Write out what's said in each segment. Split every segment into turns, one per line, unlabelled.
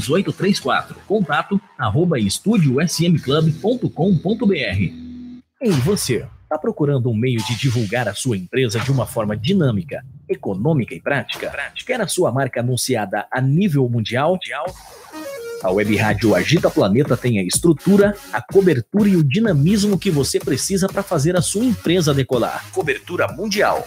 3834. Contato arroba estúdiosmclub.com.br. E você, está procurando um meio de divulgar a sua empresa de uma forma dinâmica, econômica e prática? Quer a sua marca anunciada a nível mundial? A Web Rádio Agita Planeta tem a estrutura, a cobertura e o dinamismo que você precisa para fazer a sua empresa decolar. Cobertura mundial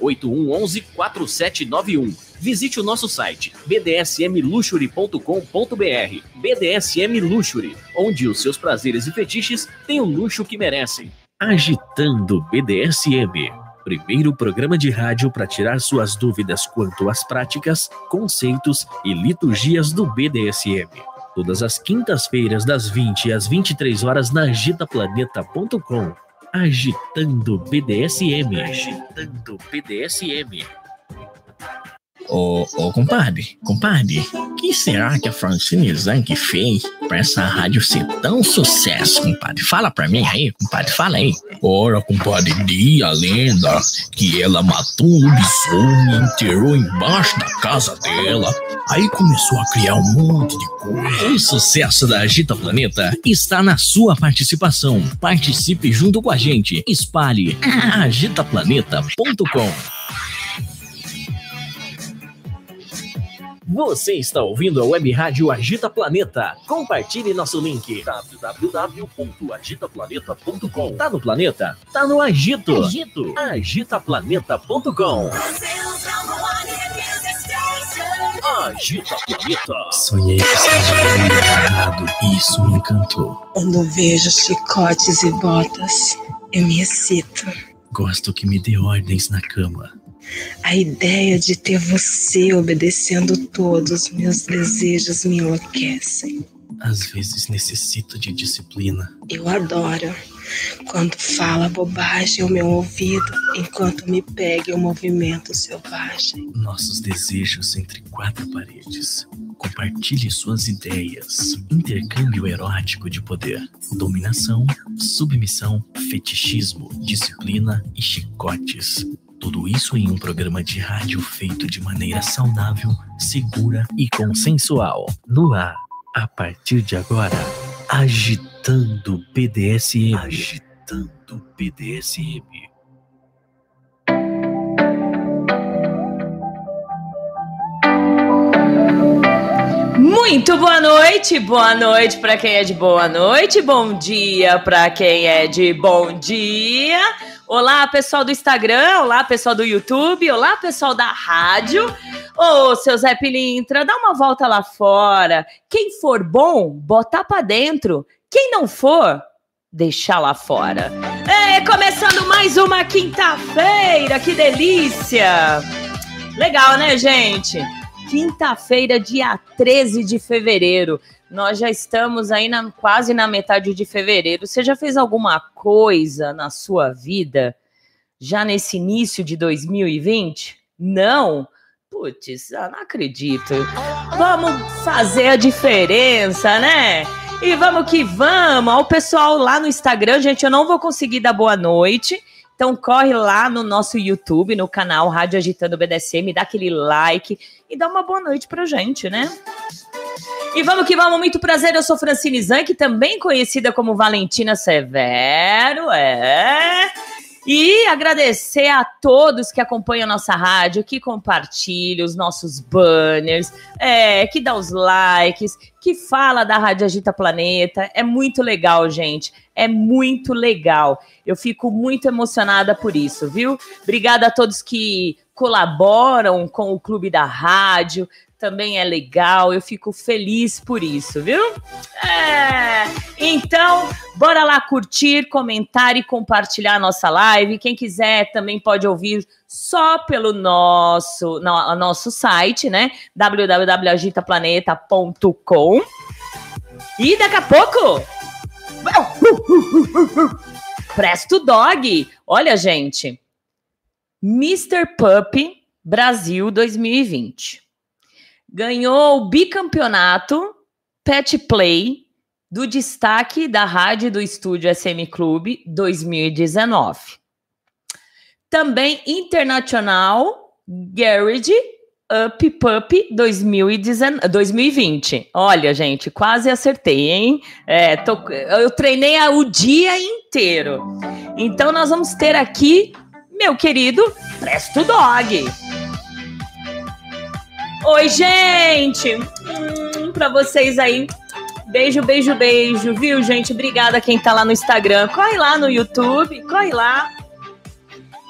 8111 4791. Visite o nosso site bdsmluxury.com.br. BDSM Luxury, onde os seus prazeres e fetiches têm o luxo que merecem.
Agitando BDSM. Primeiro programa de rádio para tirar suas dúvidas quanto às práticas, conceitos e liturgias do BDSM. Todas as quintas-feiras, das 20 às 23 horas, na agitaplaneta.com Agitando BDSM. Agitando BDSM.
Ô, ô, compadre, compadre, que será que a Francine Zanck fez pra essa rádio ser tão sucesso, compadre? Fala pra mim aí, compadre, fala aí.
Ora, compadre, diz a lenda que ela matou um lobisomem e enterrou embaixo da casa dela. Aí começou a criar um monte de coisa.
O sucesso da Agita Planeta está na sua participação. Participe junto com a gente. Espalhe agitaplaneta.com. Você está ouvindo a web rádio Agita Planeta. Compartilhe nosso link www.agitaplaneta.com. Tá no planeta? Tá no Agito. Agito. Agitaplaneta.com. Agita Planeta.
Sonhei que estava errado e isso me encantou.
Quando vejo chicotes e botas, eu me excito.
Gosto que me dê ordens na cama.
A ideia de ter você obedecendo todos os meus desejos me enlouquecem.
Às vezes necessito de disciplina.
Eu adoro quando fala bobagem ao meu ouvido enquanto me pega um movimento selvagem.
Nossos desejos entre quatro paredes. Compartilhe suas ideias. Intercâmbio erótico de poder. Dominação, submissão, fetichismo, disciplina e chicotes. Tudo isso em um programa de rádio feito de maneira saudável, segura e consensual. No ar, a partir de agora, agitando BDSM. Agitando BDSM.
Muito boa noite, boa noite para quem é de boa noite, bom dia para quem é de bom dia. Olá, pessoal do Instagram, olá, pessoal do YouTube, olá, pessoal da rádio. Ô, seu Zé Pilintra, dá uma volta lá fora. Quem for bom, botar para dentro. Quem não for, deixar lá fora. É, começando mais uma quinta-feira, que delícia! Legal, né, gente? Quinta-feira, dia 13 de fevereiro. Nós já estamos aí na, quase na metade de fevereiro. Você já fez alguma coisa na sua vida já nesse início de 2020? Não? Putz, não acredito. Vamos fazer a diferença, né? E vamos que vamos. Ao pessoal lá no Instagram, gente, eu não vou conseguir dar boa noite. Então corre lá no nosso YouTube, no canal Rádio Agitando BDSM, dá aquele like e dá uma boa noite pra gente, né? E vamos que vamos, muito prazer, eu sou Francine Zanck, também conhecida como Valentina Severo, é... E agradecer a todos que acompanham a nossa rádio, que compartilham os nossos banners, é, que dá os likes, que fala da Rádio Agita Planeta. É muito legal, gente. É muito legal. Eu fico muito emocionada por isso, viu? Obrigada a todos que colaboram com o Clube da Rádio, também é legal, eu fico feliz por isso, viu? É. Então, bora lá curtir, comentar e compartilhar a nossa live. Quem quiser também pode ouvir só pelo nosso, no, nosso site, né? www.agitaplaneta.com. E daqui a pouco. Presto Dog. Olha, gente. Mr. Puppy Brasil 2020 ganhou o bicampeonato Pet Play do destaque da rádio do estúdio SM Clube 2019. Também Internacional Garage Up Pup 2020. Olha, gente, quase acertei, hein? É, tô, eu treinei o dia inteiro. Então, nós vamos ter aqui, meu querido Presto Dog. Oi, gente! Hum, pra vocês aí. Beijo, beijo, beijo, viu, gente? Obrigada quem tá lá no Instagram. Corre lá no YouTube, corre lá.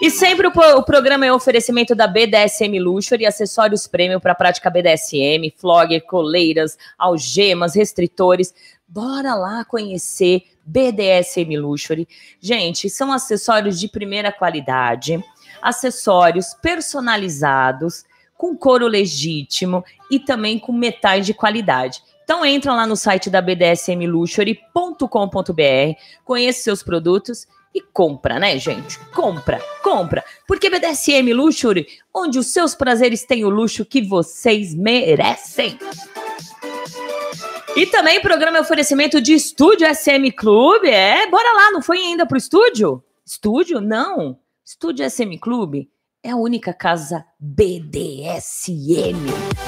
E sempre o, o programa é um oferecimento da BDSM Luxury, acessórios prêmio para prática BDSM, flogger, coleiras, algemas, restritores. Bora lá conhecer BDSM Luxury. Gente, são acessórios de primeira qualidade, acessórios personalizados com couro legítimo e também com metais de qualidade. Então entra lá no site da bdsmluxury.com.br, conheça seus produtos e compra, né, gente? Compra, compra. Porque BDSM Luxury, onde os seus prazeres têm o luxo que vocês merecem. E também programa oferecimento de Estúdio SM Clube. É, bora lá, não foi ainda pro estúdio? Estúdio? Não. Estúdio SM Clube é a única casa BDSM.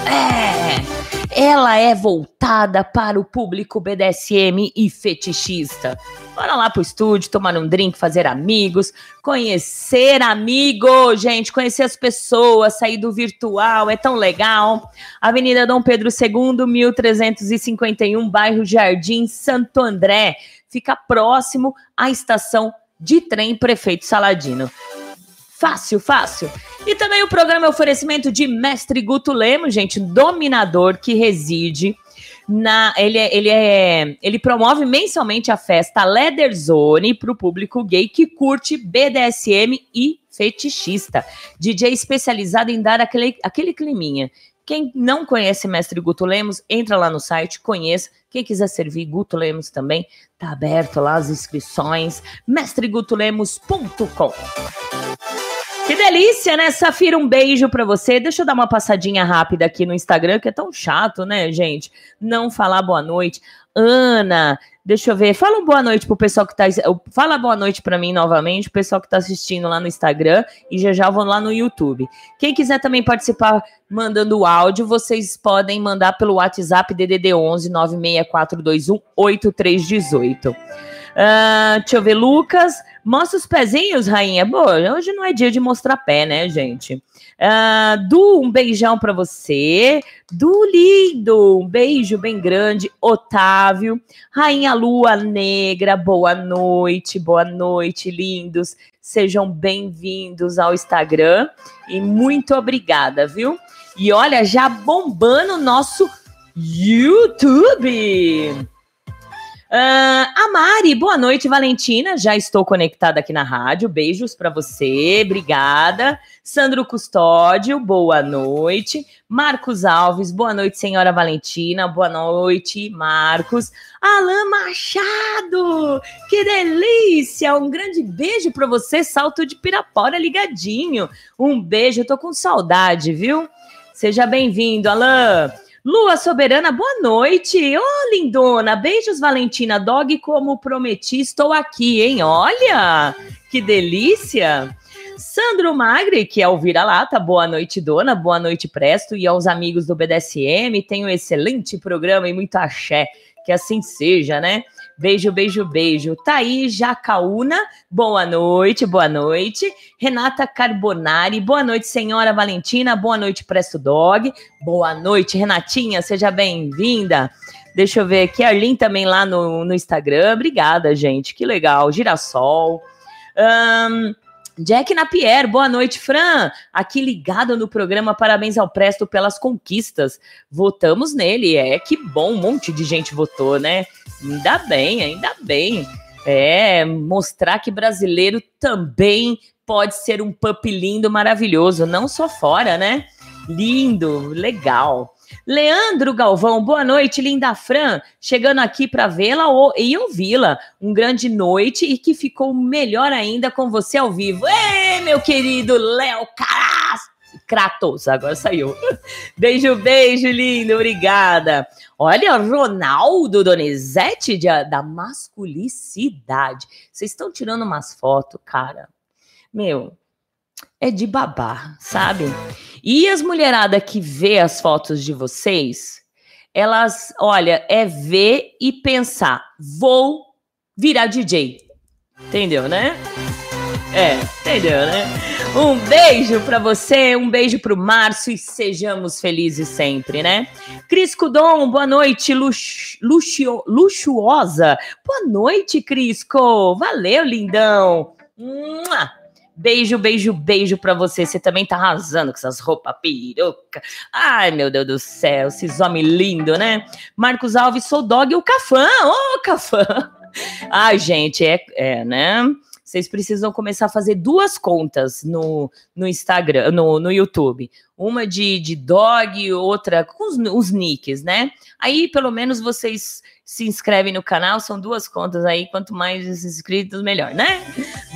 É! Ela é voltada para o público BDSM e fetichista. Bora lá pro estúdio, tomar um drink, fazer amigos, conhecer amigos, gente, conhecer as pessoas, sair do virtual, é tão legal. Avenida Dom Pedro II, 1351, bairro Jardim Santo André. Fica próximo à estação de trem Prefeito Saladino. Fácil, fácil. E também o programa é oferecimento de Mestre Guto Lemos, gente, dominador que reside na. Ele, é, ele, é, ele promove mensalmente a festa Leather Zone para o público gay que curte BDSM e fetichista. DJ especializado em dar aquele, aquele climinha. Quem não conhece Mestre Guto Lemos, entra lá no site, conheça. Quem quiser servir Guto Lemos também, tá aberto lá as inscrições. mestregutolemos.com que delícia, né? Safira, um beijo para você. Deixa eu dar uma passadinha rápida aqui no Instagram, que é tão chato, né, gente? Não falar boa noite. Ana, deixa eu ver. Fala um boa noite pro pessoal que tá. Fala boa noite para mim novamente, o pessoal que tá assistindo lá no Instagram e já já vão lá no YouTube. Quem quiser também participar mandando áudio, vocês podem mandar pelo WhatsApp DDD 11 96421 8318. Uh, deixa eu ver, Lucas. Mostra os pezinhos, rainha. Boa, hoje não é dia de mostrar pé, né, gente? Uh, du, um beijão para você. Du lindo, um beijo bem grande. Otávio, Rainha Lua Negra, boa noite, boa noite, lindos. Sejam bem-vindos ao Instagram e muito obrigada, viu? E olha, já bombando o nosso YouTube. Uh, a Mari, boa noite, Valentina. Já estou conectada aqui na rádio. Beijos para você, obrigada. Sandro Custódio, boa noite. Marcos Alves, boa noite, senhora Valentina. Boa noite, Marcos. Alan Machado, que delícia! Um grande beijo para você, Salto de Pirapora ligadinho. Um beijo, tô com saudade, viu? Seja bem-vindo, Alan. Lua Soberana, boa noite. Ô, oh, lindona. Beijos, Valentina Dog, como prometi, estou aqui, hein? Olha, que delícia. Sandro Magri, que é o Vira-Lata, boa noite, dona, boa noite, Presto, e aos amigos do BDSM, tem um excelente programa e muito axé, que assim seja, né? Beijo, beijo, beijo. Thaís Jacaúna, boa noite, boa noite. Renata Carbonari, boa noite, senhora Valentina, boa noite, Presto Dog. Boa noite, Renatinha, seja bem-vinda. Deixa eu ver aqui, Arlin também lá no, no Instagram. Obrigada, gente, que legal. Girassol. Um, Jack Napier, boa noite, Fran. Aqui ligado no programa Parabéns ao Presto pelas conquistas. Votamos nele, é que bom, um monte de gente votou, né? Ainda bem, ainda bem. É, mostrar que brasileiro também pode ser um pup lindo, maravilhoso, não só fora, né? Lindo, legal. Leandro Galvão, boa noite, linda Fran. Chegando aqui para vê-la e ouvi-la. Um grande noite e que ficou melhor ainda com você ao vivo. Ei, meu querido Léo Caras! Kratos, agora saiu. Beijo, beijo, lindo, obrigada. Olha, Ronaldo Donizete de, da masculicidade. Vocês estão tirando umas fotos, cara. Meu, é de babar, sabe? E as mulheradas que vê as fotos de vocês, elas, olha, é ver e pensar, vou virar DJ. Entendeu, né? É, entendeu, né? Um beijo para você, um beijo pro Márcio e sejamos felizes sempre, né? Cris Cudon, boa noite, lux, luxio, luxuosa. Boa noite, Crisco. Valeu, lindão. Mua. Beijo, beijo, beijo pra você. Você também tá arrasando com essas roupas peruca. Ai, meu Deus do céu, esses homens lindos, né? Marcos Alves, sou dog e o Cafã. Ô, oh, Cafã. Ai, gente, é, é, né? Vocês precisam começar a fazer duas contas no, no Instagram, no, no YouTube. Uma de, de dog, outra com os, os nicks, né? Aí, pelo menos, vocês se inscrevem no canal, são duas contas aí. Quanto mais inscritos, melhor, né?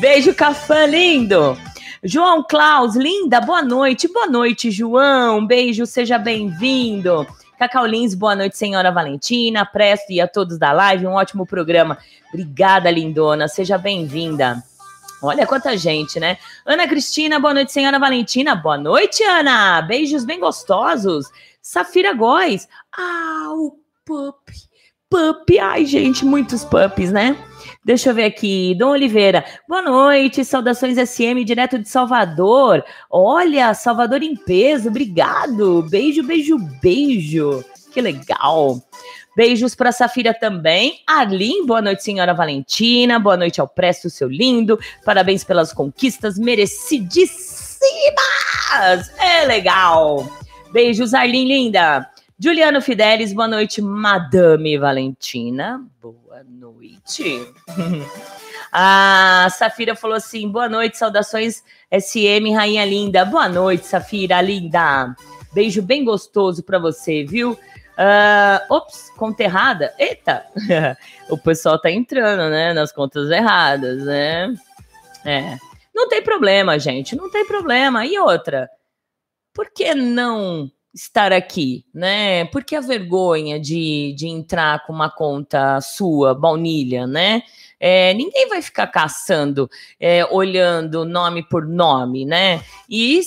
Beijo, café lindo! João Klaus, linda, boa noite. Boa noite, João. Beijo, seja bem-vindo. Cacau Lins, boa noite, senhora Valentina, Presto e a todos da live, um ótimo programa. Obrigada, lindona, seja bem-vinda. Olha quanta gente, né? Ana Cristina, boa noite, senhora Valentina. Boa noite, Ana. Beijos bem gostosos. Safira Góes. Ah, o pup. Pup. Ai, gente, muitos pups, né? Deixa eu ver aqui. Dom Oliveira. Boa noite. Saudações SM direto de Salvador. Olha, Salvador em peso. Obrigado. Beijo, beijo, beijo. Que legal. Beijos para Safira também. Arlin, boa noite, senhora Valentina. Boa noite ao Presto, seu lindo. Parabéns pelas conquistas merecidíssimas. É legal. Beijos, Arlin, linda. Juliano Fidelis, boa noite, Madame Valentina. Boa noite. A Safira falou assim: boa noite, saudações SM, rainha linda. Boa noite, Safira, linda. Beijo bem gostoso para você, viu? Uh, ops, conta errada. Eita! o pessoal tá entrando, né? Nas contas erradas, né? É. Não tem problema, gente. Não tem problema. E outra, por que não estar aqui, né? Por que a vergonha de, de entrar com uma conta sua, baunilha, né? É, ninguém vai ficar caçando, é, olhando nome por nome, né? E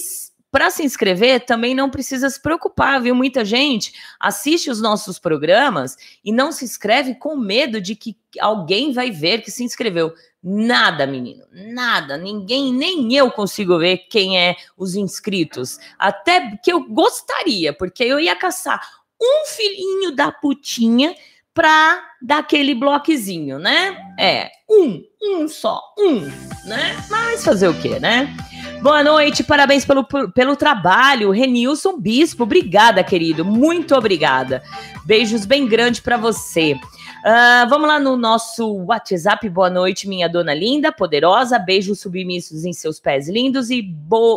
para se inscrever, também não precisa se preocupar, viu? Muita gente assiste os nossos programas e não se inscreve com medo de que alguém vai ver que se inscreveu. Nada, menino, nada. Ninguém, nem eu consigo ver quem é os inscritos. Até que eu gostaria, porque eu ia caçar um filhinho da putinha pra dar aquele bloquezinho, né? É, um, um só, um, né? Mas fazer o quê, né? Boa noite, parabéns pelo, pelo trabalho. Renilson Bispo, obrigada, querido. Muito obrigada. Beijos bem grandes para você. Uh, vamos lá no nosso WhatsApp. Boa noite, minha dona linda, poderosa. Beijos submissos em seus pés lindos e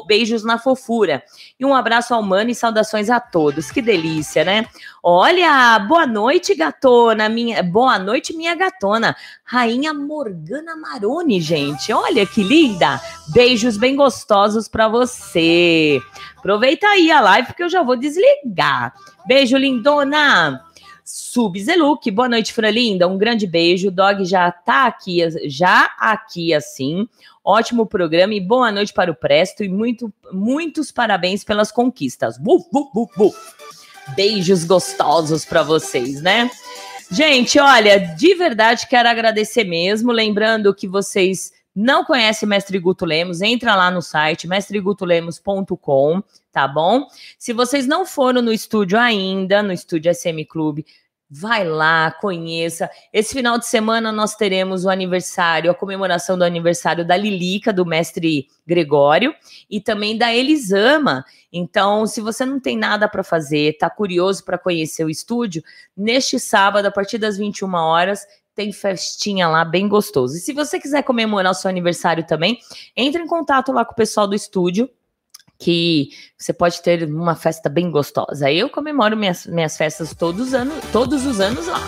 beijos na fofura. E um abraço ao mano e saudações a todos. Que delícia, né? Olha, boa noite, gatona. Minha, boa noite, minha gatona. Rainha Morgana Maroni, gente. Olha que linda. Beijos bem gostosos para você. Aproveita aí a live porque eu já vou desligar. Beijo, lindona. Subzeluk, boa noite, Fralinda. Um grande beijo. O dog já tá aqui, já aqui assim. Ótimo programa e boa noite para o Presto e muito, muitos parabéns pelas conquistas. Beijos gostosos para vocês, né? Gente, olha, de verdade quero agradecer mesmo. Lembrando que vocês não conhecem Mestre Guto Lemos, entra lá no site mestregutolemos.com, tá bom? Se vocês não foram no estúdio ainda, no estúdio SM Clube, Vai lá, conheça. Esse final de semana nós teremos o aniversário, a comemoração do aniversário da Lilica, do mestre Gregório, e também da Elisama. Então, se você não tem nada para fazer, está curioso para conhecer o estúdio, neste sábado, a partir das 21 horas, tem festinha lá bem gostoso. E se você quiser comemorar o seu aniversário também, entre em contato lá com o pessoal do estúdio que você pode ter uma festa bem gostosa. Eu comemoro minhas, minhas festas todos os anos, todos os anos lá.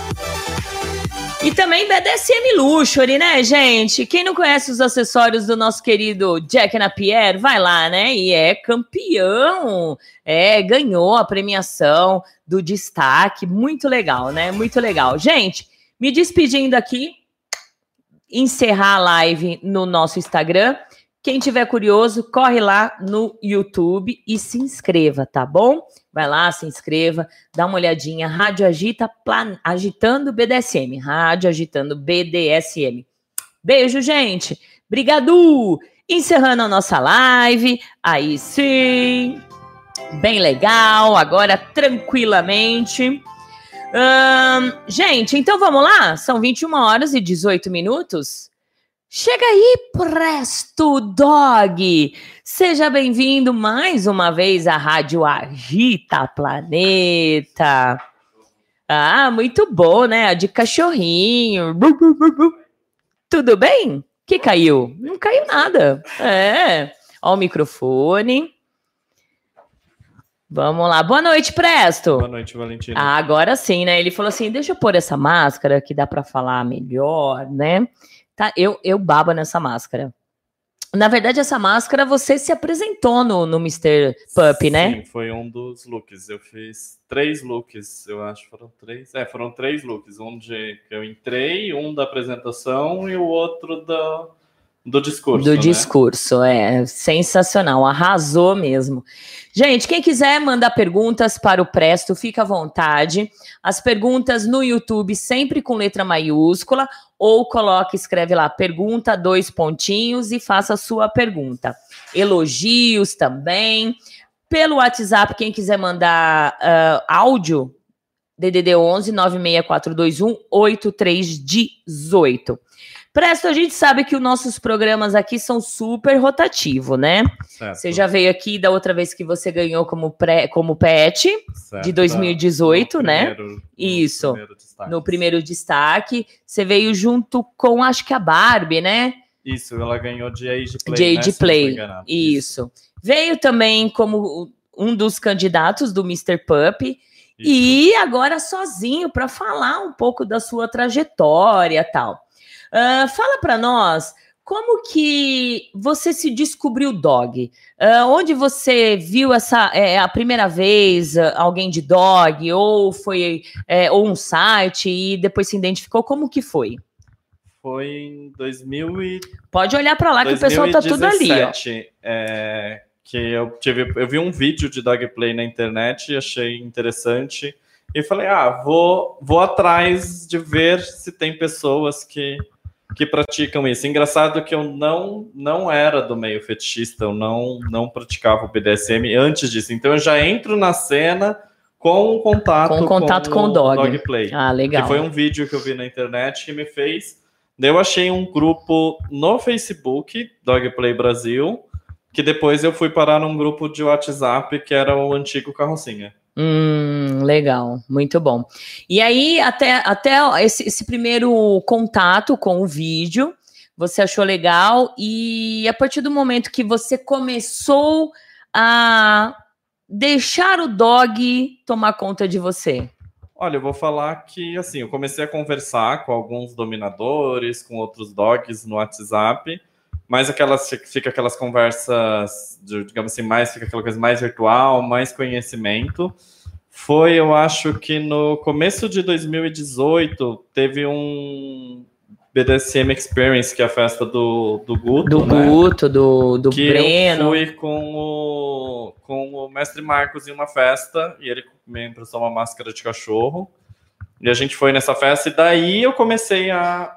E também BDSM Luxury, né, gente? Quem não conhece os acessórios do nosso querido Jack Napier, vai lá, né? E é campeão. É, ganhou a premiação do destaque. Muito legal, né? Muito legal. Gente, me despedindo aqui, encerrar a live no nosso Instagram. Quem tiver curioso, corre lá no YouTube e se inscreva, tá bom? Vai lá, se inscreva, dá uma olhadinha. Rádio Agita, plan... agitando BDSM. Rádio agitando BDSM. Beijo, gente. Obrigado. Encerrando a nossa live. Aí sim. Bem legal. Agora tranquilamente. Hum, gente, então vamos lá? São 21 horas e 18 minutos. Chega aí, Presto Dog! Seja bem-vindo mais uma vez à Rádio Agita Planeta. Ah, muito bom, né? A de cachorrinho. Tudo bem? que caiu? Não caiu nada. É. Ó o microfone. Vamos lá. Boa noite, Presto.
Boa noite, Valentina.
Ah, agora sim, né? Ele falou assim: deixa eu pôr essa máscara que dá para falar melhor, né? Tá, eu, eu babo nessa máscara. Na verdade, essa máscara você se apresentou no, no Mr. Pup, né?
Sim, foi um dos looks. Eu fiz três looks, eu acho. Foram três? É, foram três looks. Um de que eu entrei, um da apresentação e o outro da, do discurso.
Do
né?
discurso, é sensacional, arrasou mesmo. Gente, quem quiser mandar perguntas para o Presto, fica à vontade. As perguntas no YouTube sempre com letra maiúscula, ou coloque, escreve lá, pergunta, dois pontinhos e faça a sua pergunta. Elogios também. Pelo WhatsApp, quem quiser mandar uh, áudio, DDD 11 96421 8318. Presto, a gente sabe que os nossos programas aqui são super rotativos, né? Certo. Você já veio aqui da outra vez que você ganhou como, pré, como PET, certo. de 2018, no né? Primeiro, Isso. No primeiro, no primeiro destaque. Você veio junto com, acho que a Barbie, né?
Isso, ela ganhou de Age Play.
De Age né? Play. Isso. Isso. Veio também como um dos candidatos do Mr. Pup. Isso. E agora sozinho para falar um pouco da sua trajetória e tal. Uh, fala para nós como que você se descobriu dog? Uh, onde você viu essa é, a primeira vez uh, alguém de dog ou foi é, ou um site e depois se identificou? Como que foi?
Foi em 2000 e...
Pode olhar para lá 2017, que o pessoal tá tudo ali. Ó.
É, que eu tive, eu vi um vídeo de dog play na internet e achei interessante e falei, ah, vou vou atrás de ver se tem pessoas que que praticam isso. Engraçado que eu não não era do meio fetichista, eu não não praticava o BDSM antes disso. Então eu já entro na cena com um contato
com, contato com, com o dog. dog
play.
Ah, legal.
Que foi um vídeo que eu vi na internet que me fez. Eu achei um grupo no Facebook, Dog Play Brasil, que depois eu fui parar num grupo de WhatsApp que era o antigo Carrocinha.
Hum, legal, muito bom. E aí, até, até esse, esse primeiro contato com o vídeo, você achou legal, e a partir do momento que você começou a deixar o dog tomar conta de você?
Olha, eu vou falar que assim, eu comecei a conversar com alguns dominadores, com outros dogs no WhatsApp, mas aquelas fica aquelas conversas, digamos assim, mais fica aquela coisa mais virtual, mais conhecimento. Foi, eu acho que no começo de 2018 teve um BDSM Experience, que é a festa do, do Guto.
Do
né?
Guto, do, do
que
Breno.
eu fui com o, com o mestre Marcos em uma festa e ele me emprestou uma máscara de cachorro. E a gente foi nessa festa e daí eu comecei a,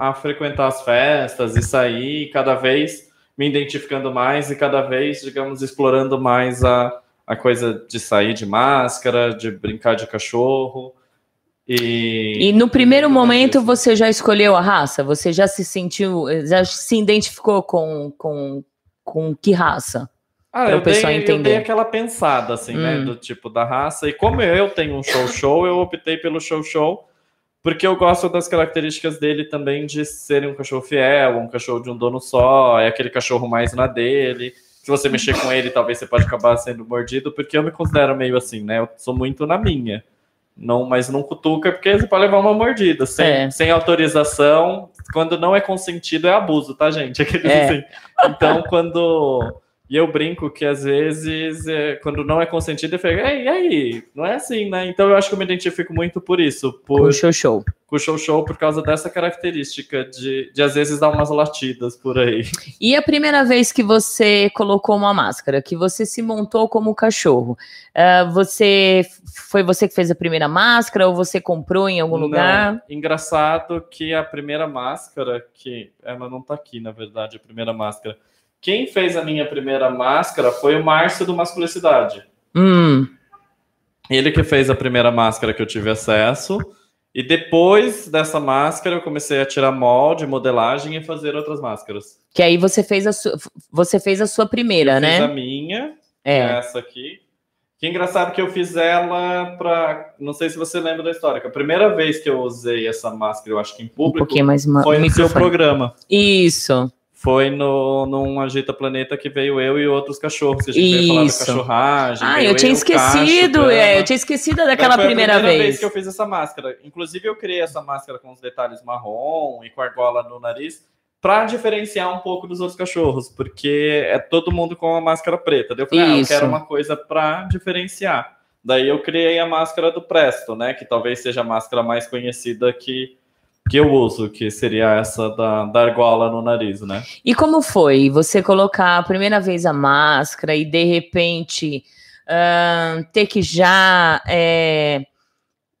a frequentar as festas e sair cada vez me identificando mais e cada vez, digamos, explorando mais a, a coisa de sair de máscara, de brincar de cachorro. E,
E no primeiro momento você já escolheu a raça? Você já se sentiu, já se identificou com, com, com que raça?
Ah, eu
o pessoal
dei, eu
entender.
dei aquela pensada, assim, né?
Hum.
Do tipo da raça. E como eu tenho um show-show, eu optei pelo show-show, porque eu gosto das características dele também de serem um cachorro fiel, um cachorro de um dono só, é aquele cachorro mais na dele. Se você mexer com ele, talvez você pode acabar sendo mordido, porque eu me considero meio assim, né? Eu sou muito na minha. Não, mas não cutuca, porque você pode levar uma mordida. Sem,
É.
sem autorização, quando não é consentido, é abuso, tá, gente? Aqueles
É.
assim. Então, quando. E eu brinco que às vezes, é, quando não é consentido, eu fico, Ei, e aí? Não é assim, né? Então eu acho que eu me identifico muito por isso, por
Com show show.
com o show show, por causa dessa característica de, de às vezes dar umas latidas por aí.
E a primeira vez que você colocou uma máscara, que você se montou como cachorro, ah, você foi você que fez a primeira máscara ou você comprou em algum
Não,
lugar?
Engraçado que a primeira máscara, que ela não tá aqui, na verdade, a primeira máscara. Quem fez a minha primeira máscara foi o Márcio do Masculicidade.
Hum,
Ele que fez a primeira máscara que eu tive acesso. E depois dessa máscara, eu comecei a tirar molde, modelagem e fazer outras máscaras.
que aí você fez a sua, você fez a sua primeira,
eu
né?
fiz a minha,
É.
essa aqui. Que engraçado que eu fiz ela para. Não sei se você lembra da história. que a primeira vez que eu usei essa máscara, eu acho que em
Um
público,
pouquinho mais ma-
foi no seu programa.
Isso.
Foi no, num Agita Planeta que veio eu e outros cachorros, que a gente veio falar da
Isso.
cachorragem.
Ah, eu tinha
Cacho,
esquecido,
Tama.
é, eu tinha esquecido daquela
foi a
primeira, vez.
que eu fiz essa máscara. Inclusive, eu criei essa máscara com os detalhes marrom e com argola no nariz para diferenciar um pouco dos outros cachorros, porque é todo mundo com a máscara preta. Daí eu falei, ah, eu
Isso.
quero uma coisa para diferenciar. Daí eu criei a máscara do Presto, né? Que talvez seja a máscara mais conhecida que, que eu uso, que seria essa da, da argola no nariz, né?
E como foi você colocar a primeira vez a máscara e de repente ahn, ter que já é,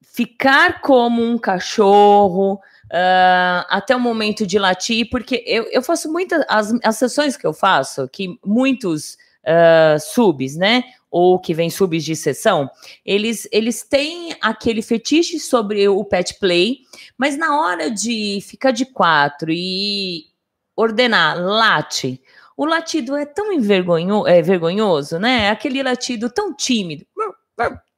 ficar como um cachorro ahn, até o momento de latir? Porque eu, eu faço muitas as, as sessões que eu faço, que muitos ah, subs, né? Ou que vem subs de sessão, eles, eles têm aquele fetiche sobre o pet play, mas na hora de ficar de quatro e ordenar late, o latido é tão envergonho, é, vergonhoso, né? Aquele latido tão tímido,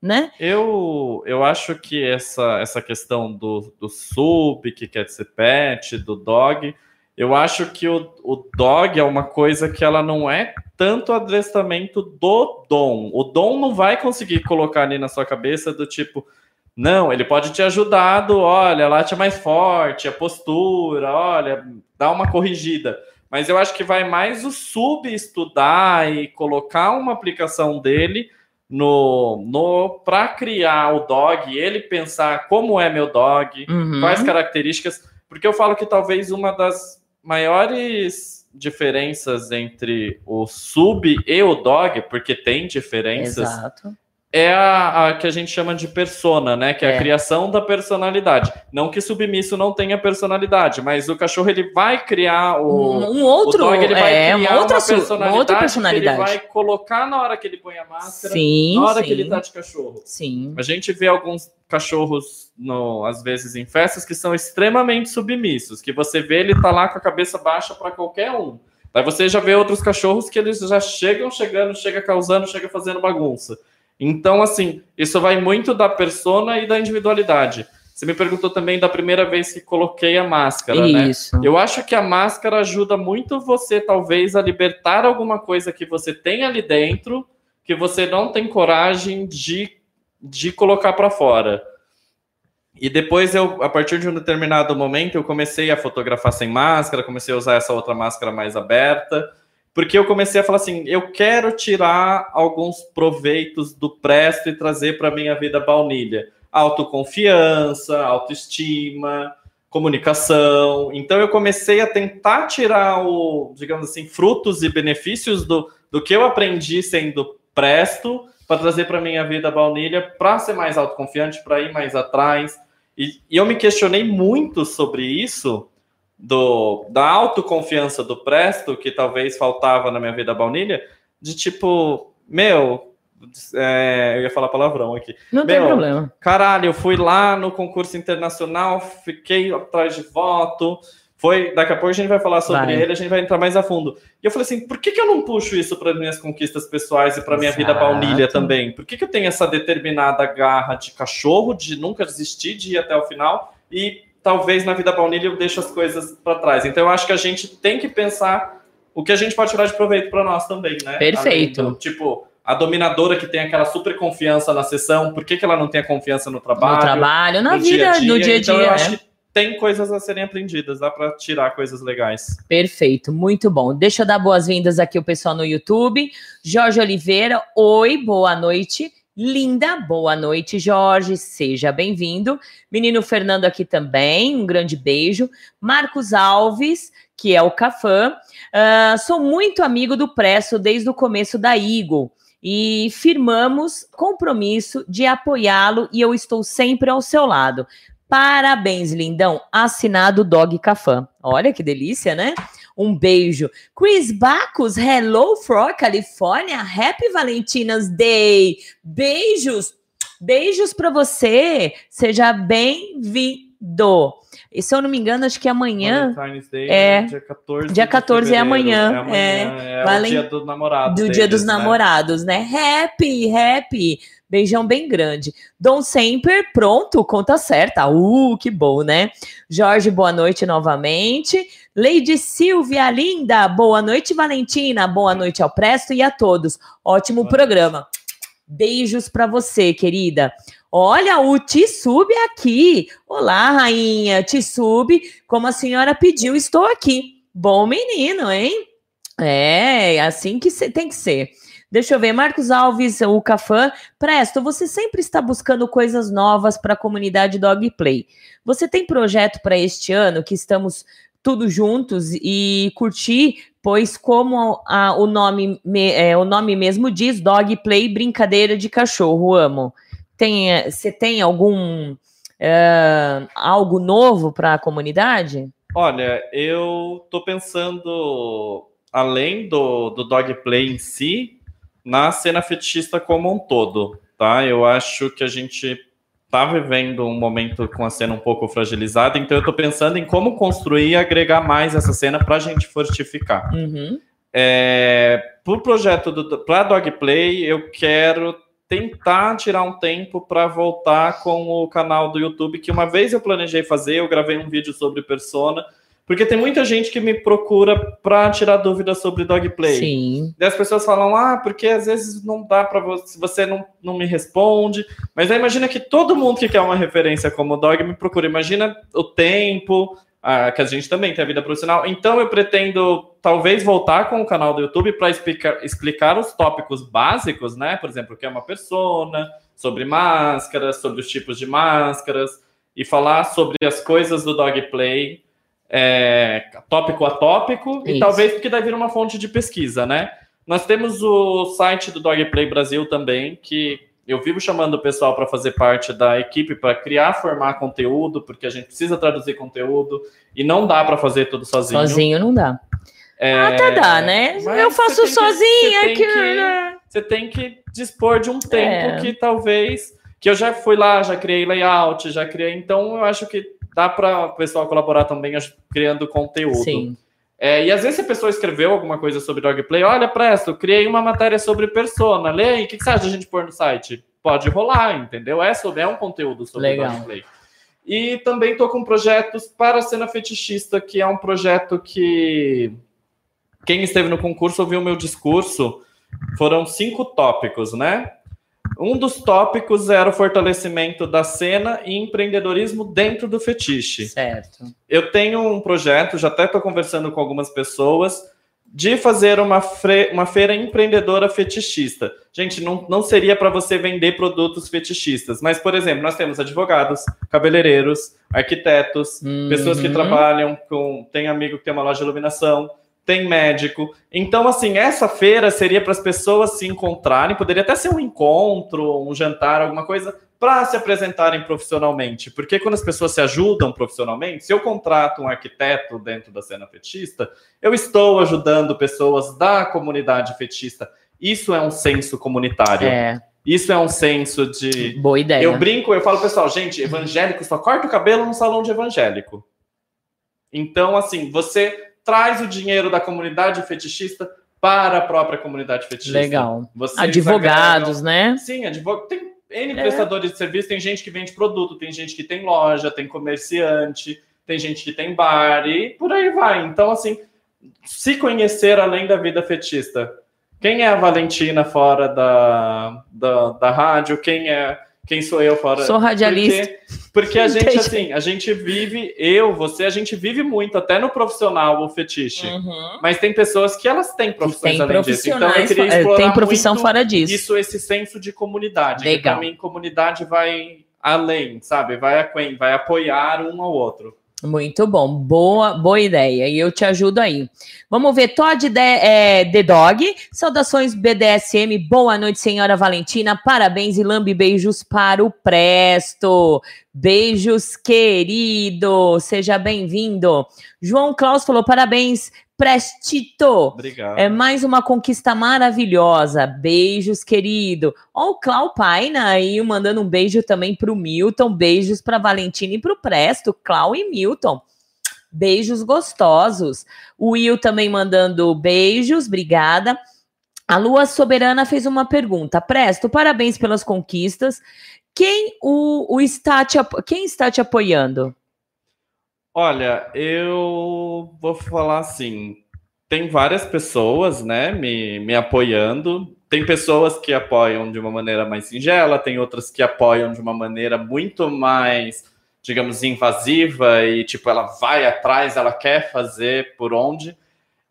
né?
Eu, eu acho que essa, essa questão do, do sub, que quer ser pet, do dog, eu acho que o, o dog é uma coisa que ela não é tanto adestramento do dom. O dom não vai conseguir colocar ali na sua cabeça do tipo, não, ele pode te ajudar do, olha, late mais forte, a postura, olha, dá uma corrigida. Mas eu acho que vai mais o sub estudar e colocar uma aplicação dele no, no para criar o dog, ele pensar como é meu dog,
Uhum.
quais características, porque eu falo que talvez uma das maiores diferenças entre o sub e o dog, porque tem diferenças,
Exato.
é a, a que a gente chama de persona, né? Que é,
É.
a criação da personalidade. Não que submisso não tenha personalidade, mas o cachorro ele vai criar o,
Um, outro,
o dog ele vai
é,
criar
uma outra, su-
personalidade,
uma outra personalidade.
ele vai colocar na hora que ele põe a máscara,
Sim,
na hora
sim,
que ele tá de cachorro.
sim.
A gente vê alguns cachorros, no, às vezes, em festas que são extremamente submissos, que você vê ele tá lá com a cabeça baixa para qualquer um. Aí você já vê outros cachorros que eles já chegam chegando, chega causando, chega fazendo bagunça. Então, assim, isso vai muito da persona e da individualidade. Você me perguntou também da primeira vez que coloquei a máscara,
Isso.
né? Eu acho que a máscara ajuda muito você, talvez, a libertar alguma coisa que você tem ali dentro, que você não tem coragem de, de colocar para fora. E depois eu, a partir de um determinado momento, eu comecei a fotografar sem máscara, comecei a usar essa outra máscara mais aberta, porque eu comecei a falar assim, eu quero tirar alguns proveitos do Presto e trazer para minha vida baunilha. Autoconfiança, autoestima, comunicação. Então eu comecei a tentar tirar o, digamos assim, frutos e benefícios do, do que eu aprendi sendo Presto para trazer para minha vida baunilha, para ser mais autoconfiante, para ir mais atrás. E, e, eu me questionei muito sobre isso, do, da autoconfiança do Presto, que talvez faltava na minha vida baunilha, de tipo, meu, é, eu ia falar palavrão aqui.
Não
meu,
tem problema.
Caralho, eu fui lá no concurso internacional, fiquei atrás de voto, foi, daqui a pouco a gente vai falar sobre
Vai.
ele, a gente vai entrar mais a fundo. E eu falei assim, por que, que eu não puxo isso para minhas conquistas pessoais e para minha vida baunilha também? Por que, que eu tenho essa determinada garra de cachorro, de nunca desistir, de ir até o final? E talvez na vida baunilha eu deixo as coisas para trás. Então eu acho que a gente tem que pensar o que a gente pode tirar de proveito para nós também, né?
Perfeito.
Do, tipo, a dominadora que tem aquela super confiança na sessão, por que, que ela não tem a confiança no trabalho?
No trabalho, na vida,
dia dia?
no dia a
Então,
dia.
eu
né?
acho que tem coisas a serem aprendidas, dá para tirar coisas legais.
Perfeito, muito bom. Deixa eu dar boas-vindas aqui o pessoal no YouTube. Jorge Oliveira, oi, boa noite. Linda, boa noite, Jorge, seja bem-vindo. Menino Fernando aqui também, um grande beijo. Marcos Alves, que é o Cafã. Ah, sou muito amigo do Presto desde o começo da Eagle e firmamos compromisso de apoiá-lo e eu estou sempre ao seu lado. Parabéns, lindão. Assinado Dog Cafã. Olha que delícia, né? Um beijo. Chris Bacos, hello from California. Happy Valentine's Day. Beijos. Beijos para você. Seja bem-vindo. E se eu não me engano, acho que amanhã,
Day
É.
dia 14.
Dia
de
14 é
fevereiro.
amanhã,
É, amanhã, é,
Valen-
o dia do namorado.
do Dia
deles,
dos
né?
Namorados, né? Happy, happy. Beijão bem grande. Dom Semper, pronto, conta certa. Uh, que bom, né? Jorge, boa noite novamente. Lady Silvia, linda, boa noite, Valentina. Boa noite ao Presto e a todos. Ótimo
Boa
programa. Beijos para você, querida. Olha, o Tissub aqui. Olá, rainha. Tissub, como a senhora pediu, estou aqui. Bom menino, hein? É, assim que tem que ser. Deixa eu ver, Marcos Alves, o Cafã. Presto, você sempre está buscando coisas novas para a comunidade Dog Play. Você tem projeto para este ano que estamos tudo juntos e curtir, pois como a- o, nome, me- é, o nome mesmo diz, Dog Play, brincadeira de cachorro, amo. Tem, eh, Você tem algum eh, algo novo para a comunidade?
Olha, eu tô pensando, além do, do dog play em si, na cena fetichista como um todo, tá? Eu acho que a gente tá vivendo um momento com a cena um pouco fragilizada, então eu tô pensando em como construir e agregar mais essa cena pra gente fortificar.
Uhum.
É, pro projeto do para Dogplay, eu quero tentar tirar um tempo para voltar com o canal do YouTube, que uma vez eu planejei fazer, eu gravei um vídeo sobre Persona, porque tem muita gente que me procura para tirar dúvidas sobre Dogplay.
Sim.
Daí as pessoas falam, ah, porque às vezes não dá para você, você não, não me responde. Mas aí imagina que todo mundo que quer uma referência como Dog me procura. Imagina o tempo, ah, que a gente também tem a vida profissional. Então eu pretendo talvez voltar com o canal do YouTube para explicar, explicar os tópicos básicos, né? Por exemplo, o que é uma persona, sobre máscaras, sobre os tipos de máscaras, e falar sobre as coisas do Dogplay é, tópico a tópico, e
Isso.
talvez porque deve vir uma fonte de pesquisa, né? Nós temos o site do Dogplay Brasil também, que eu vivo chamando o pessoal para fazer parte da equipe para criar, formar conteúdo, porque a gente precisa traduzir conteúdo e não dá para fazer tudo sozinho.
Sozinho não dá.
É,
Até dá, né? Eu faço
tem que-
sozinha
você tem
aqui.
que-? Você tem que dispor de um tempo
É.
que talvez que eu já fui lá, já criei layout, já criei, então eu acho que dá para o pessoal colaborar também criando conteúdo.
Sim.
É, e às vezes a pessoa escreveu alguma coisa sobre dogplay, olha, Presto, criei uma matéria sobre persona, lê aí, o que, que você acha da gente pôr no site? Pode rolar, entendeu? É, sobre, é um conteúdo sobre
Legal.
dogplay. E também estou com projetos para a cena fetichista, que é um projeto que quem esteve no concurso ouviu o meu discurso. Foram cinco tópicos, né? Um dos tópicos era o fortalecimento da cena e empreendedorismo dentro do fetiche.
Certo.
Eu tenho um projeto, já até estou conversando com algumas pessoas, de fazer uma, uma feira empreendedora fetichista. Gente, não, não seria para você vender produtos fetichistas, mas, por exemplo, nós temos advogados, cabeleireiros, arquitetos, pessoas que
Uhum.
trabalham com. Tem amigo que tem uma loja de iluminação, tem médico. Então, assim, essa feira seria para as pessoas se encontrarem, poderia até ser um encontro, um jantar, alguma coisa, para se apresentarem profissionalmente. Porque quando as pessoas se ajudam profissionalmente, se eu contrato um arquiteto dentro da cena fetista, eu estou ajudando pessoas da comunidade fetista. Isso é um senso comunitário.
É,
Isso é um senso de.
boa ideia.
Eu brinco, eu falo, pessoal, gente, evangélico só corta o cabelo num salão de evangélico. Então, assim, você traz o dinheiro da comunidade fetichista para a própria comunidade fetichista.
Legal.
Vocês
Advogados,
agregam-
né?
Sim, advogado. Tem N
É.
prestadores de serviço, tem gente que vende produto, tem gente que tem loja, tem comerciante, tem gente que tem bar e por aí vai. Então, assim, se conhecer além da vida fetista. Quem é a Valentina fora da, da, da rádio? Quem é quem sou eu fora?
Sou radialista.
Porque, porque a gente, assim, a gente vive, eu, você, a gente vive muito, até no profissional, o fetiche.
Uhum.
Mas tem pessoas que elas têm profissões
Tem
além disso. Então eu queria
é,
explorar
tem profissão fora disso.
isso, esse senso de comunidade.
Legal.
Que pra mim, comunidade vai além, sabe? Vai a quem? Vai apoiar um ao outro.
Muito bom, boa, boa ideia. E eu te ajudo aí. Vamos ver, Todd de, é, The Dog. Saudações BDSM. Boa noite, senhora Valentina. Parabéns e lambe beijos para o Presto. Beijos, querido. Seja bem-vindo. João Klaus falou: parabéns, Prestito.
Obrigado.
É mais uma conquista maravilhosa. Beijos, querido. Ó, o Clau Paina aí mandando um beijo também pro Milton. Beijos pra Valentina e pro Presto. Clau e Milton. Beijos gostosos. O Will também mandando beijos. Obrigada. A Lua Soberana fez uma pergunta. Presto, parabéns pelas conquistas. Quem o, o está te, quem está te apoiando?
Olha, eu vou falar assim: tem várias pessoas, né, me, me apoiando. Tem pessoas que apoiam de uma maneira mais singela, tem outras que apoiam de uma maneira muito mais, digamos, invasiva e, tipo, ela vai atrás, ela quer fazer por onde.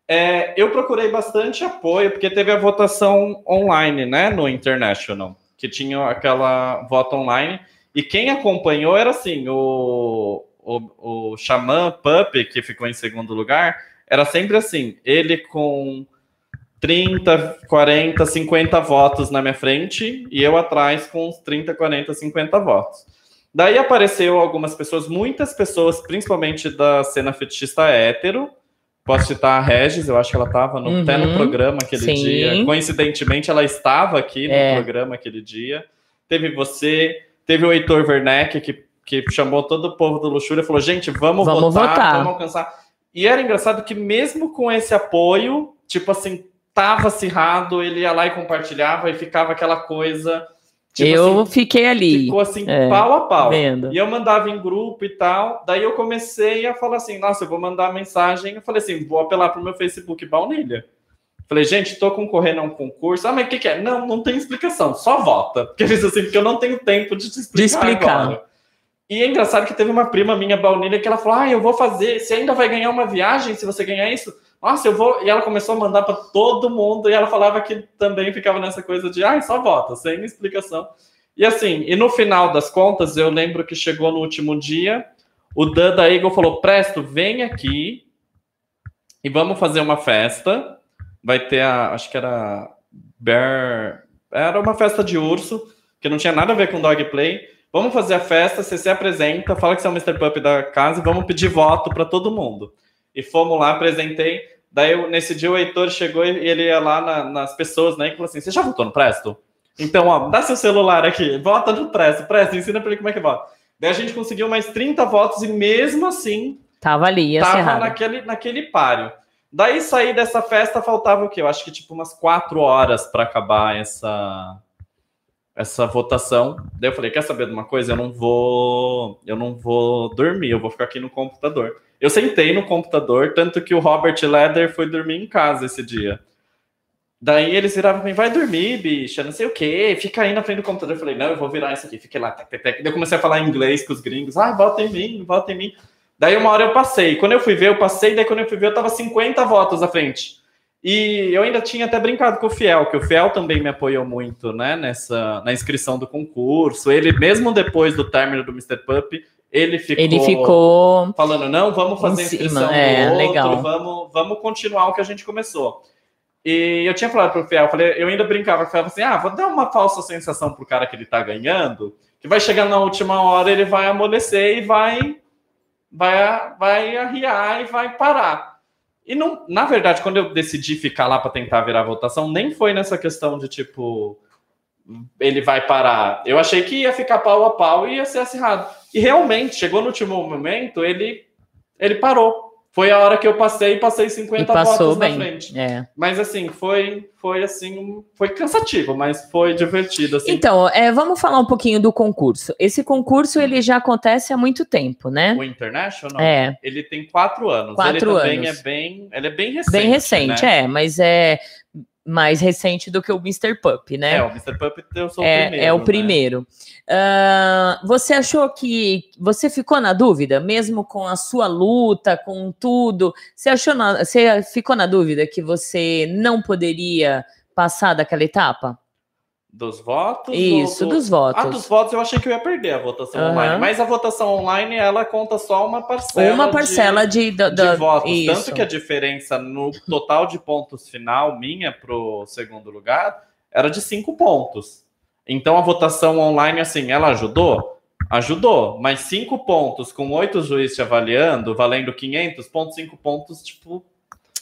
É, eu procurei bastante apoio, porque teve a votação online, né, no International, que tinha aquela voto online. E quem acompanhou era assim: o, o, o Xamã Pup, que ficou em segundo lugar, era sempre assim: ele com 30, 40, 50 votos na minha frente e eu atrás com uns 30, 40, 50 votos. Daí apareceu algumas pessoas, muitas pessoas, principalmente da cena fetichista hétero. Posso citar a Regis, eu acho que ela estava
Uhum.
até no programa aquele
Sim.
dia. Coincidentemente, ela estava aqui no
É.
programa aquele dia. Teve você, teve o Heitor Werneck, que, que chamou todo o povo do Luxúria e falou: gente, vamos,
Vamos
votar,
votar.
vamos alcançar. E era engraçado que, mesmo com esse apoio, tipo assim, tava acirrado, ele ia lá e compartilhava e ficava aquela coisa. Tipo
eu
assim,
fiquei ali.
ficou assim,
é,
pau a pau.
vendo.
E eu mandava em grupo e tal. Daí eu comecei a falar assim: nossa, eu vou mandar mensagem. Eu falei assim: vou apelar pro meu Facebook Baunilha. Falei, gente, tô concorrendo a um concurso. Ah, mas o que, que é? Não, não tem explicação, só vota. Porque eles assim, porque eu não tenho tempo de te explicar.
De explicar.
agora. E é engraçado que teve uma prima minha, Baunilha, que ela falou: Ah, eu vou fazer. Você ainda vai ganhar uma viagem se você ganhar isso? Nossa, eu vou. E ela começou a mandar para todo mundo. E ela falava que também ficava nessa coisa de: Ah, só vota, sem explicação. E assim, e no final das contas, eu lembro que chegou no último dia, o Dan da Eagle falou: Presto, vem aqui e vamos fazer uma festa. Vai ter a. Acho que era. Bear. Era uma festa de urso, que não tinha nada a ver com dogplay. Vamos fazer a festa, você se apresenta, fala que você é o Mr. Pup da casa e vamos pedir voto para todo mundo. E fomos lá, apresentei. Daí, eu- nesse dia, o Heitor chegou e ele ia lá na- nas pessoas, né? E falou assim: Você já votou no Presto? Então, ó, dá seu celular aqui, vota no Presto, Presto, ensina pra ele como é que vota. Daí a gente conseguiu mais 30 votos e mesmo assim
Tava ali,
tava
encerrado.
naquele, naquele páreo. Daí saí dessa festa, faltava o quê? Eu acho que tipo umas quatro horas para acabar essa essa votação. Daí eu falei, quer saber de uma coisa? Eu não vou, eu não vou dormir, eu vou ficar aqui no computador. Eu sentei no computador, tanto que o Robert Leder foi dormir em casa esse dia. Daí eles viravam pra mim, vai dormir, bicha, não sei o quê, fica aí na frente do computador. Eu falei, não, eu vou virar isso aqui, fiquei lá, tec, tec. Daí eu comecei a falar inglês com os gringos, ah, vota em mim, vota em mim. Daí uma hora eu passei, quando eu fui ver, eu passei, daí quando eu fui ver, eu tava 50 votos à frente. E eu ainda tinha até brincado com o Fiel, que o Fiel também me apoiou muito, né, nessa, na inscrição do concurso. Ele, mesmo depois do término do Mr. Pup, ele ficou,
Ele ficou
falando, não, vamos fazer
cima,
inscrição
é,
outro,
legal.
Vamos, vamos continuar o que a gente começou. E eu tinha falado pro Fiel, eu, falei, eu ainda brincava com o Fiel, assim, ah, vou dar uma falsa sensação pro cara que ele tá ganhando, que vai chegar na última hora, ele vai amolecer e vai, vai, vai arriar e vai parar. E não, na verdade, quando eu decidi ficar lá para tentar virar votação, nem foi nessa questão de tipo ele vai parar. Eu achei que ia ficar pau a pau e ia ser acirrado. E realmente, chegou no último momento, ele ele parou. Foi a hora que eu passei e passei 50
e passou
votos
bem.
na frente.
É.
Mas assim, foi foi assim, foi cansativo, mas foi divertido assim.
Então, é, vamos falar um pouquinho do concurso. Esse concurso ele já acontece há muito tempo, né?
O International,
É.
ele tem quatro anos.
Quatro
ele também
anos.
é bem, ele é bem recente.
Bem recente,
né?
é, mas é mais recente do que o Mr. Pup, né?
É, o Mr. Pup eu sou
É,
o primeiro.
é o
né?
primeiro. Ah, você achou que você ficou na dúvida, mesmo com a sua luta, com tudo? Você achou, na- você ficou na dúvida que você não poderia passar daquela etapa?
Dos votos?
Isso,
do-
dos votos.
Ah, dos votos eu achei que eu ia perder a votação
Aham.
online. Mas a votação online, ela conta só uma parcela.
Uma parcela de,
de, de
da-
votos.
isso.
Tanto que a diferença no total de pontos final minha pro segundo lugar era de cinco pontos. Então a votação online, assim, ela ajudou? Ajudou, mas cinco pontos com oito juízes te avaliando, valendo 500 pontos, cinco pontos, tipo.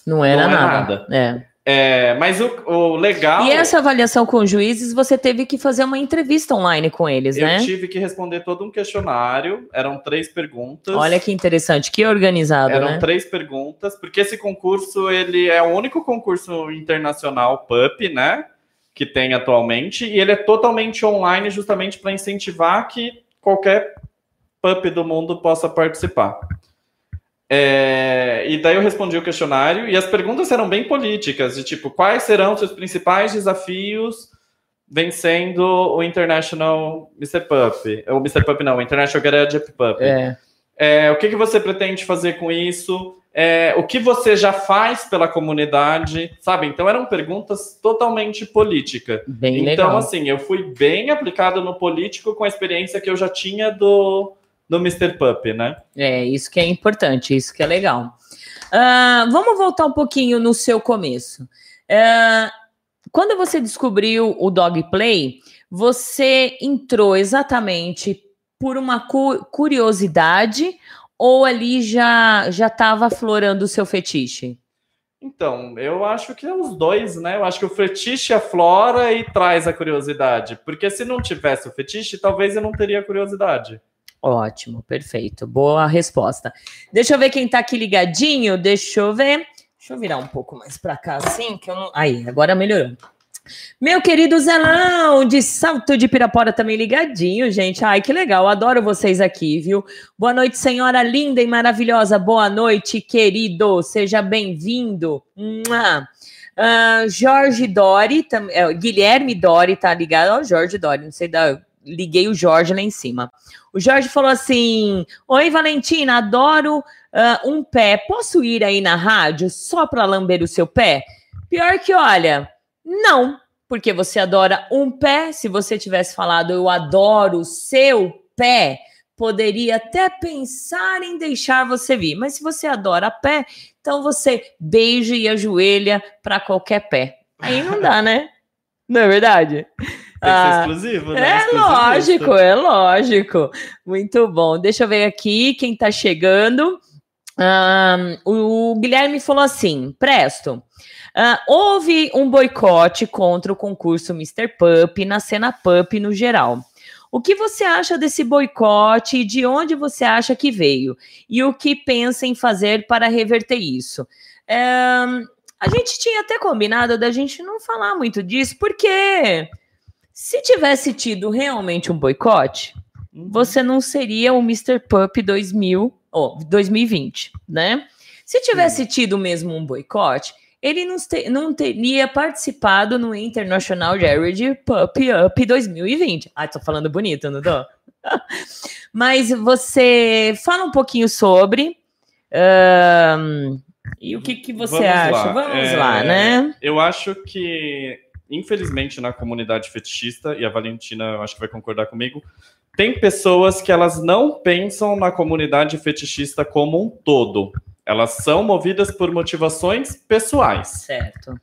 não era
não é
nada. É.
É, mas o, o legal.
E essa avaliação com os juízes, você teve que fazer uma entrevista online com eles,
Eu
né?
tive que responder todo um questionário, eram três perguntas.
Olha que interessante, que organizado,
Eram
né?
três perguntas, porque esse concurso ele é o único concurso internacional PUP, né, que tem atualmente, e ele é totalmente online, justamente para incentivar que qualquer PUP do mundo possa participar. É, e daí eu respondi o questionário e as perguntas eram bem políticas, de tipo, quais serão seus principais desafios vencendo o International Mr. Pup? O Mr. Pup não, o International Garage Pup.
É.
É, o que, que você pretende fazer com isso? É, o que você já faz pela comunidade? Sabe? Então eram perguntas totalmente política.
Bem
então,
legal.
assim, eu fui bem aplicado no político com a experiência que eu já tinha do, do Mr. Pup, né?
É, isso que é importante, isso que é legal. Ah, vamos voltar um pouquinho no seu começo. Ah, quando você descobriu o Dog Play, você entrou exatamente por uma cu- curiosidade ou ali já já estava aflorando o seu fetiche?
Então, eu acho que é os dois, né? Eu acho que o fetiche aflora e traz a curiosidade. Porque se não tivesse o fetiche, talvez eu não teria curiosidade.
Ótimo, perfeito. Boa resposta. Deixa eu ver quem tá aqui ligadinho. Deixa eu ver. Deixa eu virar um pouco mais para cá, assim, que eu não. Aí, agora melhorou. Meu querido Zelão, de Salto de Pirapora também ligadinho, gente. Ai, que legal, adoro vocês aqui, viu? Boa noite, senhora linda e maravilhosa. Boa noite, querido. Seja bem-vindo. Ah, Jorge Dori, tam- é, Guilherme Dori tá ligado. Ó, Jorge Dori, não sei da. Liguei o Jorge lá em cima. O Jorge falou assim: Oi, Valentina, adoro ah, um pé. Posso ir aí na rádio só para lamber o seu pé? Pior que, olha, não, porque você adora um pé. Se você tivesse falado eu adoro o seu pé, poderia até pensar em deixar você vir. Mas se você adora pé, então você beija e ajoelha para qualquer pé. Aí não dá, né? Não é verdade? Ah,
exclusivo, né?
É
Exclusivista.
lógico, é lógico. Muito bom. Deixa eu ver aqui quem tá chegando. Ahn, o Guilherme falou assim: Presto. ah, houve um boicote contra o concurso Mr. Pup na cena Pup no geral. O que você acha desse boicote e de onde você acha que veio? E o que pensa em fazer para reverter isso? É, a gente tinha até combinado da gente não falar muito disso, porque se tivesse tido realmente um boicote,
Uhum.
você não seria o Mr. Pup 2000, ou 2020, né? Se tivesse tido mesmo um boicote, ele não, te- não teria participado no International Jared Pup Up 2020. Ah, tô falando bonito, não tô? Mas você fala um pouquinho sobre. ahn, e o que, que você
Vamos
acha?
lá.
Vamos
É,
lá, né?
Eu acho que, infelizmente, na comunidade fetichista, e a Valentina eu acho que vai concordar comigo, tem pessoas que elas não pensam na comunidade fetichista como um todo. Elas são movidas por motivações pessoais.
Certo.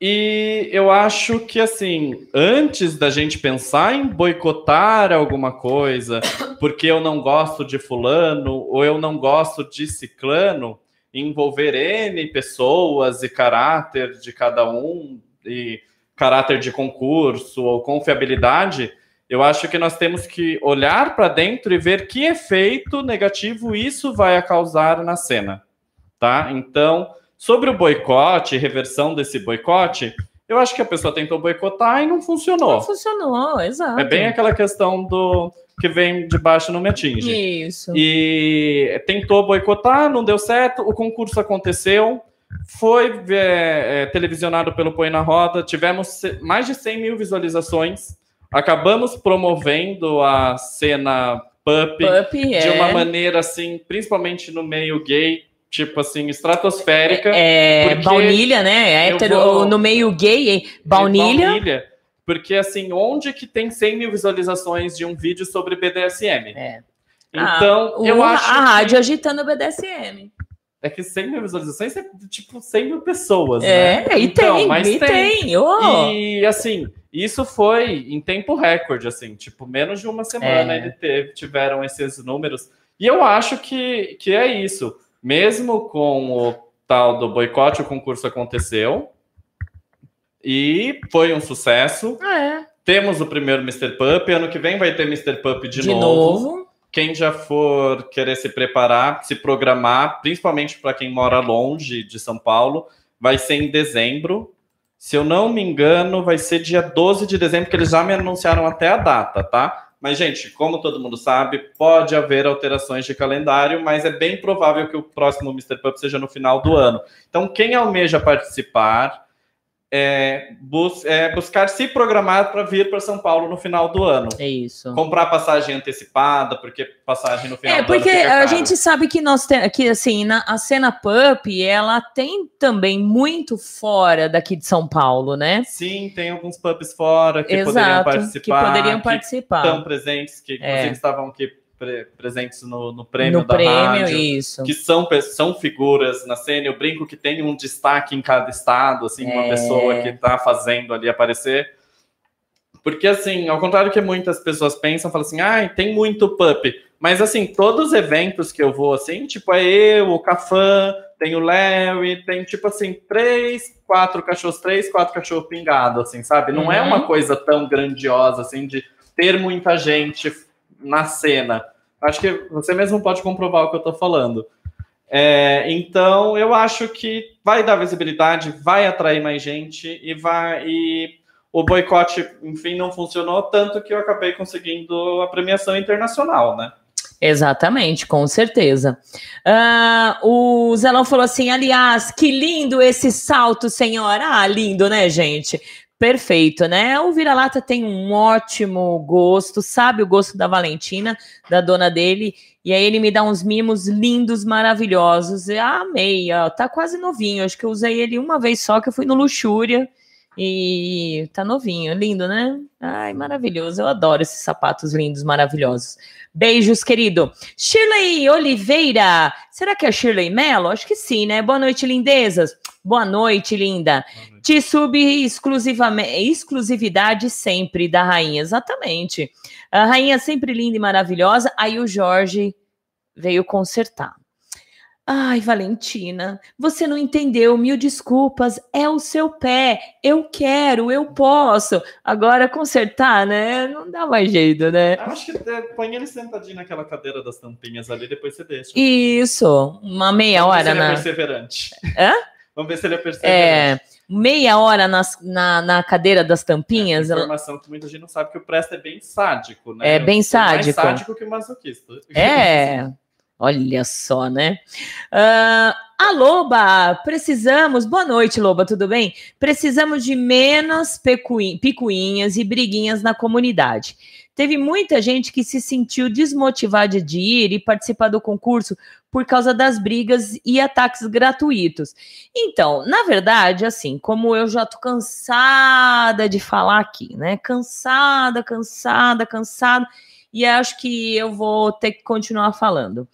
E eu acho que, assim, antes da gente pensar em boicotar alguma coisa, porque eu não gosto de Fulano ou eu não gosto de Ciclano, envolver N pessoas e caráter de cada um, e caráter de concurso ou confiabilidade, eu acho que nós temos que olhar para dentro e ver que efeito negativo isso vai causar na cena, tá? Então, sobre o boicote, reversão desse boicote, eu acho que a pessoa tentou boicotar e não funcionou.
Não funcionou, exato.
É bem aquela questão do que vem de baixo não me atinge.
Isso.
E tentou boicotar, não deu certo, o concurso aconteceu, foi é, é, televisionado pelo Põe na Roda, tivemos mais de 100 mil visualizações, acabamos promovendo a cena Pup,
Pup,
de
é.
uma maneira assim, principalmente no meio gay, tipo assim, estratosférica.
É,
porque
baunilha, né?
eu
Hétero,
vou-
no meio gay, hein? baunilha.
Porque assim, onde que tem 100 mil visualizações de um vídeo sobre BDSM?
É.
Então,
Ah,
eu
o-
acho
a
que-
rádio agitando o BDSM.
É que 100 mil visualizações é tipo 100 mil pessoas,
É,
né?
e
Então,
tem,
mas
e tem. ô.
E assim, isso foi em tempo recorde, assim, tipo, menos de uma semana
É.
ele teve, tiveram esses números. E eu acho que, que é isso. Mesmo com o tal do boicote, o concurso aconteceu. E foi um sucesso.
É,
Temos o primeiro Mr. Pup. Ano que vem vai ter Mr. Pup de,
de,
novo
novo.
Quem já for querer se preparar, se programar, principalmente para quem mora longe de São Paulo, vai ser em dezembro. Se eu não me engano, vai ser dia 12 de dezembro, que eles já me anunciaram até a data, tá? Mas, gente, como todo mundo sabe, pode haver alterações de calendário, mas é bem provável que o próximo Mr. Pup seja no final do ano. Então, quem almeja participar, é, bus é buscar se programar para vir para São Paulo no final do ano
É isso.
comprar passagem antecipada, porque passagem no final
É,
do ano
porque
fica
a gente sabe que nós temos que assim, na, a cena Pup, ela tem também muito fora daqui de São Paulo, né?
Sim, tem alguns pubs fora que poderiam
Exato,
participar.
que poderiam
que
participar.
estão presentes, que
É.
estavam aqui pre- presentes no, no prêmio
no
da
prêmio,
rádio.
isso.
Que são, são figuras na cena, eu brinco que tem um destaque em cada estado, assim, uma
É.
pessoa que está fazendo ali aparecer. Porque, assim, ao contrário que muitas pessoas pensam, falam assim, ah, tem muito pup. Mas, assim, todos os eventos que eu vou, assim, tipo, é eu, o Cafã, tem o Larry, tem, tipo assim, três, quatro cachorros, três, quatro cachorros pingados, assim, sabe? Não é
Uhum.
uma coisa tão grandiosa, assim, de ter muita gente na cena. Acho que você mesmo pode comprovar o que eu tô falando. É, então, eu acho que vai dar visibilidade, vai atrair mais gente e vai. E o boicote, enfim, não funcionou tanto que eu acabei conseguindo a premiação internacional, né?
Exatamente, com certeza. Ah, o Zelão falou assim: aliás, que lindo esse salto, senhora. Ah, lindo, né, gente? Perfeito, né? O vira-lata tem um ótimo gosto, sabe o gosto da Valentina, da dona dele, e aí ele me dá uns mimos lindos, maravilhosos. Eu amei, ó, tá quase novinho. Acho que eu usei ele uma vez só, que eu fui no Luxúria. E tá novinho, lindo, né? Ai, maravilhoso. Eu adoro esses sapatos lindos, maravilhosos. Beijos, querido. Shirley Oliveira. Será que é Shirley Mello? Acho que sim, né? Boa noite, lindezas. Boa noite, linda. Te sub exclusividade sempre da rainha. Exatamente. A rainha sempre linda e maravilhosa. Aí o Jorge veio consertar. Ai, Valentina, você não entendeu, mil desculpas, é o seu pé, eu quero, eu posso. Agora consertar, né? Não dá mais jeito, né?
Acho que é, põe ele sentadinho naquela cadeira das tampinhas ali, depois você deixa.
Isso, uma meia
Vamos
hora
é
na.
perseverante.
Hã?
Vamos ver se ele é
É,
perseverante.
Meia hora nas- na, na cadeira das tampinhas. ela-
Informação que muita gente não sabe que o Presta é bem sádico, né?
É bem
Eu sou mais
sádico.
sádico que o masoquista.
É, olha só, né? Ah, a Loba, precisamos. Boa noite, Loba, tudo bem? Precisamos de menos pecuin- picuinhas e briguinhas na comunidade. Teve muita gente que se sentiu desmotivada de ir e participar do concurso por causa das brigas e ataques gratuitos. Então, na verdade, assim, como eu já tô cansada de falar aqui, né? Cansada, cansada, cansada e acho que eu vou ter que continuar falando.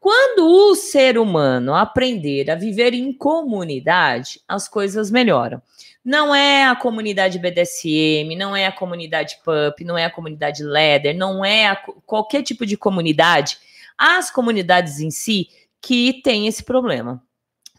Quando o ser humano aprender a viver em comunidade, as coisas melhoram. Não é a comunidade BDSM, não é a comunidade PUP, não é a comunidade Leather, não é a qualquer tipo de comunidade. As comunidades em si que têm esse problema.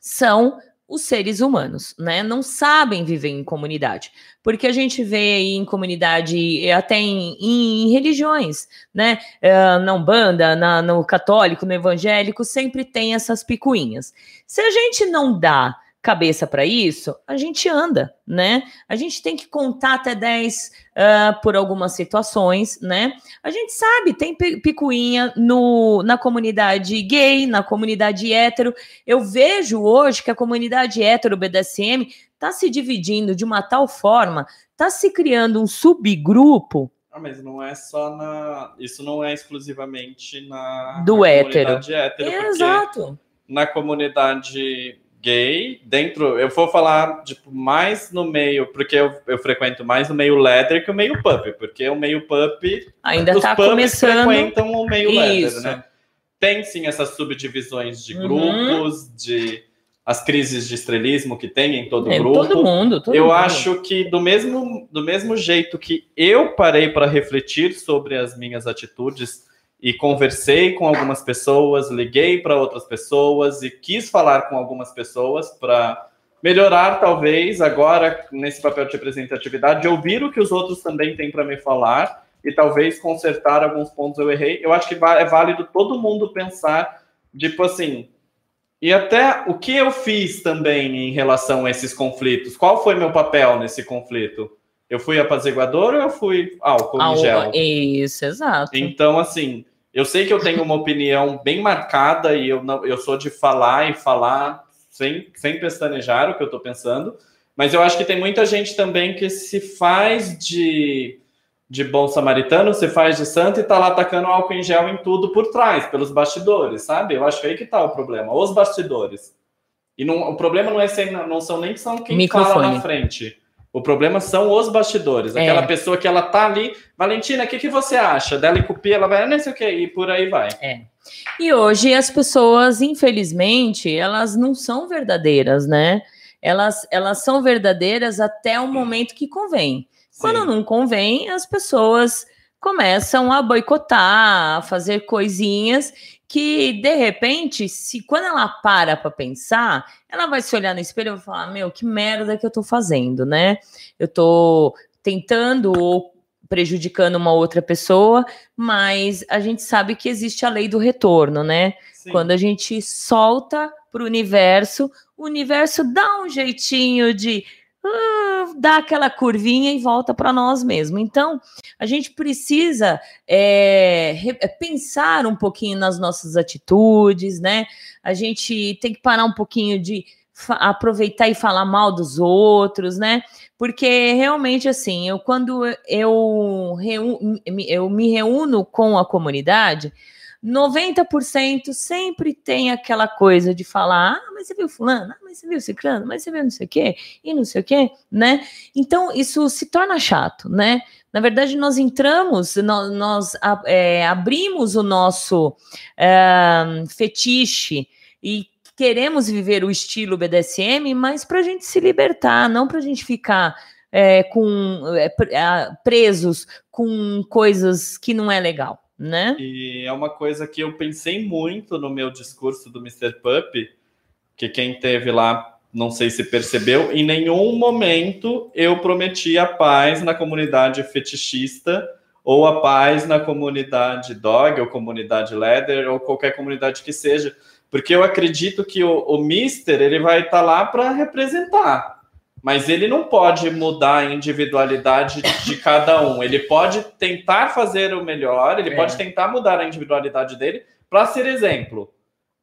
São os seres humanos, né? Não sabem viver em comunidade. Porque a gente vê aí em comunidade, até em, em religiões, né? Eh, na Umbanda, na, no católico, no evangélico, sempre tem essas picuinhas. Se a gente não dá cabeça para isso, a gente anda, né? A gente tem que contar até 10 ah, por algumas situações, né? A gente sabe, tem pi- picuinha no, na comunidade gay, na comunidade hétero. Eu vejo hoje que a comunidade hétero BDSM está se dividindo de uma tal forma, está se criando um subgrupo
Ah, mas não é só na. Isso não é exclusivamente na
Do
na
hétero.
comunidade hétero, porque
Exato.
na comunidade gay, dentro, eu vou falar tipo, mais no meio, porque eu, eu frequento mais o meio leather que o meio pup, porque o meio pup
Ainda
os
está
pubs
começando.
frequentam o meio leather, né? Tem sim essas subdivisões de
Uhum.
grupos, de as crises de estrelismo que tem em todo
É,
grupo.
todo mundo. todo
eu
mundo.
acho que do mesmo, do mesmo jeito que eu parei para refletir sobre as minhas atitudes e conversei com algumas pessoas, liguei para outras pessoas e quis falar com algumas pessoas para melhorar, talvez, agora nesse papel de representatividade, de ouvir o que os outros também têm para me falar e talvez consertar alguns pontos eu errei. Eu acho que é válido todo mundo pensar, tipo assim, e até o que eu fiz também em relação a esses conflitos? Qual foi meu papel nesse conflito? Eu fui apaziguador ou eu fui álcool
Ah,
em gel?
Isso, exato.
Então, assim, eu sei que eu tenho uma opinião bem marcada e eu, não, eu sou de falar e falar sem, sem pestanejar o que eu tô pensando, mas eu acho que tem muita gente também que se faz de, de bom samaritano, se faz de santo e tá lá tacando álcool em gel em tudo por trás, pelos bastidores, sabe? Eu acho que aí que tá o problema, os bastidores. E não, o problema não é ser, não são nem são quem fala
Microfone.
na frente. O problema são os bastidores.
É.
Aquela pessoa que ela tá ali, Valentina, o que, que você acha? Dela e cupia, ela vai, "Ah, não sei o que, e por aí vai.
E hoje as pessoas, infelizmente, elas não são verdadeiras, né? Elas, elas são verdadeiras até o momento que convém. Quando não convém, as pessoas começam a boicotar, a fazer coisinhas que, de repente, se quando ela para para pensar, ela vai se olhar no espelho e vai falar: Meu, que merda que eu tô fazendo, né? Eu tô tentando ou prejudicando uma outra pessoa, mas a gente sabe que existe a lei do retorno, né?
Sim.
Quando a gente solta para o universo, o universo dá um jeitinho de ah, dar aquela curvinha e volta para nós mesmos. Então, a gente precisa é, é, pensar um pouquinho nas nossas atitudes, né? A gente tem que parar um pouquinho de aproveitar e falar mal dos outros, né? Porque realmente, assim, eu quando eu, eu me reúno com a comunidade, 90% sempre tem aquela coisa de falar, ah, mas você viu fulano, ah, mas você viu ciclano, mas você viu não sei o quê, e não sei o quê, né? Então, isso se torna chato, né? Na verdade, nós entramos, nós, nós, é, abrimos o nosso é, fetiche e queremos viver o estilo BDSM, mas para a gente se libertar, não para a gente ficar é, com é, pre- presos com coisas que não é legal, né?
E é uma coisa que eu pensei muito no meu discurso do Mr. Pup, que quem teve lá, não sei se percebeu, em nenhum momento eu prometi a paz na comunidade fetichista ou a paz na comunidade dog ou comunidade leather ou qualquer comunidade que seja, porque eu acredito que o, o Mister ele vai estar tá lá para representar mas ele não pode mudar a individualidade de cada um. Ele pode tentar fazer o melhor, ele é. pode tentar mudar a individualidade dele para ser exemplo.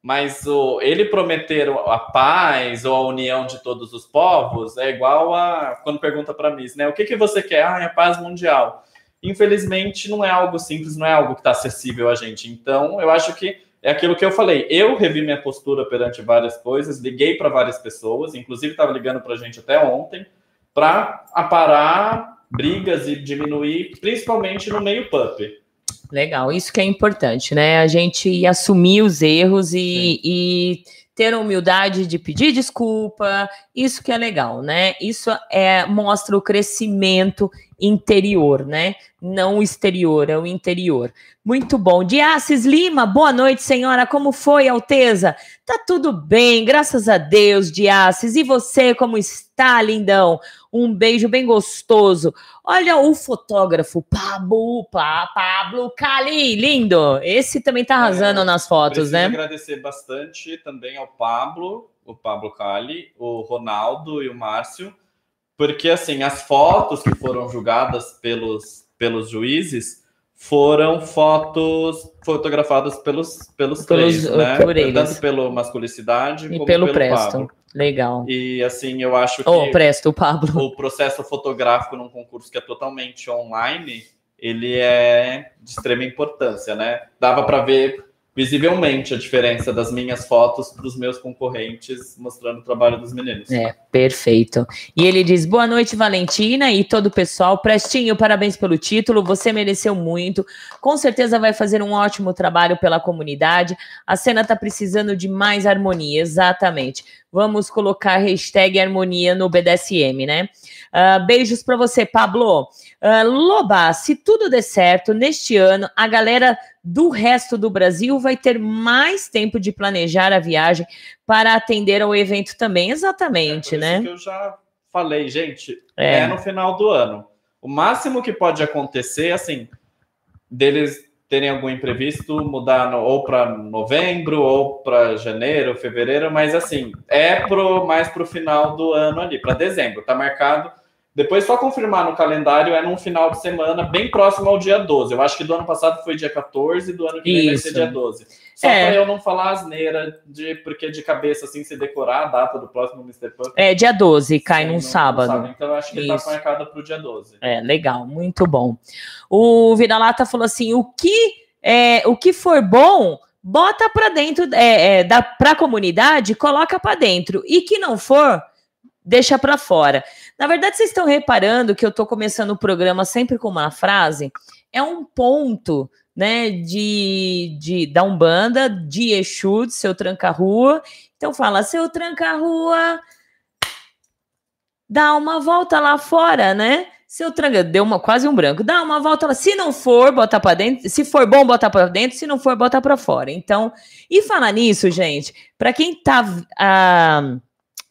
Mas o, ele prometer a paz ou a união de todos os povos é igual a quando pergunta para mim, né? O que, que você quer? Ah, é a paz mundial. Infelizmente, não é algo simples, não é algo que está acessível a gente. Então, eu acho que é aquilo que eu falei. Eu revi minha postura perante várias coisas, liguei para várias pessoas, inclusive estava ligando para a gente até ontem, para aparar brigas e diminuir, principalmente no meio pup.
Legal, isso que é importante, né? A gente assumir os erros e, e ter a humildade de pedir desculpa, isso que é legal, né? Isso é mostra o crescimento interior, né? Não o exterior, é o interior. Muito bom. Diaces Lima, boa noite, senhora. Como foi, Alteza? Tá tudo bem, graças a Deus, Diaces. E você, como está, lindão? Um beijo bem gostoso. Olha o fotógrafo Pablo, Pablo Cali, lindo. Esse também tá arrasando é, nas fotos, né?
agradecer bastante também ao Pablo, o Pablo Cali, o Ronaldo e o Márcio, porque assim, as fotos que foram julgadas pelos, pelos juízes foram fotos fotografadas pelos, pelos, pelos três, né? Por eles. Tanto pelo masculicidade
e como pelo, pelo Presto. Pablo. Legal.
E assim, eu acho que
oh, Presto, o Pablo.
o processo fotográfico num concurso que é totalmente online, ele é de extrema importância, né? Dava para ver visivelmente a diferença das minhas fotos para os meus concorrentes, mostrando o trabalho dos meninos.
É, perfeito. E ele diz: boa noite, Valentina e todo o pessoal. Prestinho, parabéns pelo título, você mereceu muito. Com certeza vai fazer um ótimo trabalho pela comunidade. A cena está precisando de mais harmonia, exatamente. Vamos colocar hashtag harmonia no BDSM, né? Uh, beijos para você, Pablo. Uh, Loba, se tudo der certo, neste ano, a galera do resto do Brasil vai ter mais tempo de planejar a viagem para atender ao evento também. Exatamente,
é
né?
Que eu já falei, gente, é. é no final do ano. O máximo que pode acontecer, assim, deles terem algum imprevisto, mudar no, ou para novembro ou para janeiro, fevereiro, mas assim, é pro, mais para o final do ano ali, para dezembro. Tá marcado depois, só confirmar no calendário, é num final de semana bem próximo ao dia 12. Eu acho que do ano passado foi dia 14, do ano que vem vai ser dia 12. Só é. para eu não falar asneira, de, porque de cabeça, assim, se decorar a data do próximo Mr. Pump.
É, dia 12, cai Sim, num sábado.
Então, eu acho que está marcada para o dia 12.
É, legal, muito bom. O Vira-Lata falou assim: o que, é, o que for bom, bota para dentro, é, é, para a comunidade, coloca para dentro. E que não for deixa para fora. Na verdade, vocês estão reparando que eu estou começando o programa sempre com uma frase? É um ponto, né, de, de da Umbanda, de Exu, de seu tranca-rua. Então fala, seu tranca-rua, dá uma volta lá fora, né? Seu tranca, deu uma quase um branco, dá uma volta lá. Se não for, bota para dentro. Se for bom, bota para dentro. Se não for, bota para fora. Então, e falar nisso, gente, para quem tá ah,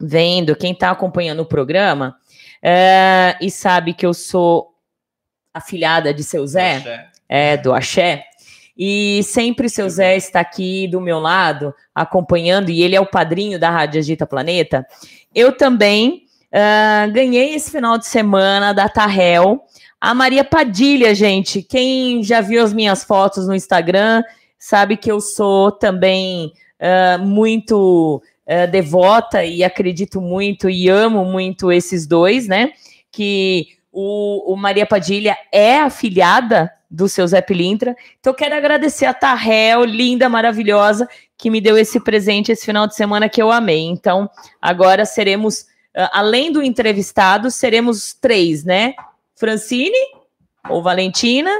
vendo, quem está acompanhando o programa é, e sabe que eu sou afilhada de seu Zé, é, do Axé, e sempre seu Zé está aqui do meu lado, acompanhando, e ele é o padrinho da Rádio Agita Planeta. Eu também uh, ganhei esse final de semana da Tarrel a Maria Padilha, gente. Quem já viu as minhas fotos no Instagram sabe que eu sou também uh, muito uh, devota e acredito muito e amo muito esses dois, né? Que o, o Maria Padilha é afiliada do seu Zé Pilintra. Então, quero agradecer a Tarrel, linda, maravilhosa, que me deu esse presente esse final de semana que eu amei. Então, agora seremos, uh, além do entrevistado, seremos três, né? Francine ou Valentina,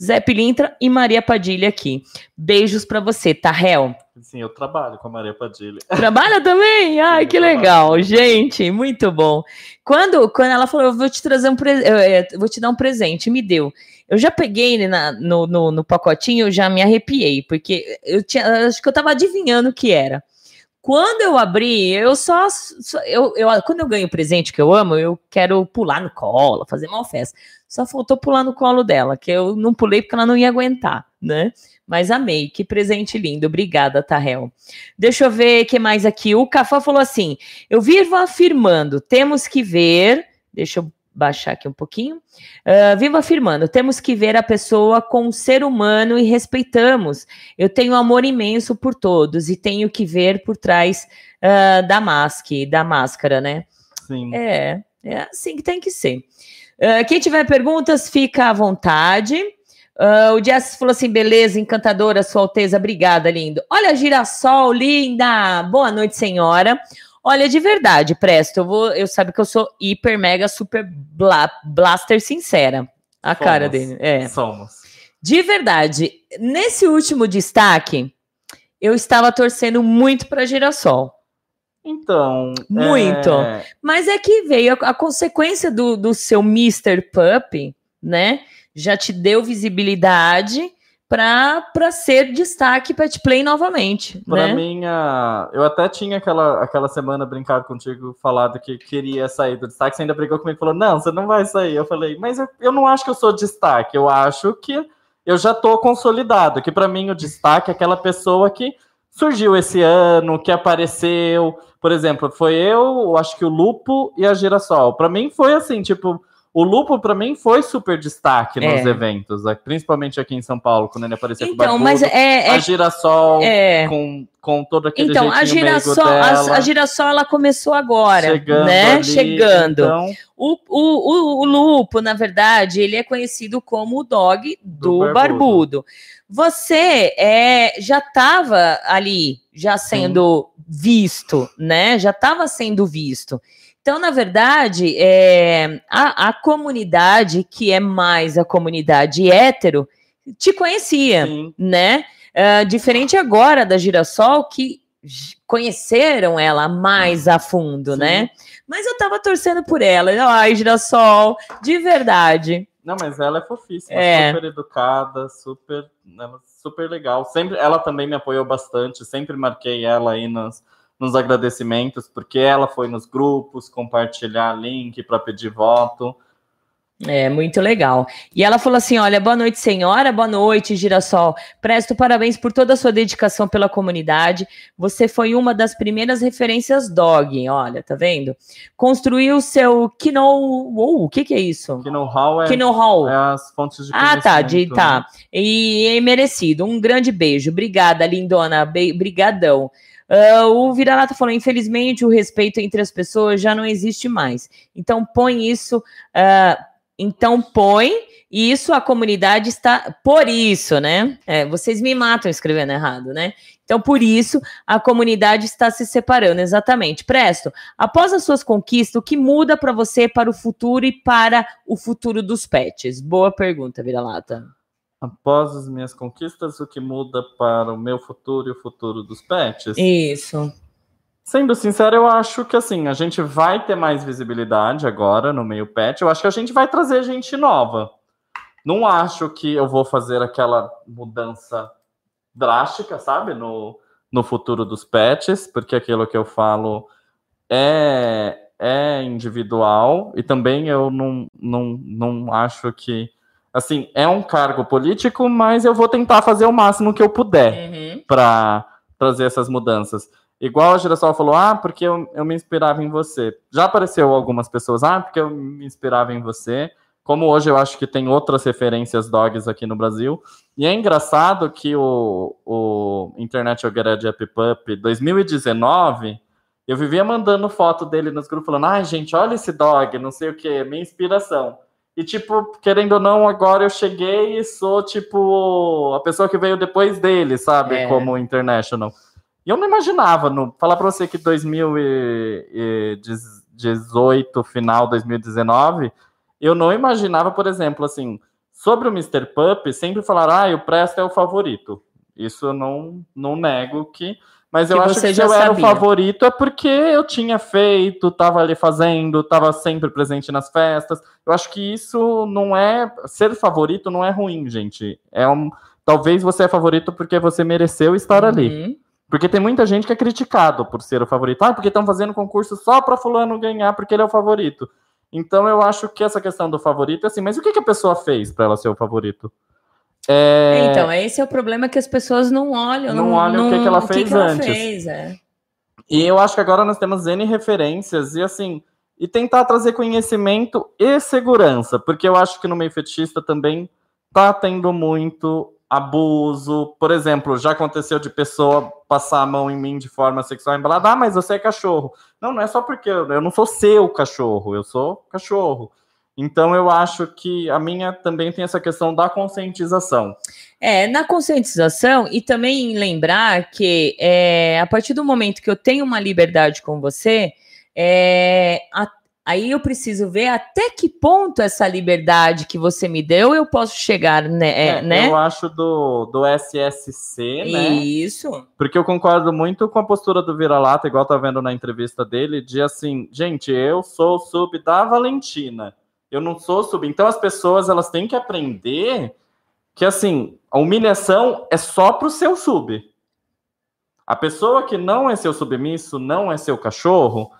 Zé Pilintra e Maria Padilha aqui. Beijos para você, Tarrel.
Sim, eu trabalho com a Maria Padilha.
Trabalha também? Ai,
Sim,
que
eu trabalho.
legal. Gente, muito bom. Quando, quando ela falou, eu vou te trazer um presente, eu vou te dar um presente, me deu. Eu já peguei ele na- no, no, no pacotinho, eu já me arrepiei, porque eu tinha, acho que eu tava adivinhando o que era. Quando eu abri, eu só, só- eu, eu, quando eu ganho presente que eu amo, eu quero pular no colo, fazer uma festa. Só faltou pular no colo dela, que eu não pulei porque ela não ia aguentar, né? Mas amei, que presente lindo. Obrigada, Tarrel. Deixa eu ver o que mais aqui. O Cafá falou assim: eu vivo afirmando, temos que ver. Deixa eu baixar aqui um pouquinho. Ah, vivo afirmando, temos que ver a pessoa com ser humano e respeitamos. Eu tenho amor imenso por todos e tenho que ver por trás ah, da máscara, da máscara, né?
Sim.
É, é assim que tem que ser. Ah, quem tiver perguntas, fica à vontade. Ah, o Jess falou assim: beleza, encantadora, Sua Alteza, obrigada, lindo. Olha, girassol, linda. Boa noite, senhora. Olha, de verdade, Presto, eu vou. Eu sabe que eu sou hiper, mega, super bla- blaster sincera. A cara
Somos.
dele. É.
Somos.
De verdade, nesse último destaque, eu estava torcendo muito para girassol.
Então.
Muito.
é,
Mas é que veio a, a consequência do, do seu Mr. Pup, né? Já te deu visibilidade para ser destaque pet play novamente.
Pra
né?
mim, a- eu até tinha aquela, aquela semana brincado contigo, falado que queria sair do destaque. Você ainda brigou comigo e falou: Não, você não vai sair. Eu falei: Mas eu, eu não acho que eu sou destaque. Eu acho que eu já tô consolidado. Que pra mim o destaque é aquela pessoa que surgiu esse ano, que apareceu. Por exemplo, foi eu, acho que o Lupo e a Girassol. Pra mim foi assim: tipo. O Lupo, pra mim, foi super destaque nos
É.
eventos, né? principalmente aqui em São Paulo, quando ele apareceu com o
Então,
Barbudo.
mas é.
A
é,
Girassol
é-
com, com todo aquele
então, a girassol, a, a girassol ela começou agora,
chegando
né?
ali,
Chegando.
Então,
O, o, o, o Lupo, na verdade, ele é conhecido como o dog do,
Do
barbudo.
barbudo.
Você é, já estava ali, já sendo visto, né? Já estava sendo visto. Então, na verdade, é, a, a comunidade, que é mais a comunidade hétero, te conhecia
sim,
né? Ah, diferente agora da Girassol, que conheceram ela mais a fundo,
Sim.
né? Mas eu tava torcendo por ela. Ai, Girassol, de verdade.
não, mas ela é fofíssima,
É.
super educada, super, super legal. Sempre, ela também me apoiou bastante, sempre marquei ela aí nos, nos agradecimentos, porque ela foi nos grupos compartilhar link para pedir voto.
É, muito legal. E ela falou assim: olha, boa noite, senhora, boa noite, Girassol. Presto parabéns por toda a sua dedicação pela comunidade. Você foi uma das primeiras referências dog, olha, tá vendo? Construiu seu Kino. Uou, o que, que é isso?
Que no hall é,
Kino Hall.
é as fontes de
Ah, tá, de, tá.
né?
E é merecido. Um grande beijo. Obrigada, lindona. Be brigadão. Ah, o Vira-Lata falou: infelizmente, o respeito entre as pessoas já não existe mais. Então, põe isso. ah, então, põe isso, a comunidade está. Por isso, né? É, vocês me matam escrevendo errado, né? Então, por isso, a comunidade está se separando, exatamente. Presto, após as suas conquistas, o que muda para você para o futuro e para o futuro dos pets? Boa pergunta, Vira-Lata.
Após as minhas conquistas, o que muda para o meu futuro e o futuro dos pets?
Isso.
Sendo sincero, eu acho que assim, a gente vai ter mais visibilidade agora no meio pet. Eu acho que a gente vai trazer gente nova. Não acho que eu vou fazer aquela mudança drástica, sabe, no, no futuro dos pets, porque aquilo que eu falo é, é individual e também eu não, não, não acho que. Assim, é um cargo político, mas eu vou tentar fazer o máximo que eu puder
Uhum.
para trazer essas mudanças. Igual a Girassol falou, ah, porque eu, eu me inspirava em você. Já apareceu algumas pessoas, ah, porque eu me inspirava em você. Como hoje eu acho que tem outras referências dogs aqui no Brasil. E é engraçado que o, o Internet Algorithm App Pup 2019, eu vivia mandando foto dele nos grupos, falando, ai, gente, olha esse dog, não sei o que, minha inspiração. E, tipo, querendo ou não, agora eu cheguei e sou, tipo, a pessoa que veio depois dele, sabe?
É.
Como international. E eu não imaginava, no, falar pra você que 2018, final 2019, eu não imaginava, por exemplo, assim, sobre o Mr. Pup, sempre falaram, ah, o Presto é o favorito. Isso eu não, não nego que. Mas eu
Que
acho que se eu era o
sabia.
favorito é porque eu tinha feito, tava ali fazendo, tava sempre presente nas festas. Eu acho que isso não é. Ser favorito não é ruim, gente. É um. Talvez você é favorito porque você mereceu estar ali.
Uhum.
Porque tem muita gente que é criticado por ser o favorito. Ah, porque estão fazendo concurso só para fulano ganhar porque ele é o favorito. Então eu acho que essa questão do favorito é assim, mas o que, que a pessoa fez para ela ser o favorito? É,
Então, esse é o problema que as pessoas não olham.
Não olham o que que ela fez
ela
antes.
fez, é.
E eu acho que agora nós temos N referências e assim, e tentar trazer conhecimento e segurança, porque eu acho que no meio fetichista também tá tendo muito abuso. Por exemplo, já aconteceu de pessoa passar a mão em mim de forma sexual embalada, ah, mas você é cachorro. Não, não é só porque eu, eu não sou seu cachorro, eu sou cachorro. Então eu acho que a minha também tem essa questão da conscientização.
É, na conscientização e também lembrar que é, a partir do momento que eu tenho uma liberdade com você, é, a- aí eu preciso ver até que ponto essa liberdade que você me deu eu posso chegar, né? é,
É,
né?
Eu acho do, do SSC, né?
Isso.
Porque eu concordo muito com a postura do Vira-Lata, igual tá vendo na entrevista dele, de assim, gente, eu sou sub da Valentina. Eu não sou sub. Então as pessoas elas têm que aprender que assim, a humilhação é só pro seu sub. A pessoa que não é seu submisso, não é seu cachorro,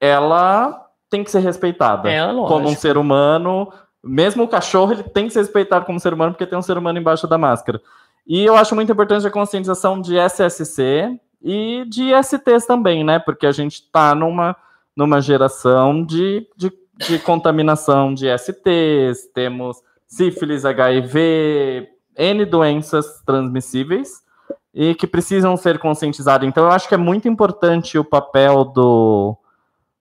ela tem que ser respeitada
É,
como um ser humano. Mesmo o cachorro, ele tem que ser respeitado como ser humano, porque tem um ser humano embaixo da máscara. E eu acho muito importante a conscientização de SSC e de STs também, né? Porque a gente está numa, numa geração de, de, de contaminação de STs, temos sífilis, HIV, N doenças transmissíveis e que precisam ser conscientizadas. Então, eu acho que é muito importante o papel do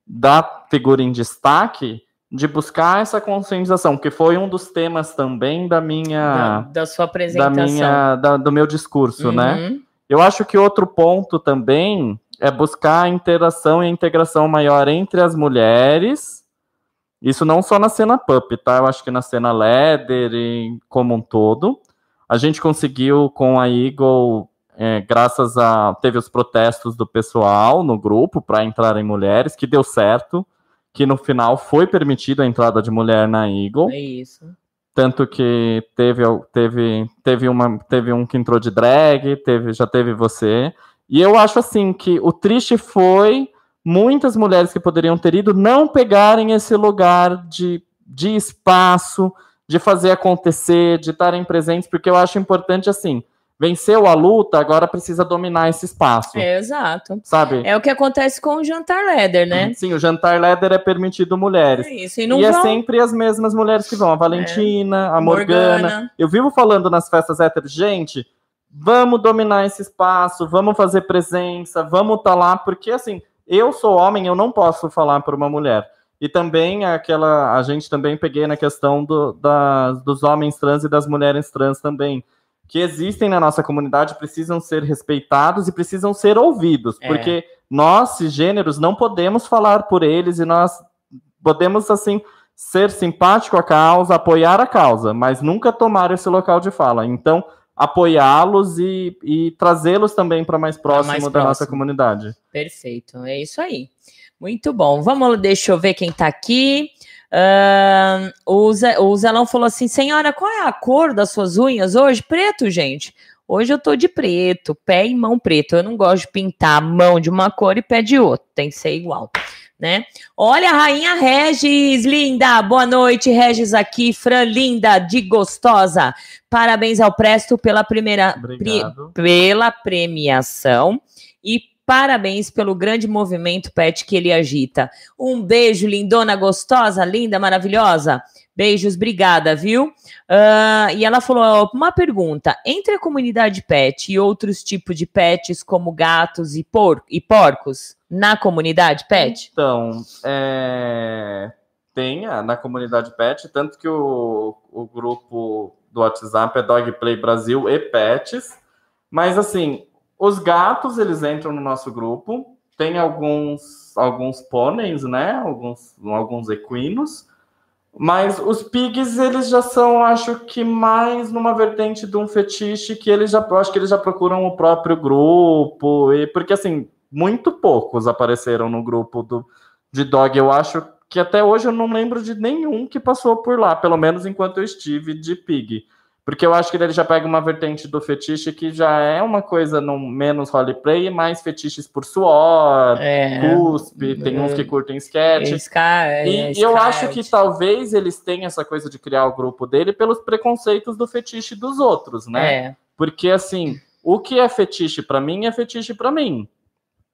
da figura em destaque de buscar essa conscientização, que foi um dos temas também da
Da,
minha
da sua
da
apresentação.
minha da- do meu discurso, né?
Uhum.
Eu acho que outro ponto também é buscar a interação e a integração maior entre as mulheres. Isso não só na cena pup, tá? Eu acho que na cena leather e como um todo. A gente conseguiu com a Eagle, é, graças a. Teve os protestos do pessoal no grupo para entrarem mulheres, que deu certo. Que no final foi permitida a entrada de mulher na Eagle.
É isso.
Tanto que teve, teve, teve, uma, teve um que entrou de drag, teve, já teve você. E eu acho assim que o triste foi muitas mulheres que poderiam ter ido não pegarem esse lugar de, de espaço, de fazer acontecer, de estarem presentes, porque eu acho importante assim. Venceu a luta, agora precisa dominar esse espaço.
É, exato.
Sabe?
É o que acontece com o jantar leather, né?
Sim, o jantar leather é permitido mulheres.
É isso. E não
e é
vão-
sempre as mesmas mulheres que vão. A Valentina, a Morgana.
Morgana.
Eu vivo falando nas festas héteros, gente, vamos dominar esse espaço, vamos fazer presença, vamos estar lá, porque assim, eu sou homem, eu não posso falar por uma mulher. E também aquela, a gente também peguei na questão do, das- dos homens trans e das mulheres trans também, que existem na nossa comunidade, precisam ser respeitados e precisam ser ouvidos,
É.
porque nós, cisgêneros, não podemos falar por eles e nós podemos, assim, ser simpático à causa, apoiar a causa, mas nunca tomar esse local de fala. Então, apoiá-los e, e trazê-los também para mais próximo
mais
da nossa
próximo.
comunidade.
Perfeito, é isso aí. Muito bom. Vamos, deixa eu ver quem tá aqui. Ahn, o, Zé, o Zelão falou assim: senhora, qual é a cor das suas unhas hoje? Preto, gente. Hoje eu tô de preto, pé e mão preto. Eu não gosto de pintar mão de uma cor e pé de outra. Tem que ser igual, né? Olha a rainha Regis, linda. Boa noite, Regis aqui. Fran, linda, de gostosa. Parabéns ao Presto pela primeira pri-
Obrigado.
pela premiação e parabéns pelo grande movimento pet que ele agita. Um beijo, lindona, gostosa, linda, maravilhosa. Beijos, obrigada, viu? Ah, e ela falou: uma pergunta: entre a comunidade pet e outros tipos de pets, como gatos e, por e porcos, na comunidade pet?
Então, é, tem a- na comunidade pet, tanto que o, o grupo do WhatsApp é Dog Play Brasil e Pets, mas assim, os gatos, eles entram no nosso grupo, tem alguns, alguns pôneis, né, alguns, alguns equinos, Mas os pigs, eles já são, acho que mais numa vertente de um fetiche que eles já, acho que eles já procuram o próprio grupo, e porque assim, muito poucos apareceram no grupo do, de dog. Eu acho que até hoje eu não lembro de nenhum que passou por lá, pelo menos enquanto eu estive de pig. Porque eu acho que ele já pega uma vertente do fetiche que já é uma coisa no, menos roleplay, mais fetiches por suor,
É.
cuspe, tem uns que curtem sketch.
Scar,
E, e eu acho que talvez eles tenham essa coisa de criar o grupo dele pelos preconceitos do fetiche dos outros, né?
É.
Porque assim, o que é fetiche pra mim é fetiche pra mim.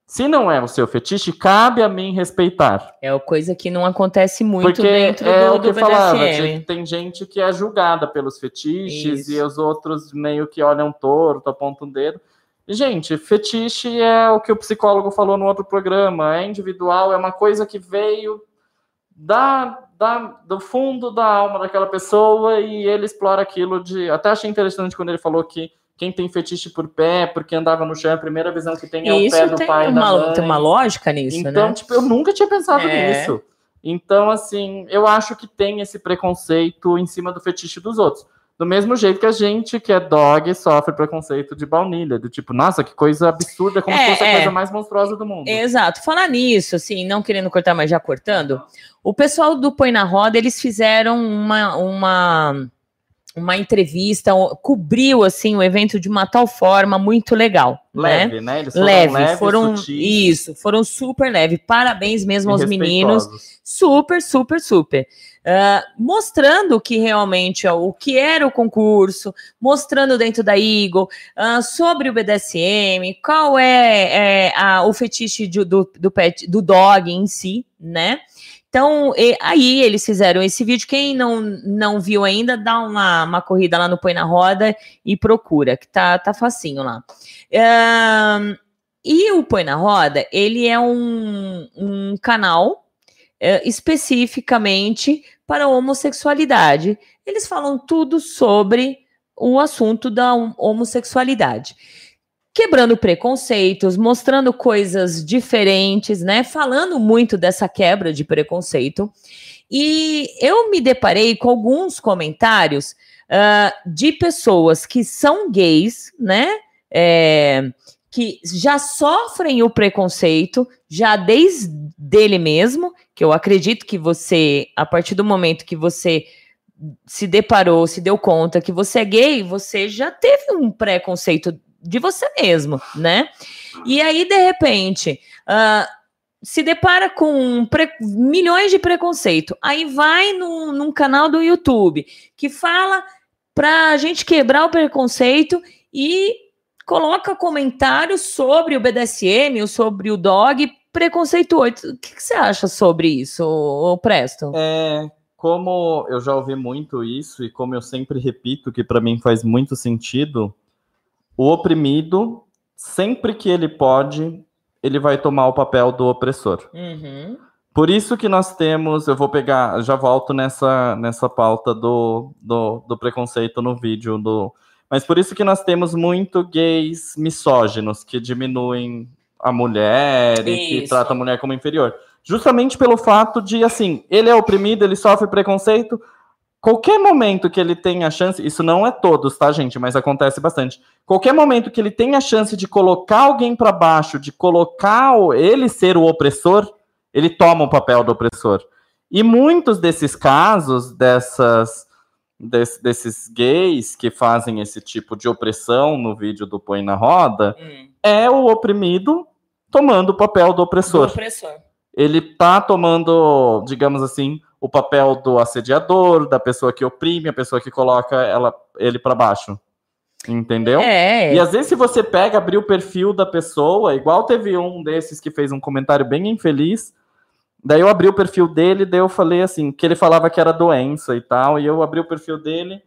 Se não é o seu fetiche, cabe a mim respeitar.
É uma coisa que não acontece muito
Porque
dentro
é
do,
o que
do
falava,
BDSM.
tem gente que é julgada pelos fetiches
Isso.
e os outros meio que olham torto, apontam o dedo. E, Gente, fetiche é o que o psicólogo falou no outro programa, é individual, é uma coisa que veio da, da, do fundo da alma daquela pessoa e ele explora aquilo de. Até achei interessante quando ele falou que quem tem fetiche por pé, porque andava no chão, a primeira visão que tem é o
Isso
pé do
tem
pai e da
uma,
mãe.
tem uma lógica nisso,
Então,
né?
tipo, eu nunca tinha pensado
É.
nisso. Então, assim, eu acho que tem esse preconceito em cima do fetiche dos outros. Do mesmo jeito que a gente, que é dog, sofre preconceito de baunilha. Do tipo, nossa, que coisa absurda, como
É,
se fosse a
é.
coisa mais monstruosa do mundo.
Exato. Falar nisso, assim, não querendo cortar, mas já cortando, o pessoal do Põe na Roda, eles fizeram uma, uma, uma entrevista, cobriu, assim, o evento de uma tal forma muito legal, né?
Leve, né? Eles foram
Leve,
leves,
foram
sutis
isso, foram super leve. Parabéns mesmo
e
aos meninos, super, super, super. Ah, mostrando que realmente ó, o que era o concurso, mostrando dentro da Eagle ah, sobre o BDSM, qual é, é, a- o fetiche de- do, do, pet, do dog em si, né? Então, aí eles fizeram esse vídeo. Quem não, não viu ainda, dá uma, uma corrida lá no Põe na Roda e procura, que tá, tá facinho lá. E o Põe na Roda, ele é um, um canal é, especificamente para a homossexualidade. Eles falam tudo sobre o assunto da hom- homossexualidade. Quebrando preconceitos, mostrando coisas diferentes, né? Falando muito dessa quebra de preconceito. E eu me deparei com alguns comentários ah, de pessoas que são gays, né? É, que já sofrem o preconceito, já desde dele mesmo, que eu acredito que você, a partir do momento que você se deparou, se deu conta que você é gay, você já teve um preconceito de você mesmo, né? E aí, de repente, ah, se depara com milhões de preconceito. Aí vai num, num canal do YouTube que fala pra gente quebrar o preconceito e coloca comentários sobre o BDSM ou sobre o dog preconceituoso. O que, que você acha sobre isso, ô Presto?
É, como eu já ouvi muito isso e como eu sempre repito que para mim faz muito sentido, o oprimido, sempre que ele pode, ele vai tomar o papel do opressor.
Uhum.
Por isso que nós temos, eu vou pegar, já volto nessa, nessa pauta do, do, do preconceito no vídeo, do, mas por isso que nós temos muito gays misóginos que diminuem a mulher e que
Isso.
tratam a mulher como inferior. Justamente pelo fato de, assim, ele é oprimido, ele sofre preconceito. Qualquer momento que ele tem a chance, isso não é todos, tá, gente? Mas acontece bastante. Qualquer momento que ele tem a chance de colocar alguém para baixo, de colocar o- ele ser o opressor, ele toma o papel do opressor. E muitos desses casos, dessas, des- desses gays que fazem esse tipo de opressão no vídeo do Põe na Roda, é o oprimido tomando o papel do opressor
opressor.
Ele tá tomando, digamos assim, o papel do assediador, da pessoa que oprime, a pessoa que coloca ela, ele para baixo. Entendeu?
É,
E às vezes, se você pega, abrir o perfil da pessoa, igual teve um desses que fez um comentário bem infeliz. Daí eu abri o perfil dele, daí eu falei assim, que ele falava que era doença e tal, e eu abri o perfil dele,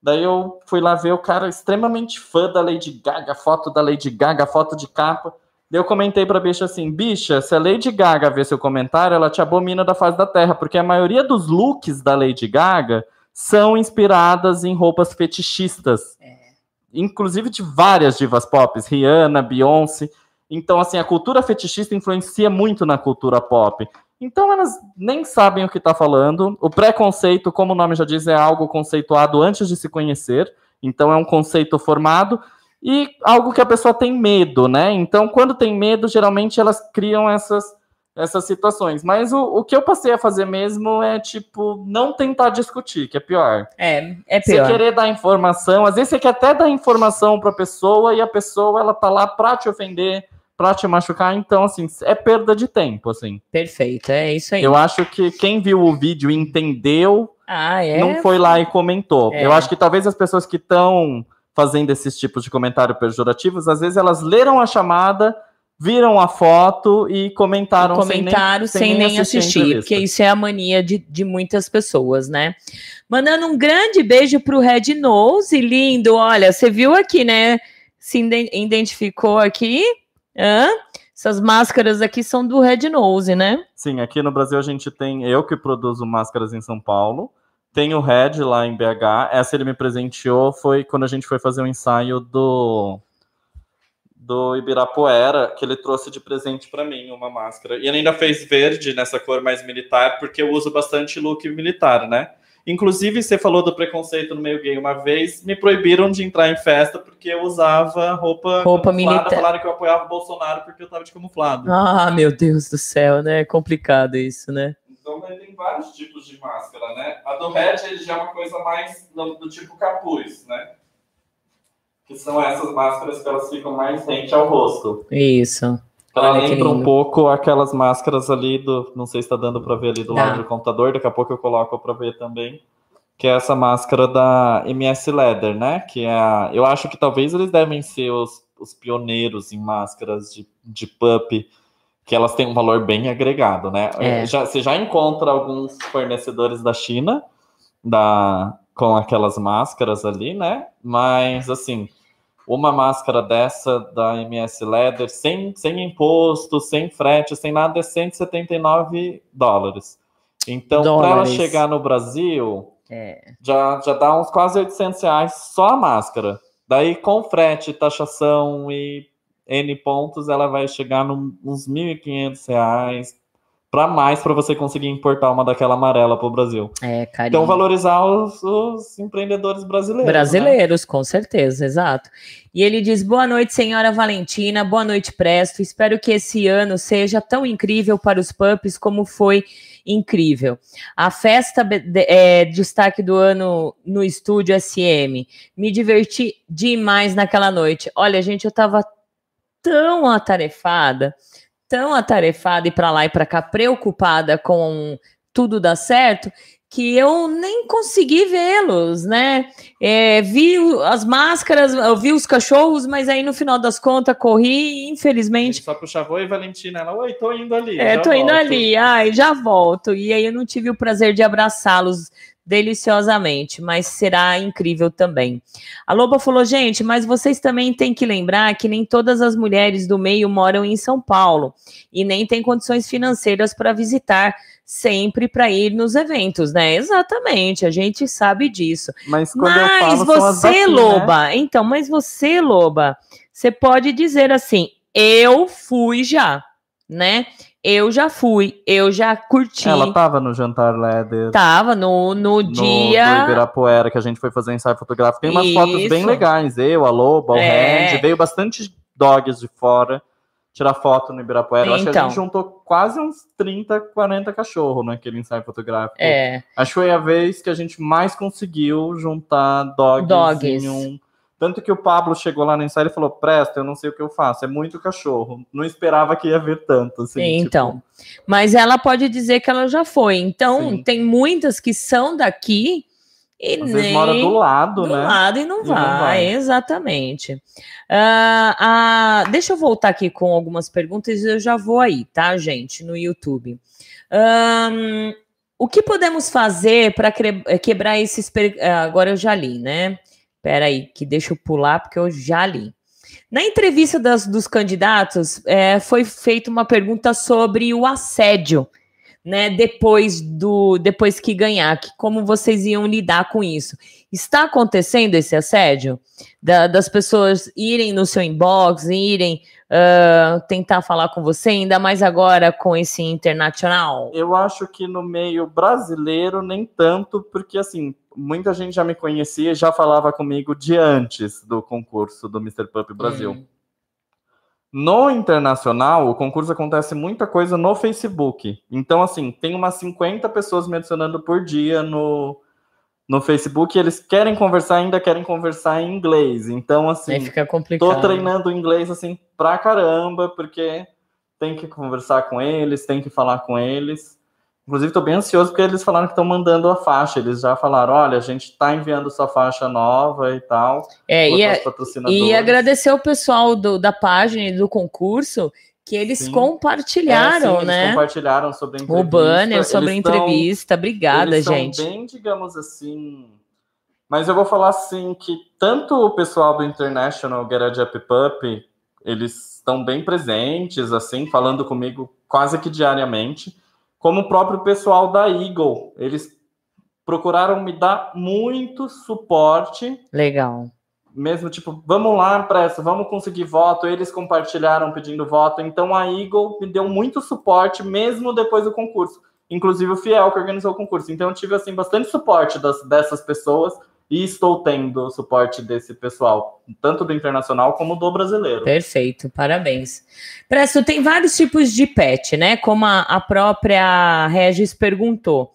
daí eu fui lá ver o cara extremamente fã da Lady Gaga, foto da Lady Gaga, foto de capa. Daí eu comentei pra bicha assim, bicha, se a Lady Gaga ver seu comentário, ela te abomina da face da terra, porque a maioria dos looks da Lady Gaga são inspiradas em roupas fetichistas. Inclusive de várias divas pop, Rihanna, Beyoncé. Então, assim, a cultura fetichista influencia muito na cultura pop. Então elas nem sabem o que está falando. O preconceito, como o nome já diz, é algo conceituado antes de se conhecer. Então é um conceito formado e algo que a pessoa tem medo, né? Então, quando tem medo, geralmente elas criam essas, essas situações. Mas o, o que eu passei a fazer mesmo é, tipo, não tentar discutir, que é pior.
É, é pior.
Você querer dar informação, às vezes você quer até dar informação para a pessoa e a pessoa, ela tá lá para te ofender, para te machucar, então, assim, é perda de tempo, assim.
Perfeito, é isso aí.
Eu acho que quem viu o vídeo entendeu,
ah, é?
não foi lá e comentou.
É.
Eu acho que talvez as pessoas que estão fazendo esses tipos de comentário pejorativos, às vezes elas leram a chamada, viram a foto e comentaram,
Comentaram sem nem, assistir,
a entrevista.
porque isso é a mania de, de muitas pessoas, né? Mandando um grande beijo pro Red Nose, lindo. Olha, você viu aqui, né? Se iden- identificou aqui. Hã? Essas máscaras aqui são do Red Nose, né?
Sim, aqui no Brasil a gente tem eu que produzo máscaras em São Paulo. Tem o Red lá em BH. Essa ele me presenteou foi quando a gente foi fazer um ensaio do do Ibirapuera, que ele trouxe de presente para mim uma máscara. E ele ainda fez verde nessa cor mais militar, porque eu uso bastante look militar, né? Inclusive, você falou do preconceito no meio gay uma vez, me proibiram de entrar em festa porque eu usava roupa,
Roupa militar.
Falaram que eu apoiava o Bolsonaro porque eu tava de camuflado.
Ah, meu Deus do céu, né? É complicado isso, né?
Então tem vários tipos de máscara, né? A do Red ele já é uma coisa mais do, do tipo capuz, né? Que são essas máscaras que elas ficam mais rente ao rosto.
Isso.
Ela
Olha
lembra um pouco aquelas máscaras ali do. Não sei se tá dando para ver ali do
Dá.
lado do computador, daqui a pouco eu coloco para ver também. Que é essa máscara da MS Leather, né? Que é a, Eu acho que talvez eles devem ser os, os pioneiros em máscaras de, de pup, que elas têm um valor bem agregado, né?
É.
Já, você já encontra alguns fornecedores da China da, com aquelas máscaras ali, né? Mas assim, uma máscara dessa da MS Leather, sem, sem imposto, sem frete, sem nada, é 179 dólares. Então, para ela chegar no Brasil,
É.
já, já dá uns quase 800 reais só a máscara. Daí, com frete, taxação e N pontos, ela vai chegar num- uns 1.500 reais para mais para você conseguir importar uma daquela amarela para o Brasil.
É, carinho.
Então, valorizar os, os empreendedores brasileiros. né?
Brasileiros, com certeza, exato. E ele diz: Boa noite, senhora Valentina, boa noite, Presto. Espero que esse ano seja tão incrível para os pups como foi incrível. A festa é, destaque do ano no estúdio SM. Me diverti demais naquela noite. Olha, gente, eu tava tão atarefada, tão atarefada e para lá e para cá, preocupada com tudo dar certo, que eu nem consegui vê-los, né? É, vi as máscaras, eu vi os cachorros, mas aí no final das contas corri infelizmente.
Só puxava, oi, Valentina. Ela, oi, tô indo ali.
É, tô indo
volto."
ali, ai, já volto. E aí eu não tive o prazer de abraçá-los deliciosamente, mas será incrível também. A Loba falou, gente, mas vocês também têm que lembrar que nem todas as mulheres do meio moram em São Paulo e nem têm condições financeiras para visitar sempre para ir nos eventos, né? Exatamente, a gente sabe disso.
Mas quando eu
Mas
falo,
você,
daqui, né?
Loba, então, mas você, Loba, você pode dizer assim: eu fui já, né? Eu já fui, eu já curti.
Ela tava no jantar Leather.
Tava no, no,
no
dia.
Ibirapuera, que a gente foi fazer ensaio fotográfico. Tem umas fotos bem
Isso.
legais. Eu, a Loba, o
É.
Randy. Veio bastante dogs de fora tirar foto no Ibirapuera. Eu acho que a
Então.
gente juntou quase uns 30, 40 cachorros naquele ensaio fotográfico.
É,
Acho que foi a vez que a gente mais conseguiu juntar dogs,
Dogs.
em um. Tanto que o Pablo chegou lá no ensaio e falou: Presta, eu não sei o que eu faço, é muito cachorro. Não esperava que ia ver tanto. Assim,
então. Mas ela pode dizer que ela já foi. Então,
Sim.
tem muitas que são daqui e
tipo, às
nem
mora do lado,
do
né?
lado e não
E não
vai,
vai.
exatamente. Ah, ah, deixa eu voltar aqui com algumas perguntas e eu já vou aí, tá, gente, no YouTube. Ahn, o que podemos fazer para quebrar esses. per- ah, Agora eu já li, né? Pera aí, que deixa eu pular porque eu já li. Na entrevista das- dos candidatos, eh, foi feita uma pergunta sobre o assédio né, depois do depois que ganhar, que como vocês iam lidar com isso. Está acontecendo esse assédio da, das pessoas irem no seu inbox, irem uh, tentar falar com você, ainda mais agora com esse internacional?
Eu acho que no meio brasileiro nem tanto, porque assim, muita gente já me conhecia e já falava comigo de antes do concurso do Mr. Pup Brasil. Hum. No internacional, o concurso acontece muita coisa no Facebook. Então, assim, tem umas 50 pessoas me adicionando por dia no, no Facebook. eles querem conversar, ainda querem conversar em inglês. Então, assim,
Aí fica complicado.
tô treinando inglês, assim, pra caramba, porque tem que conversar com eles, tem que falar com eles. Inclusive, estou bem ansioso porque eles falaram que estão mandando a faixa. Eles já falaram: olha, a gente está enviando sua faixa nova e tal.
É, e, a, e agradecer o pessoal do, da página e do concurso que eles sim. compartilharam, é, sim, né?
Eles compartilharam sobre a entrevista.
O banner sobre eles a entrevista. Tão, Obrigada,
eles
gente.
São bem, digamos assim. Mas eu vou falar assim que tanto o pessoal do International Garage Up Pup, eles estão bem presentes, assim, falando comigo quase que diariamente como o próprio pessoal da Eagle. Eles procuraram me dar muito suporte.
Legal.
Mesmo tipo, vamos lá, pressa, vamos conseguir voto. Eles compartilharam pedindo voto. Então a Eagle me deu muito suporte, mesmo depois do concurso. Inclusive o Fiel, que organizou o concurso. Então eu tive assim bastante suporte das, dessas pessoas e estou tendo suporte desse pessoal, tanto do internacional como do brasileiro.
Perfeito, parabéns. Presto, tem vários tipos de pet, né? Como a, a própria Regis perguntou.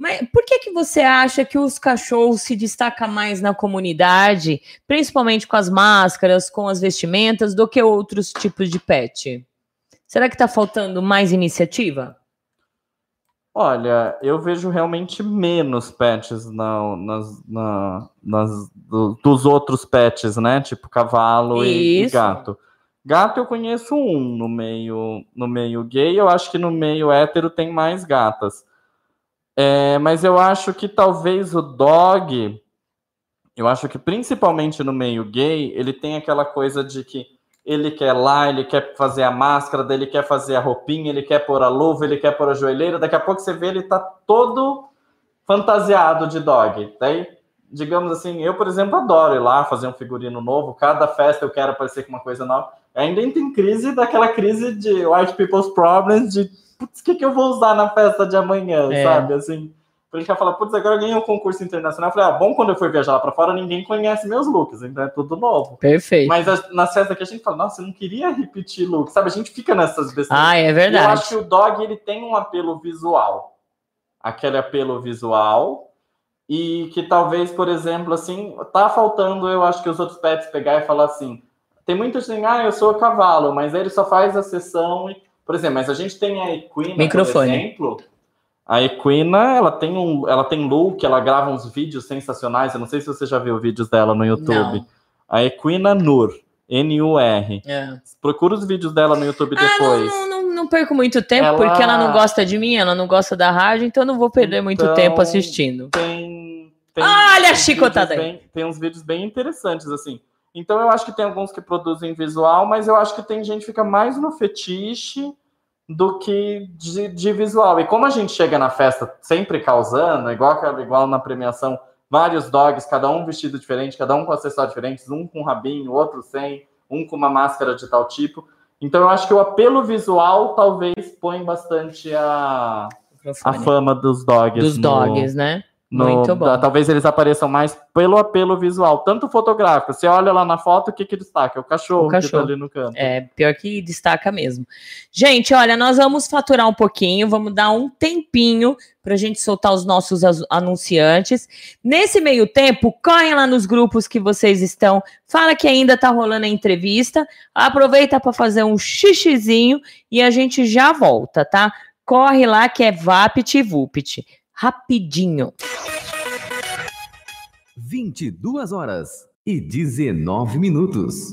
Mas por que, que você acha que os cachorros se destacam mais na comunidade, principalmente com as máscaras, com as vestimentas, do que outros tipos de pet? Será que está faltando mais iniciativa?
Olha, eu vejo realmente menos pets na, nas, na, nas, do, dos outros pets, né? Tipo cavalo e, e, gato. Gato eu conheço um no meio, no meio gay, eu acho que no meio hétero tem mais gatas. É, mas eu acho que talvez o dog, eu acho que principalmente no meio gay, ele tem aquela coisa de que ele quer lá, ele quer fazer a máscara, ele quer fazer a roupinha, ele quer pôr a luva, ele quer pôr a joelheira. Daqui a pouco você vê ele tá todo fantasiado de dog. Daí, digamos assim, eu, por exemplo, adoro ir lá fazer um figurino novo. Cada festa eu quero aparecer com uma coisa nova. Ainda tem crise daquela crise de white people's problems de putz, o que, que eu vou usar na festa de amanhã, é. sabe? Assim, gente falar, putz, agora eu ganhei um concurso internacional. Eu falei, ah, bom, quando eu for viajar lá pra fora, ninguém conhece meus looks, então é tudo novo.
Perfeito.
Mas na festa aqui a gente fala, nossa, eu não queria repetir look, sabe? A gente fica nessas besteiras.
Ah, é verdade.
E eu acho que o dog, ele tem um apelo visual. Aquele apelo visual. E que talvez, por exemplo, assim, tá faltando, eu acho que os outros pets pegar e falar assim, tem muita gente, ah, eu sou cavalo, mas ele só faz a sessão. Por exemplo, mas a gente tem a Equina,
Microfone.
por exemplo a Equina, ela tem um, ela tem look, ela grava uns vídeos sensacionais. Eu não sei se você já viu vídeos dela no YouTube. Não. A Equina Nur, N-U-R. É. Procura os vídeos dela no YouTube ah, depois.
Não, não, não, perco muito tempo, ela... porque ela não gosta de mim, ela não gosta da rádio, então não vou perder então, muito tempo assistindo.
Tem. tem
Olha a chicotada
aí. Tem uns vídeos bem interessantes, assim. Então eu acho que tem alguns que produzem visual, mas eu acho que tem gente que fica mais no fetiche do que de, de, visual. E como a gente chega na festa sempre causando, igual, igual na premiação, vários dogs, cada um vestido diferente, cada um com acessórios diferentes, um com rabinho, outro sem, um com uma máscara de tal tipo. Então eu acho que o apelo visual talvez põe bastante a, a fama dos dogs.
Dos no, dogs, né?
No, Muito bom. Talvez eles apareçam mais pelo apelo visual, tanto fotográfico. Você olha lá na foto, o que que destaca? O cachorro, o cachorro. que tá ali no canto.
É, pior que destaca mesmo. Gente, olha, nós vamos faturar um pouquinho, vamos dar um tempinho para a gente soltar os nossos anunciantes. Nesse meio tempo, correm lá nos grupos que vocês estão, fala que ainda tá rolando a entrevista, aproveita para fazer um xixizinho e a gente já volta, tá? Corre lá que é Vapt Vupt rapidinho.
22 horas e 19 minutos.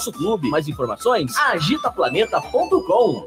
nosso clube. Mais informações? agitaplaneta.com.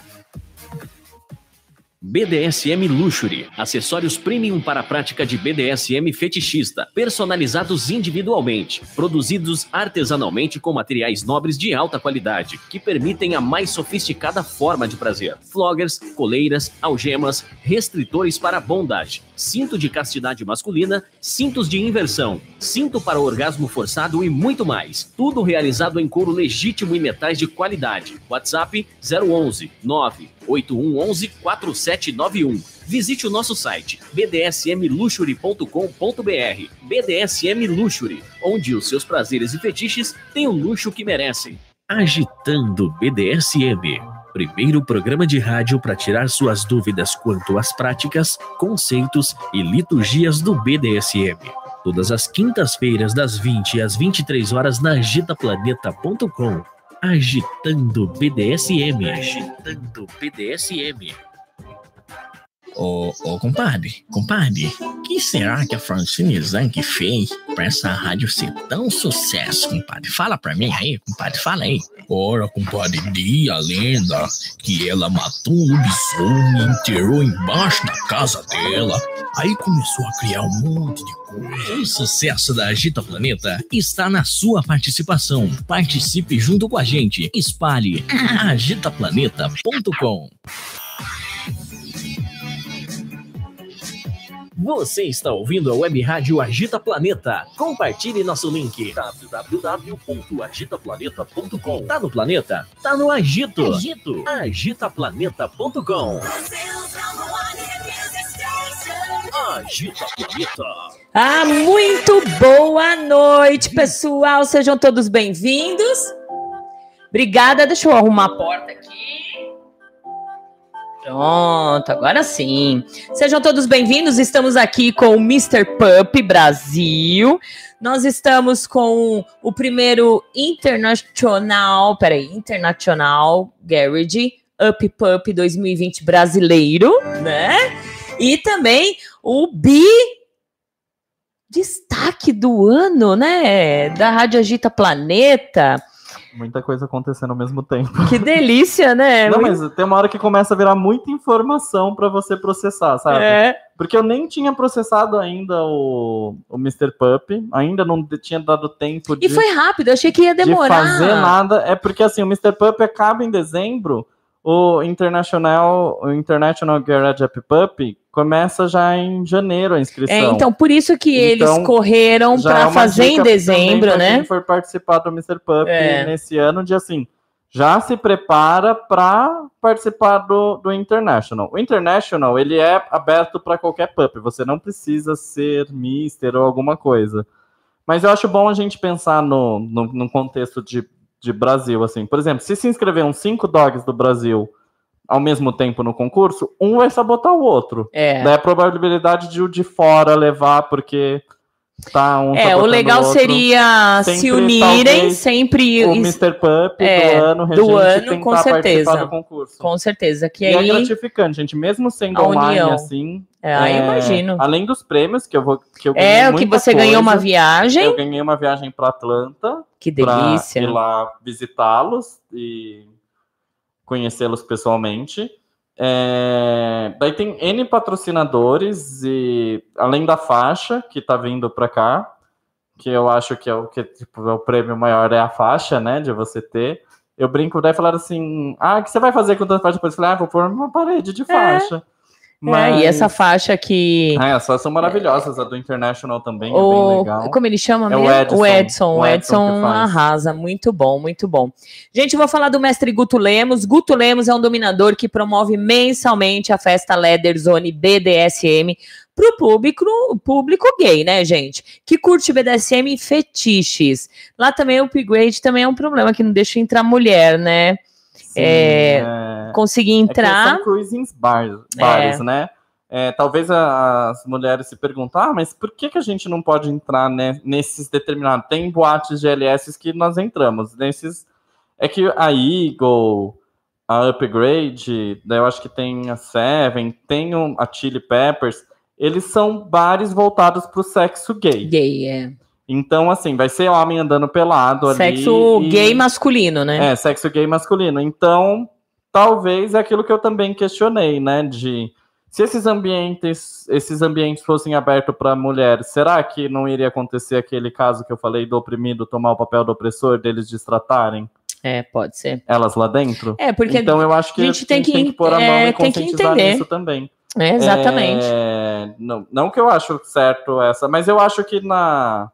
BDSM Luxury, acessórios premium para a prática de BDSM fetichista, personalizados individualmente, produzidos artesanalmente com materiais nobres de alta qualidade, que permitem a mais sofisticada forma de prazer. Floggers, coleiras, algemas, restritores para bondage, cinto de castidade masculina, cintos de inversão, cinto para orgasmo forçado e muito mais. Tudo realizado em couro legítimo e metais de qualidade. WhatsApp 011 98111 4791. Visite o nosso site bdsmluxury.com.br. BDSM Luxury, onde os seus prazeres e fetiches têm o luxo que merecem.
Agitando BDSM. Primeiro programa de rádio para tirar suas dúvidas quanto às práticas, conceitos e liturgias do BDSM. Todas as quintas-feiras, das 20 às 23 horas, na agitaplaneta.com. Agitando BDSM. Agitando BDSM.
Ô, ô, compadre, compadre, que será que a Francine Zanck fez pra essa rádio ser tão sucesso, compadre? Fala pra mim aí, compadre, fala aí.
Ora, compadre, diz a lenda que ela matou um lobisomem enterrou embaixo da casa dela. Aí começou a criar um monte de coisa.
O sucesso da Agita Planeta está na sua participação. Participe junto com a gente. Espalhe agitaplaneta.com. Você está ouvindo a Web Rádio Agita Planeta. Compartilhe nosso link www.agitaplaneta.com. Tá no planeta? Tá no Agito. Agito. Agitaplaneta.com. Agita Planeta.
Ah, muito boa noite, pessoal. Sejam todos bem-vindos. Obrigada. Deixa eu arrumar a porta aqui. Pronto, agora sim. Sejam todos bem-vindos. Estamos aqui com o Mr. Pup Brasil. Nós estamos com o primeiro internacional, peraí, internacional Garage Up Pup 2020 brasileiro, né? E também o bi destaque do ano, né? Da Rádio Agita Planeta.
Muita coisa acontecendo ao mesmo tempo.
Que delícia, né?
Não,
Muito-
mas tem uma hora que começa a virar muita informação pra você processar, sabe?
É.
Porque eu nem tinha processado ainda o, o Mr. Pup, ainda não de- tinha dado tempo de,
E foi rápido, eu achei que ia
de
demorar.
fazer nada. É porque assim, o Mr. Pup acaba em dezembro, o International, o International Garage Up Pup começa já em janeiro a inscrição.
É, então, por isso que
Então,
eles correram
Já é
para
uma
fazer em dezembro, né?
Quem for participar do Mr. Pup
É.
nesse ano, de assim, já se prepara para participar do, do International. O International, ele é aberto para qualquer pup, você não precisa ser Mister ou alguma coisa. Mas eu acho bom a gente pensar no, no, no contexto de, de Brasil, assim. Por exemplo, se se inscrever uns cinco dogs do Brasil ao mesmo tempo no concurso, um vai sabotar o outro.
É.
Daí a probabilidade de o de fora levar, porque tá um
É, o legal
outro.
seria se
Sempre,
unirem,
talvez,
sempre.
O Mr. Pup
É,
do ano,
do ano, com certeza. Com certeza. Que
e
aí.
é gratificante, gente. Mesmo sendo
a
online,
união.
assim.
É, eu imagino.
Além dos prêmios, que eu vou. Que eu
É, o que você ganhou uma
coisa.
viagem.
Eu ganhei uma viagem para Atlanta.
Que
pra
delícia.
ir lá visitá-los e conhecê-los pessoalmente. É, Daí tem N patrocinadores e além da faixa que tá vindo para cá, que eu acho que é o que tipo, é o prêmio maior é a faixa, né, de você ter. Eu brinco, daí falaram assim: "Ah, o que você vai fazer com tanta faixa?" Eu falei: "Ah, vou pôr uma parede de faixa".
É, e essa faixa que.
É, as faixas são maravilhosas, a do International também é bem
O,
legal.
como ele chama
É o? Edson.
O Edson. O
Edson
Edson arrasa. Muito bom, muito bom. Gente, vou falar do mestre Guto Lemos. Guto Lemos é um dominador que promove mensalmente a festa Leather Zone BDSM para o público, público gay, né, gente? Que curte BDSM e fetiches. Lá também o upgrade também é um problema que não deixa entrar mulher, né?
Sim,
é,
é-
Conseguir
É
entrar.
são cruising bars, bares, né? É, talvez as mulheres se perguntam, ah, mas por que, que a gente não pode entrar né, nesses determinados? Tem boates de LS que nós entramos. Nesses. É que a Eagle, a Upgrade, daí eu acho que tem a Seven, tem a Chili Peppers, eles são bares voltados para o sexo gay.
Gay, é.
Então, assim, vai ser homem andando pelado ali.
Sexo
e-
gay masculino, né?
é, sexo gay masculino. Então, talvez é aquilo que eu também questionei, né? De se esses ambientes, esses ambientes fossem abertos para mulheres, será que não iria acontecer aquele caso que eu falei do oprimido tomar o papel do opressor, deles destratarem
É, pode ser.
elas lá dentro?
É, porque
então eu acho que
a gente tem que-
pôr a mão
é,
e
tem que
conscientizar nisso também.
É, exatamente.
É, não, não que eu acho certo essa, mas eu acho que na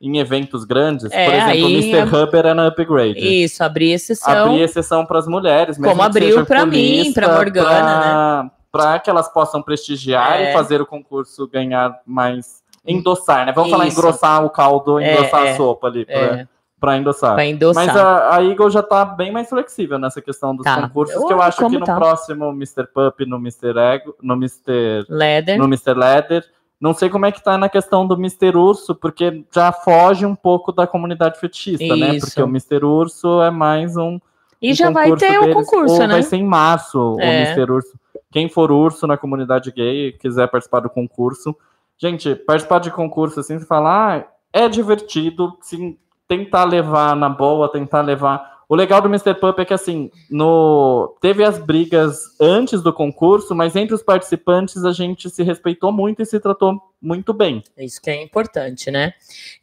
em eventos grandes,
É,
por exemplo, o Mr. Huber é na Upgrade.
Isso, abrir exceção.
abrir exceção para as mulheres, mesmo
Como abriu pra mim, pra Morgana,
né? Para que elas possam prestigiar
É.
e fazer o concurso ganhar mais. Endossar, né? Vamos falar
Isso.
engrossar o caldo,
É,
engrossar
é.
a sopa ali
É,
para endossar.
pra endossar.
Mas a, a Eagle já tá bem mais flexível nessa questão dos
Tá.
concursos,
Eu
que eu acho que no
tá.
próximo Mr. Pup, no Mr. Ego, no Mr.
Leather.
no Mr. Leather. Não sei como é que tá na questão do Mr. Urso, porque já foge um pouco da comunidade fetichista, né?
Isso.
Porque o Mr. Urso é mais um.
E
um
já vai ter o
deles,
concurso,
ou
né?
Vai ser em março
É.
o Mr. Urso. Quem for urso na comunidade gay e quiser participar do concurso. Gente, participar de concurso assim, você fala, ah, é divertido, sim, tentar levar na boa, tentar levar. O legal do Mr. Pup é que assim, no teve as brigas antes do concurso, mas entre os participantes a gente se respeitou muito e se tratou muito bem.
Isso que é importante, né?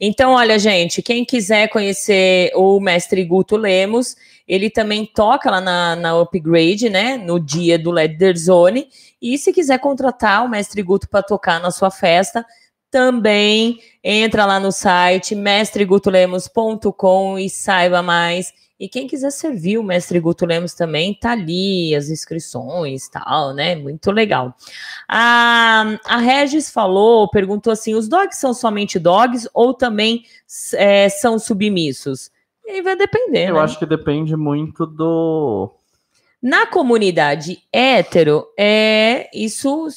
Então, olha, gente, quem quiser conhecer o mestre Guto Lemos, ele também toca lá na, na Upgrade, né? No dia do Leather Zone. E se quiser contratar o mestre Guto para tocar na sua festa, também entra lá no site mestregutolemos.com e saiba mais. E quem quiser servir o mestre Guto Lemos também, tá ali as inscrições tal, né? Muito legal. A, a Regis falou, perguntou assim: os dogs são somente dogs ou também é, são submissos? E aí vai depender.
Eu
né?
acho que depende muito do.
Na comunidade hétero, é, isso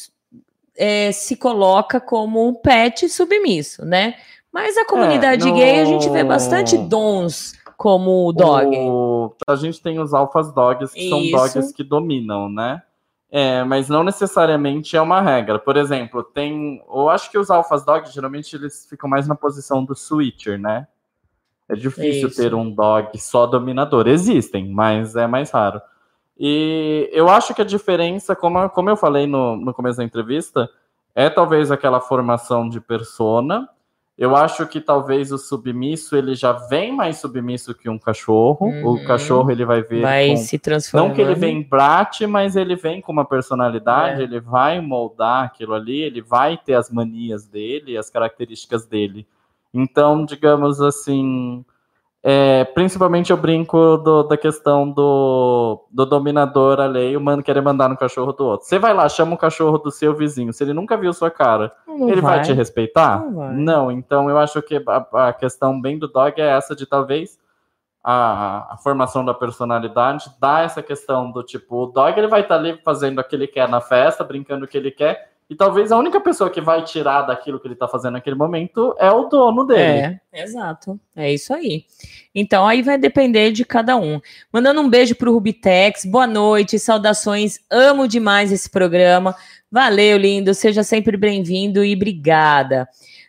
é, se coloca como um pet submisso, né? Mas a comunidade
no-
gay a gente vê bastante dons como o dog.
O- A gente tem os alphas dogs, que são
Isso.
dogs que dominam, né? É, mas não necessariamente é uma regra. Por exemplo, tem. Eu acho que os alphas dogs geralmente eles ficam mais na posição do switcher, né? É difícil
Isso.
ter um dog só dominador. Existem, mas é mais raro. E eu acho que a diferença, como, como eu falei no, no começo da entrevista, é talvez aquela formação de persona. Eu acho que talvez o submisso ele já vem mais submisso que um cachorro.
Uhum.
O cachorro ele vai ver
Vai
com-
se transformar.
não que ele vem brat, mas ele vem com uma personalidade,
É.
ele vai moldar aquilo ali, ele vai ter as manias dele, as características dele. Então, digamos assim, É, principalmente eu brinco do- da questão do, do dominador alheio, mano, querer mandar no cachorro do outro. Você vai lá, chama o cachorro do seu vizinho. Se ele nunca viu sua cara,
Não
ele vai. te respeitar?
Não vai.
Não, então eu acho que a, a questão bem do dog é essa de talvez a, a formação da personalidade dá essa questão do tipo, o dog ele vai estar ali fazendo o que ele quer na festa, brincando o que ele quer, e talvez a única pessoa que vai tirar daquilo que ele tá fazendo naquele momento é o dono dele.
É, exato. É isso aí. Então aí vai depender de cada um. Mandando um beijo pro Rubitex. Boa noite, saudações. Amo demais esse programa. Valeu, lindo. Seja sempre bem-vindo e obrigada.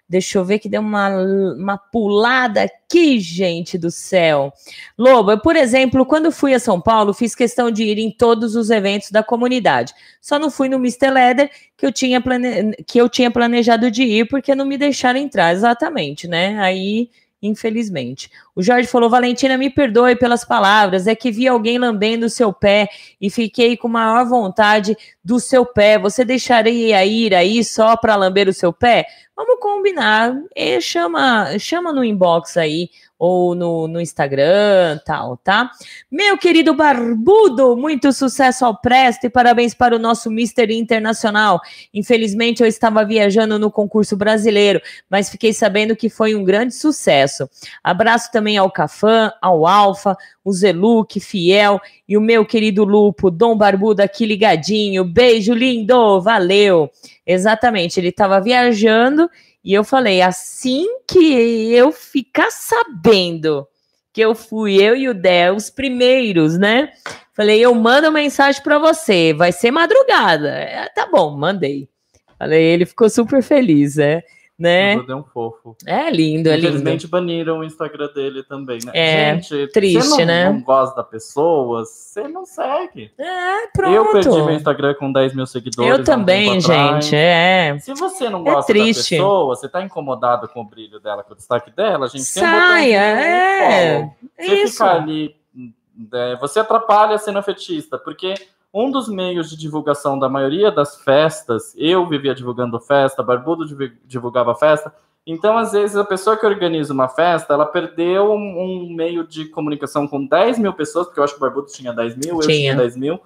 Deixa eu ver que deu uma, uma pulada aqui, gente do céu. Lobo, eu, por exemplo, quando fui a São Paulo, fiz questão de ir em todos os eventos da comunidade. Só não fui no Mr. Leather, que eu tinha, plane... que eu tinha planejado de ir, porque não me deixaram entrar. Exatamente, né? Aí, infelizmente. O Jorge falou: Valentina, me perdoe pelas palavras, é que vi alguém lambendo o seu pé e fiquei com maior vontade do seu pé. Você deixaria ir aí só para lamber o seu pé? Vamos combinar. E chama, chama no inbox aí ou no, no Instagram, tal, tá? Meu querido Barbudo, muito sucesso ao Presto e parabéns para o nosso Mister Internacional. Infelizmente eu estava viajando no concurso brasileiro, mas fiquei sabendo que foi um grande sucesso. Abraço também ao Cafã, ao Alfa, o Zeluc, Fiel e o meu querido Lupo, Dom Barbudo aqui ligadinho. Beijo lindo, valeu. Exatamente, ele estava viajando e eu falei, assim que eu ficar sabendo que eu fui eu e o Dé os primeiros, né? Falei, eu mando mensagem para você, vai ser madrugada. É, tá bom, mandei. Falei, ele ficou super feliz, é, né?
O Dudu é um fofo.
É lindo, é lindo.
Infelizmente baniram o Instagram dele também, né?
É,
Gente,
triste,
você não,
né?
não gosta da pessoa, você não segue.
É, pronto.
Eu perdi meu Instagram com 10 mil seguidores.
Eu também, gente, é.
Se você não
É
gosta
triste.
da pessoa, você tá incomodado com o brilho dela, com o destaque dela, a gente
Saia, é.
Você
Isso.
ficar ali, é, você atrapalha a cena fetista, porque um dos meios de divulgação da maioria das festas, eu vivia divulgando festa, Barbudo divulgava festa, então às vezes a pessoa que organiza uma festa, ela perdeu um, um meio de comunicação com 10 mil pessoas, porque eu acho que o Barbudo tinha 10 mil, eu
Tinha.
tinha 10 mil,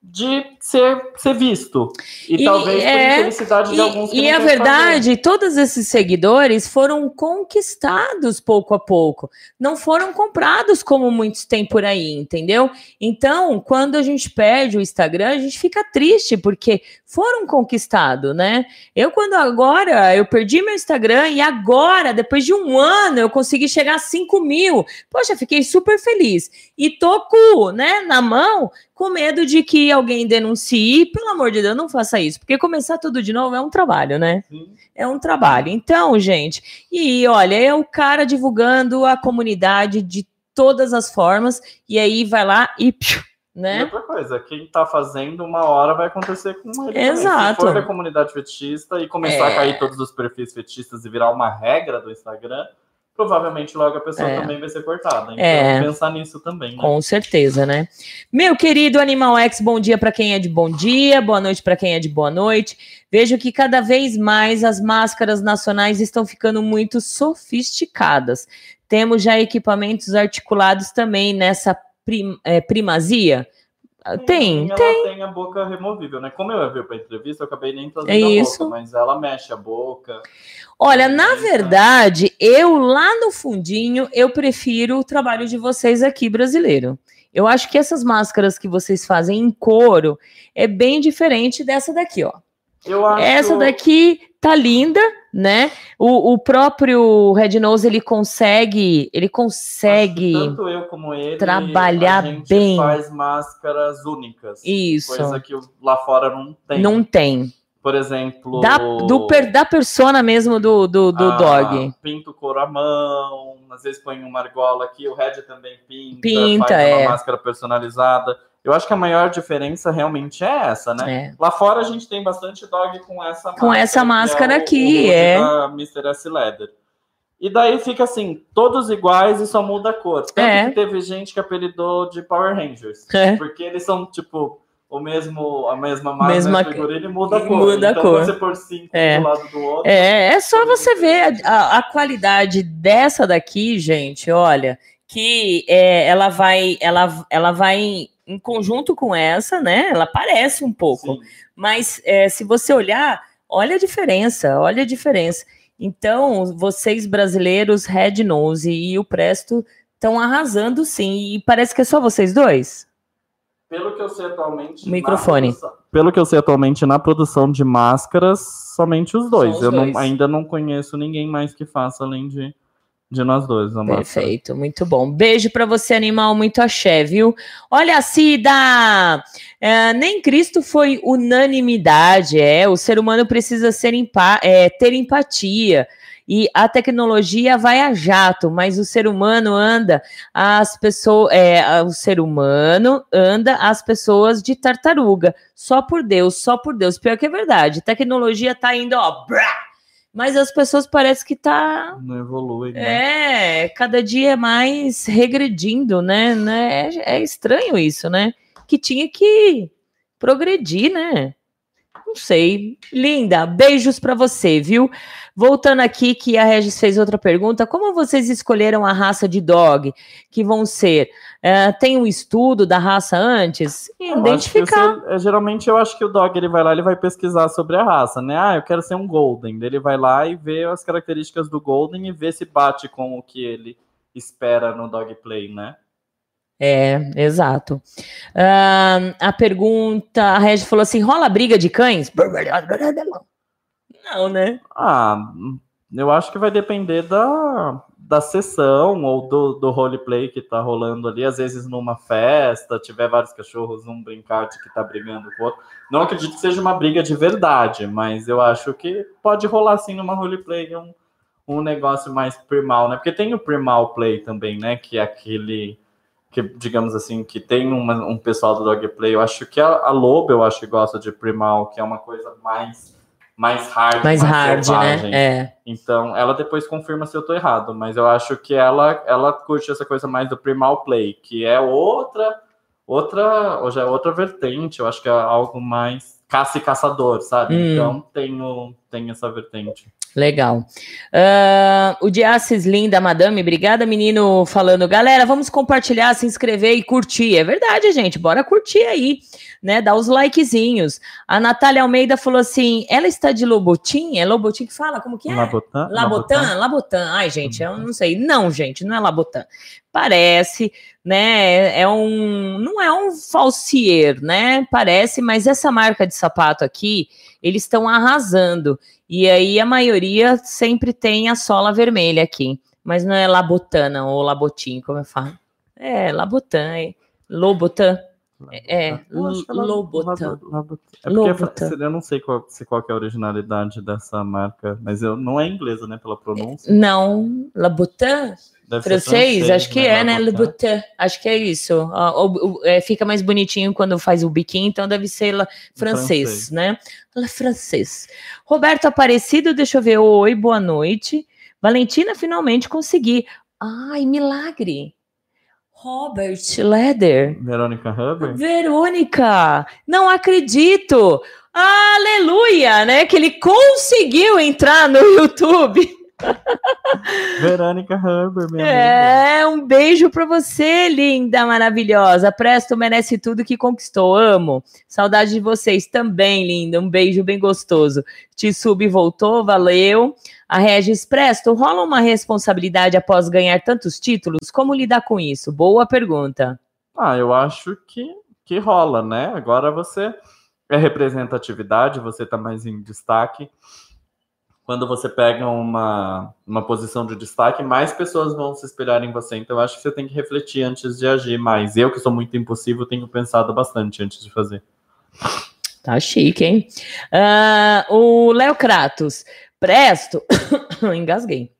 de ser, ser visto. E,
E-
talvez por
é,
infelicidade de alguns que
E, a
querem fazer.
verdade, todos esses seguidores foram conquistados pouco a pouco, não foram comprados como muitos têm por aí, entendeu? Então, quando a gente perde o Instagram, a gente fica triste porque foram conquistados, né? Eu quando agora eu perdi meu Instagram e agora, depois de um ano, eu consegui chegar a 5 mil. Poxa, fiquei super feliz. E tô com, né, na mão, com medo de que alguém denuncie. Pelo amor de Deus, não faça isso, porque começar tudo de novo é um trabalho, né?
Sim.
É um trabalho. Então, gente, e olha, é o cara divulgando a comunidade de todas as formas, e aí vai lá e, piu,
E
né?
outra coisa, quem tá fazendo uma hora vai acontecer com ele. também.
Exato.
Se for da comunidade fetichista e começar
É.
a cair todos os perfis fetichistas e virar uma regra do Instagram, provavelmente logo a pessoa
É.
também vai ser cortada. Então,
É.
pensar nisso também, né?
Com certeza, né? Meu querido Animal X, bom dia para quem é de bom dia, boa noite para quem é de boa noite. Vejo que cada vez mais as máscaras nacionais estão ficando muito sofisticadas. Temos já equipamentos articulados também nessa prim- é, primazia. Ah, Tem,
ela
tem.
tem a boca removível, né? Como eu vi pra entrevista, eu acabei nem trazendo
É
a
isso.
boca, mas ela mexe a boca.
Olha, na verdade, eu lá no fundinho, eu prefiro o trabalho de vocês aqui brasileiro. Eu acho que essas máscaras que vocês fazem em couro é bem diferente dessa daqui, ó.
Eu acho...
Essa daqui tá linda, né? O, o próprio Red Nose ele consegue, ele
acho
consegue
Tanto eu como ele,
trabalhar
a gente
bem.
faz máscaras únicas.
isso.
Coisa que lá fora não tem.
Não tem.
Por exemplo...
Da, do da persona mesmo do, do, do
Ah,
dog.
Pinta o couro à mão, às vezes põe uma argola aqui, o Red também pinta,
Pinta,
faz
é.
uma máscara personalizada. Eu acho que a maior diferença realmente é essa, né?
É.
Lá fora a gente tem bastante dog com essa
Com essa máscara
que
aqui, é.
Da Mr. S. Leather. E daí fica assim, todos iguais e só muda a cor. Tanto
É.
que teve gente que apelidou de Power Rangers.
É.
Porque eles são, tipo, o mesmo, a mesma máscara,
Mesma-
figurina e muda a cor.
muda a
então,
cor.
você por cinco
É.
do lado do outro.
É, é só você ver a, a- a qualidade dessa daqui, gente. Olha, que é, ela vai, ela, ela vai em conjunto com essa, né? Ela parece um pouco, Sim. mas é, se você olhar, olha a diferença, olha a diferença. Então, vocês brasileiros, Red Nose e o Presto estão arrasando sim. E parece que é só vocês dois?
Pelo que eu sei atualmente.
Microfone.
Pelo que eu sei atualmente na produção de máscaras, somente os dois. Os eu dois. Não, ainda não conheço ninguém mais que faça além de, de nós dois.
Perfeito, muito bom. Beijo para você, animal, muito axé, viu? Olha, Cida! É, nem Cristo foi unanimidade, é. O ser humano precisa ser empa é, ter empatia e a tecnologia vai a jato, mas o ser humano anda, as pessoas, é, o ser humano anda as pessoas de tartaruga, só por Deus, só por Deus. Pior que é verdade, tecnologia tá indo, ó, brá, mas as pessoas parece que tá
não evolui, né?
É, cada dia é mais regredindo, né? né? É, é estranho isso, né? Que tinha que progredir, né? Não sei. Linda, beijos para você, viu? Voltando aqui, que a Regis fez outra pergunta: como vocês escolheram a raça de dog que vão ser? É, tem um estudo da raça antes? Identificar.
Você, é, geralmente eu acho que o dog ele vai lá, ele vai pesquisar sobre a raça, né? Ah, eu quero ser um golden. Ele vai lá e vê as características do golden e vê se bate com o que ele espera no dog play, né?
É, exato. Uh, a pergunta, a Regi falou assim: rola briga de cães? Não, né?
Ah, eu acho que vai depender da, da sessão ou do, do roleplay que tá rolando ali. Às vezes numa festa, tiver vários cachorros, um brincar de que tá brigando com o outro. Não acredito que seja uma briga de verdade, mas eu acho que pode rolar assim numa roleplay um, um negócio mais primal, né? Porque tem o primal play também, né? Que é aquele que, digamos assim, que tem uma, um pessoal do Dogplay. Eu acho que a, a Lobo, eu acho que gosta de Primal, que é uma coisa mais mais hard,
mais, mais hard, né? selvagem. né? É.
Então, ela depois confirma se eu tô errado, mas eu acho que ela ela curte essa coisa mais do Primal Play, que é outra outra, hoje é outra vertente, eu acho que é algo mais caça e caçador, sabe? Hum. Então, tenho tem essa vertente.
Legal. Uh, o Diassis Linda, madame, obrigada, menino, falando. Galera, vamos compartilhar, se inscrever e curtir. É verdade, gente, bora curtir aí, né? Dá os likezinhos. A Natália Almeida falou assim: ela está de Lobotim? É Lobotim que fala? Como que é?
Labotan?
Labotan? Labotan. Ai, gente, eu não sei. Não, gente, não é Labotan. Parece, né? É um. Não é um falsier, né? Parece, mas essa marca de sapato aqui, eles estão arrasando. E aí a maioria sempre tem a sola vermelha aqui. Mas não é Labotana ou Labotim, como eu falo. É, Labotan, é Lobotan. É, é Lobotan.
É Lobotan. Eu não sei qual, se qual é a originalidade dessa marca, mas eu, não é inglesa, né, pela pronúncia.
Não, Labotan? Francês? francês? Acho que né, é, né? Lobotan. Acho que é isso. é, fica mais bonitinho quando faz o biquinho, então deve ser la, francês, francês, né? La francês. Roberto Aparecido, deixa eu ver. Oi, boa noite. Valentina, finalmente consegui. Ai, milagre. Robert Leder.
Verônica Hubbard?
Verônica! Não acredito! Aleluia, né? Que ele conseguiu entrar no YouTube.
Verônica Hubbard, minha
É, amiga. um beijo para você, linda, maravilhosa. Presto merece tudo que conquistou. Amo. Saudade de vocês também, linda. Um beijo bem gostoso. Tsub voltou, valeu. A Regis Presto, rola uma responsabilidade após ganhar tantos títulos? Como lidar com isso? Boa pergunta.
Ah, eu acho que, que rola, né? Agora você é representatividade, você tá mais em destaque quando você pega uma, uma posição de destaque, mais pessoas vão se espelhar em você. Então, acho que você tem que refletir antes de agir mais. Eu, que sou muito impossível, tenho pensado bastante antes de fazer.
Tá chique, hein? Uh, o Léo Kratos, presto. Engasguei.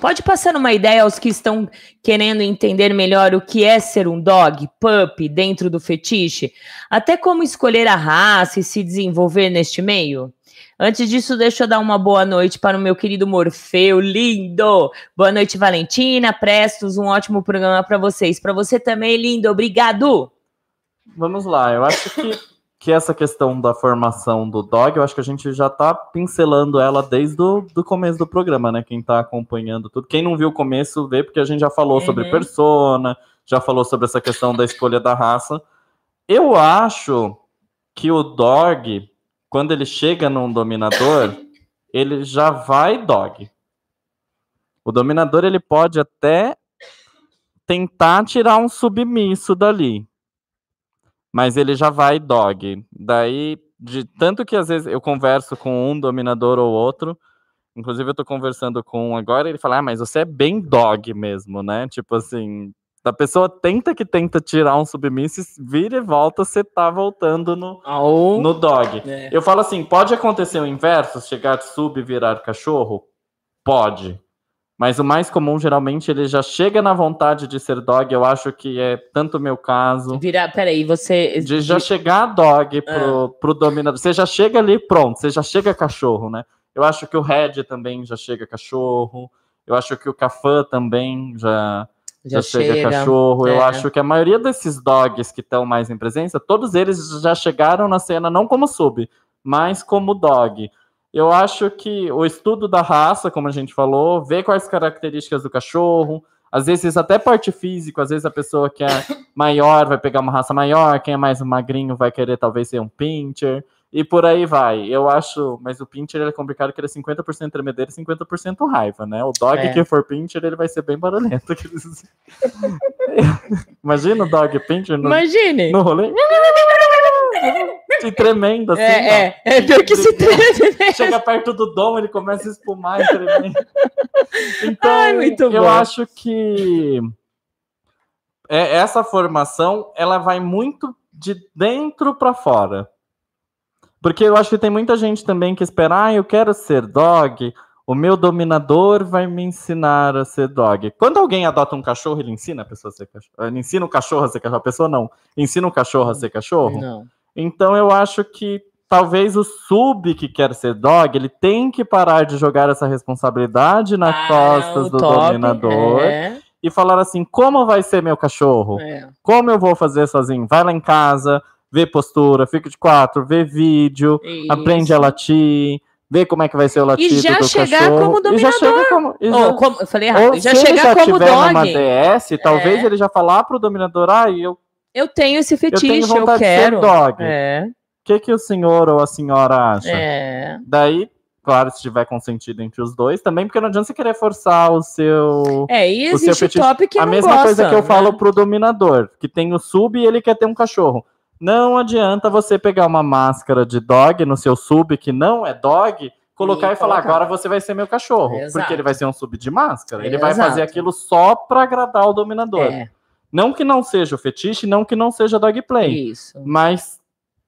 Pode passar uma ideia aos que estão querendo entender melhor o que é ser um dog, pup, dentro do fetiche? Até como escolher a raça e se desenvolver neste meio? Antes disso, deixa eu dar uma boa noite para o meu querido Morfeu, lindo. Boa noite, Valentina, Prestos, um ótimo programa para vocês. Para você também, lindo, obrigado.
Vamos lá, eu acho que que essa questão da formação do dog, eu acho que a gente já tá pincelando ela desde o do começo do programa, né? Quem tá acompanhando tudo. Quem não viu o começo, vê, porque a gente já falou
Uhum.
sobre persona, já falou sobre essa questão da escolha da raça. Eu acho que o dog, quando ele chega num dominador, ele já vai dog. O dominador, ele pode até tentar tirar um submisso dali mas ele já vai dog. Daí, de tanto que às vezes eu converso com um dominador ou outro, inclusive eu tô conversando com um agora, ele fala: "Ah, mas você é bem dog mesmo, né?" Tipo assim, a pessoa tenta que tenta tirar um submisso, vira e volta, você tá voltando no
Au.
no dog.
É.
Eu falo assim, pode acontecer o inverso, chegar sub e virar cachorro? Pode. Mas o mais comum, geralmente, ele já chega na vontade de ser dog. Eu acho que é tanto o meu caso.
Virar, peraí, você.
De já chegar dog pro, pro dominador. Você já chega ali, pronto, você já chega cachorro, né? Eu acho que o Red também já chega cachorro. Eu acho que o Cafã também já, já, chega, cachorro. Eu
é.
acho que a maioria desses dogs que estão mais em presença, todos eles já chegaram na cena não como sub, mas como dog. Eu acho que o estudo da raça, como a gente falou, ver quais características do cachorro, às vezes até parte físico, às vezes a pessoa que é maior vai pegar uma raça maior, quem é mais magrinho vai querer talvez ser um pincher, e por aí vai. Eu acho, mas o pincher ele é complicado que ele é 50% tremedeira e 50% raiva, né? O dog
É.
que for pincher, ele vai ser bem barulhento. Imagina o dog pincher no,
Imagine.
no rolê. E tremendo assim. ó.
É, é, é pior que se treme mesmo.
Chega perto do dom, ele começa a espumar e tremer. Então,
Ai,
eu
bom.
acho que é- essa formação ela vai muito de dentro para fora. Porque eu acho que tem muita gente também que espera, ah, eu quero ser dog, o meu dominador vai me ensinar a ser dog. Quando alguém adota um cachorro, ele ensina a pessoa a ser cachorro. Ele ensina o cachorro a ser cachorro. A pessoa não. Ensina o cachorro a ser cachorro.
Não.
Então eu acho que talvez o sub que quer ser dog, ele tem que parar de jogar essa responsabilidade nas
Ah,
costas do
top,
dominador
É,
e falar assim: como vai ser meu cachorro?
é.
Como eu vou fazer sozinho? Vai lá em casa, vê postura, fica de quatro, vê vídeo, aprende
Isso.
a latir, vê como é que vai ser o latido
já
do
chegar
cachorro.
como
E já chega como. e
Ou
já-
como- eu falei
ou
errado. Já
se ele
chegar
já
como
tiver numa
dog.
DS, talvez
É.
ele já falar pro dominador: ah, eu
Eu tenho esse
eu tenho
fetiche, eu,
vontade de
quero.
ser dog.
É,
O que, que o senhor ou a senhora acha?
é.
Daí, claro, se tiver consentido entre os dois, também, porque não adianta você querer forçar o seu.
É, e
o seu
existe
fetiche.
top que
a mesma
gosta,
coisa que eu
né?
falo pro dominador, que tem o sub e ele quer ter um cachorro. Não adianta você pegar uma máscara de dog no seu sub, que não é dog, colocar
E
e, falar,
colocar.
agora você vai ser meu cachorro.
Exato.
Porque ele vai ser um sub de máscara. Ele vai
Exato.
fazer aquilo só pra agradar o dominador.
É,
Não que não seja o fetiche, não que não seja dog play.
isso.
Mas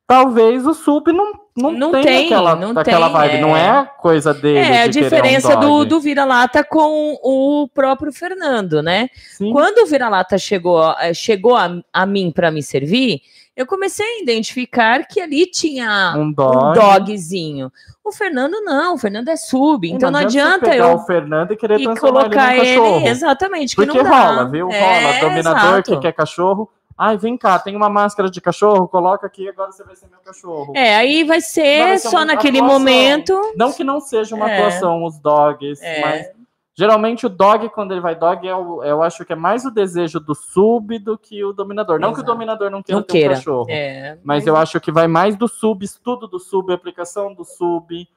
talvez o sub não, não,
Não
tenha
tem,
aquela,
não
aquela
tem,
vibe.
é.
Não é coisa dele.
É, a
de querer um
diferença do, do vira-lata com o próprio Fernando, né?
Sim.
Quando o vira-lata chegou, eh, chegou a, a mim para me servir, eu comecei a identificar que ali tinha
um
um
dog.
dogzinho. O Fernando não, o Fernando é sub, então não,
você
adianta
pegar
eu
o Fernando e querer
e colocar
ele
ele, exatamente, que
Porque
não dá.
rola, viu?
É,
rola. Dominador
exato.
que quer cachorro. Ai, vem cá, tem uma máscara de cachorro, coloca aqui, agora você vai ser meu cachorro.
É, aí vai ser
Vai ser
só naquele
atuação.
momento.
Não que não seja uma
É.
atuação, os dogs,
É.
mas geralmente o dog, quando ele vai dog, é o- eu acho que é mais o desejo do sub do que o dominador. Não que o
Exato.
dominador não queira
Não
ter
queira.
um cachorro.
É,
Mas eu acho que vai mais do sub, estudo do sub, aplicação do sub,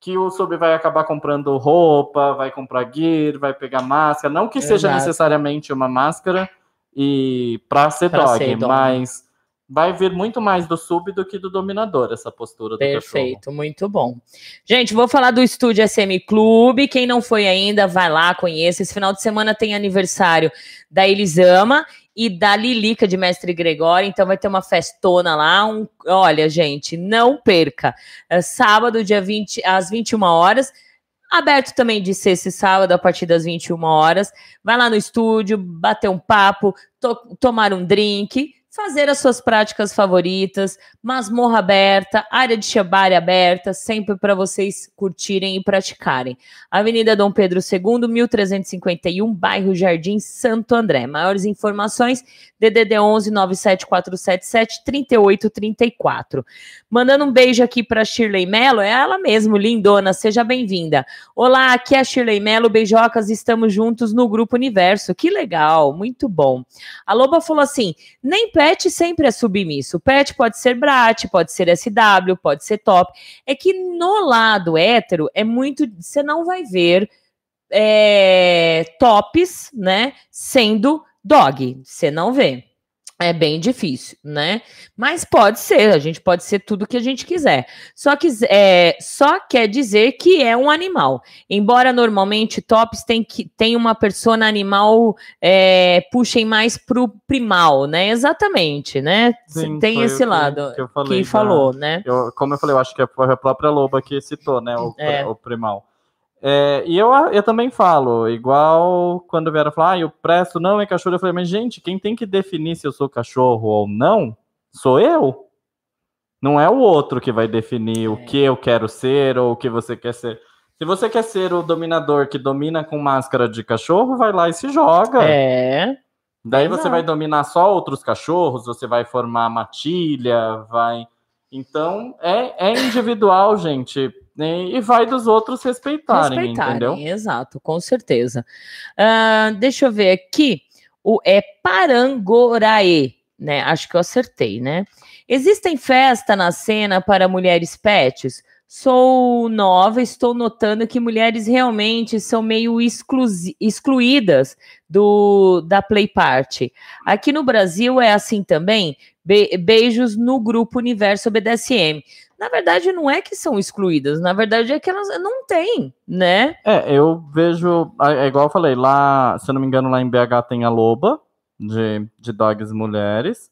que o sub vai acabar comprando roupa, vai comprar gear, vai pegar máscara. Não que seja
Exato.
necessariamente uma máscara e para ser,
Pra
dog,
ser dog.
mas vai vir muito mais do sub do que do dominador, essa postura do cachorro.
Perfeito, muito bom. Gente, vou falar do Estúdio SM Clube. Quem não foi ainda, vai lá, conheça. Esse final de semana tem aniversário da Elisama e da Lilica de Mestre Gregório, então vai ter uma festona lá. Um, olha, gente, não perca. É sábado, dia 20, às 21 horas. Aberto também de sexta e sábado, a partir das 21 horas. Vai lá no estúdio, bater um papo, to- tomar um drink, fazer as suas práticas favoritas, masmorra aberta, área de shabari aberta, sempre para vocês curtirem e praticarem. Avenida Dom Pedro II, 1351, bairro Jardim Santo André. Maiores informações, DDD 11 97477 3834. Mandando um beijo aqui para Shirley Mello, é ela mesmo, lindona, seja bem-vinda. Olá, aqui é a Shirley Mello, beijocas, estamos juntos no Grupo Universo. Que legal, muito bom. A Loba falou assim: nem pet sempre é submisso. Pet pode ser Brat, pode ser SW, pode ser top. É que no lado hétero é muito. Você não vai ver é, tops, né? Sendo dog. Você não vê. É bem difícil, né? Mas pode ser, a gente pode ser tudo que a gente quiser. Só que é, só quer dizer que é um animal. Embora normalmente tops tem que tem uma persona animal é, puxem mais pro primal, né? Exatamente, né?
Sim,
tem esse lado
que eu falei
que
da-
falou, né?
Eu- como eu falei, eu acho que foi a própria Loba que citou, né? O,
É.
o primal. É, e eu, eu também falo, igual quando vieram falar, ah, eu presto não é cachorro. Eu falei, mas gente, quem tem que definir se eu sou cachorro ou não sou eu. Não é o outro que vai definir o que eu quero ser ou o que você quer ser. Se você quer ser o dominador que domina com máscara de cachorro, vai lá e se joga.
É.
Daí você vai dominar só outros cachorros, você vai formar matilha, vai. Então é, é individual, gente. E e vai dos outros respeitarem,
Respeitarem,
entendeu?
exato, com certeza. Ah, deixa eu ver aqui. O, é Parangoraê, né? Acho que eu acertei, né? Existem festa na cena para mulheres pets? Sou nova, estou notando que mulheres realmente são meio excluídas do da Play Party. Aqui no Brasil é assim também? Be- beijos no grupo Universo BDSM. Na verdade, não é que são excluídas, na verdade é que elas não têm, né?
É, eu vejo. É igual eu falei, lá, se eu não me engano, lá em BH tem a Loba, de, de dogs mulheres.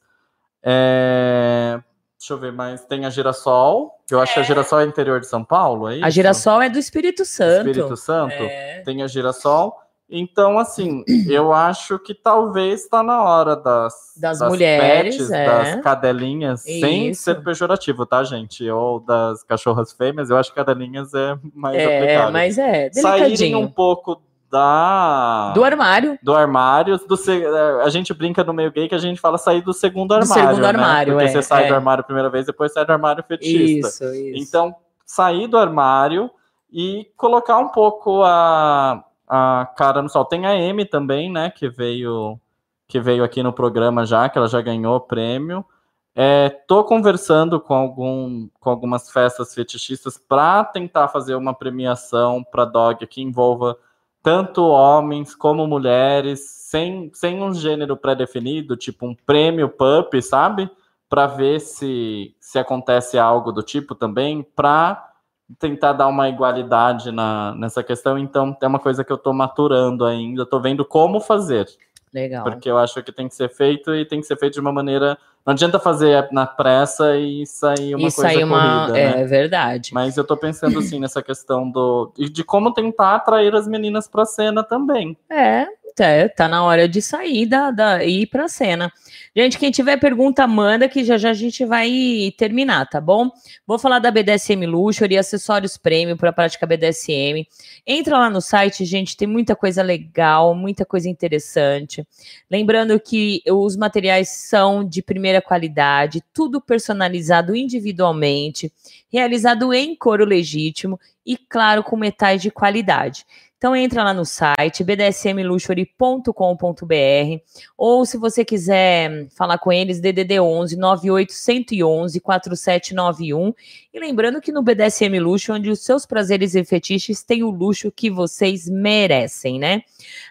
É, deixa eu ver mais. Tem a Girassol, que eu acho que a Girassol é interior de São Paulo, é isso?
A girassol é do Espírito Santo.
Espírito Santo.
É.
tem a girassol. Então, assim, eu acho que talvez está na hora das,
Das mulheres,
pets,
é.
das cadelinhas, sem
Isso.
ser pejorativo, tá, gente? Ou das cachorras fêmeas, eu acho que cadelinhas é mais
É,
aplicável.
mas é
Saírem um pouco da
Do armário.
do armário, do se- a gente brinca no meio gay que a gente fala sair do segundo
Do
armário,
segundo
né?
armário,
Porque
é,
você sai
é.
do armário a primeira vez, depois sai do armário fetichista.
Isso, isso.
Então, sair do armário e colocar um pouco a, a cara no sol. Tem a Amy também, né, que veio que veio aqui no programa já, que ela já ganhou o prêmio. É, tô conversando com, algum, com algumas festas fetichistas para tentar fazer uma premiação para dog que envolva tanto homens como mulheres, sem, sem um gênero pré-definido, tipo um prêmio pup, sabe? Para ver se, se acontece algo do tipo também, para tentar dar uma igualdade na, nessa questão. Então, é uma coisa que eu estou maturando ainda, estou vendo como fazer,
Legal.
porque eu acho que tem que ser feito e tem que ser feito de uma maneira. Não adianta fazer na pressa e sair uma
Isso
coisa
aí uma.
corrida,
é
né?
verdade.
Mas eu tô pensando assim nessa questão do e de como tentar atrair as meninas pra cena também.
É, é, tá na hora de sair da, da ir pra cena. Gente, quem tiver pergunta, manda que já já a gente vai terminar, tá bom? Vou falar da BDSM Luxury, acessórios prêmio para prática BDSM. Entra lá no site, gente, tem muita coisa legal, muita coisa interessante. Lembrando que os materiais são de primeira qualidade, tudo personalizado individualmente, realizado em couro legítimo e, claro, com metais de qualidade. Então entra lá no site bdsmluxury.com.br ou se você quiser falar com eles, DDD 11 98 111 4791. E lembrando que no BDSM Luxo, onde os seus prazeres e fetiches têm o luxo que vocês merecem, né?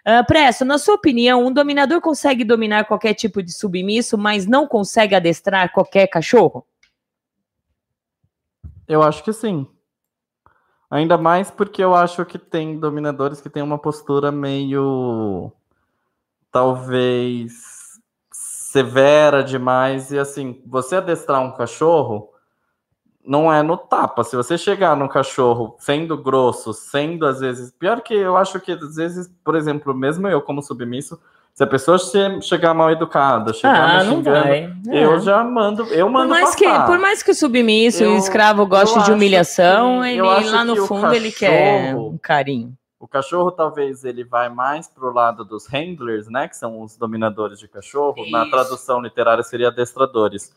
Uh, Presto, na sua opinião, um dominador consegue dominar qualquer tipo de submisso, mas não consegue adestrar qualquer cachorro?
Eu acho que sim. Ainda mais porque eu acho que tem dominadores que têm uma postura meio talvez severa demais e assim, você adestrar um cachorro não é no tapa. Se você chegar no cachorro sendo grosso, sendo às vezes pior que eu acho que às vezes, por exemplo, mesmo eu como submisso, Se a pessoa che- chegar mal educada, chegar
Ah,
me xingando,
vai.
eu
É.
já mando, eu
Por
mando
mais, que,
passar.
por mais que o submisso e
Eu-
o escravo goste de humilhação,
que-
ele lá no
que
fundo ele quer
cachorro-
um carinho.
O cachorro talvez ele vai mais pro lado dos handlers, né, que são os dominadores de cachorro. Na
Isso.
tradução literária seria adestradores.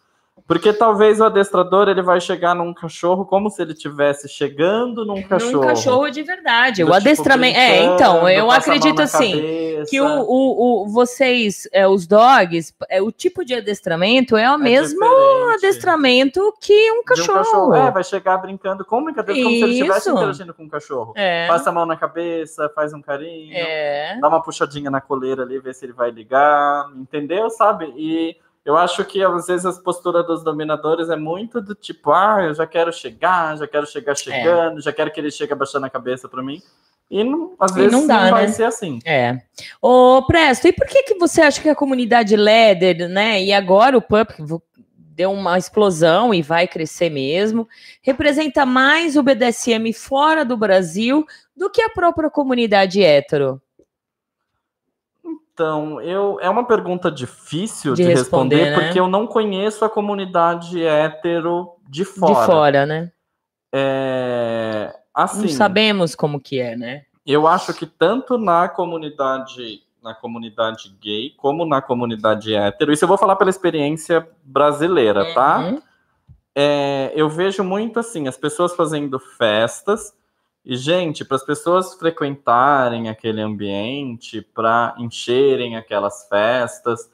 Porque talvez o adestrador ele vai chegar num cachorro como se ele estivesse chegando num cachorro.
Um cachorro de verdade.
Do
o
tipo,
adestramento. É, então, eu acredito assim.
cabeça.
Que o, o, o- vocês, é, os dogs, é, o tipo de adestramento é o
É
mesmo
diferente.
adestramento que um
De um
cachorro.
É, vai chegar brincando com brincadeira, como se ele estivesse interagindo com um cachorro.
É.
Passa a mão na cabeça, faz um carinho.
É.
dá uma puxadinha na coleira ali, ver se ele vai ligar, entendeu? Sabe? E eu acho que às vezes a postura dos dominadores é muito do tipo, ah, eu já quero chegar, já quero
É.
chegar chegando, já quero que ele chegue abaixando a cabeça pra mim. E não, às vezes
não
não,
dá,
vai
né?
ser assim.
É. Ô, Presto, e por que, que você acha que a comunidade Leder, né? E agora o Pup vo- deu uma explosão e vai crescer mesmo, representa mais o BDSM fora do Brasil do que a própria comunidade hétero?
Então, eu, é uma pergunta difícil
De
de,
responder,
responder,
né?
porque eu não conheço a comunidade hétero de fora.
De fora, né?
É, assim,
Não sabemos como que é, né?
Eu acho que tanto na comunidade na comunidade gay como na comunidade hétero, isso eu vou falar pela experiência brasileira, tá?
Uhum.
É, eu vejo muito assim, as pessoas fazendo festas e, gente, para as pessoas frequentarem aquele ambiente, para encherem aquelas festas,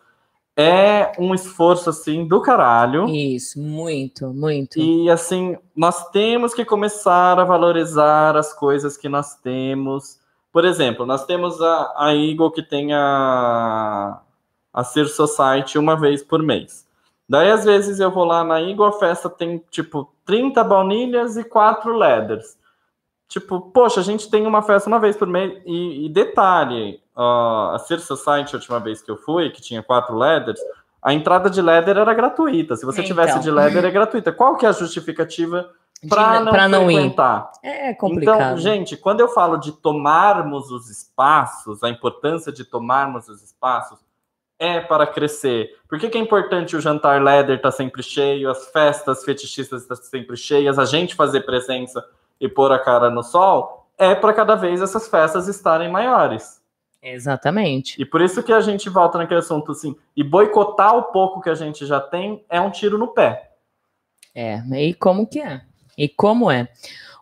é um esforço assim do caralho.
Isso, muito, muito.
E assim, nós temos que começar a valorizar as coisas que nós temos. Por exemplo, nós temos a, a Eagle que tem a, a Ser Society uma vez por mês. Daí, às vezes, eu vou lá na Eagle, a festa tem, tipo, 30 baunilhas e 4 leathers. Tipo, poxa, a gente tem uma festa uma vez por mês. E, e detalhe, ó, a Ser Society, a última vez que eu fui, que tinha 4 leathers, a entrada de leather era gratuita. Se você
Então.
tivesse de leather, é gratuita. Qual que é a justificativa para não,
pra não ir.
frequentar?
É complicado.
Então, gente, quando eu falo de tomarmos os espaços, a importância de tomarmos os espaços é para crescer. Por que, que é importante o jantar leather estar sempre cheio, as festas fetichistas estar sempre cheias, a gente fazer presença e pôr a cara no sol? É para cada vez essas festas estarem maiores.
Exatamente.
E por isso que a gente volta naquele assunto assim, e boicotar o pouco que a gente já tem é um tiro no pé.
É, e como que é? E como é?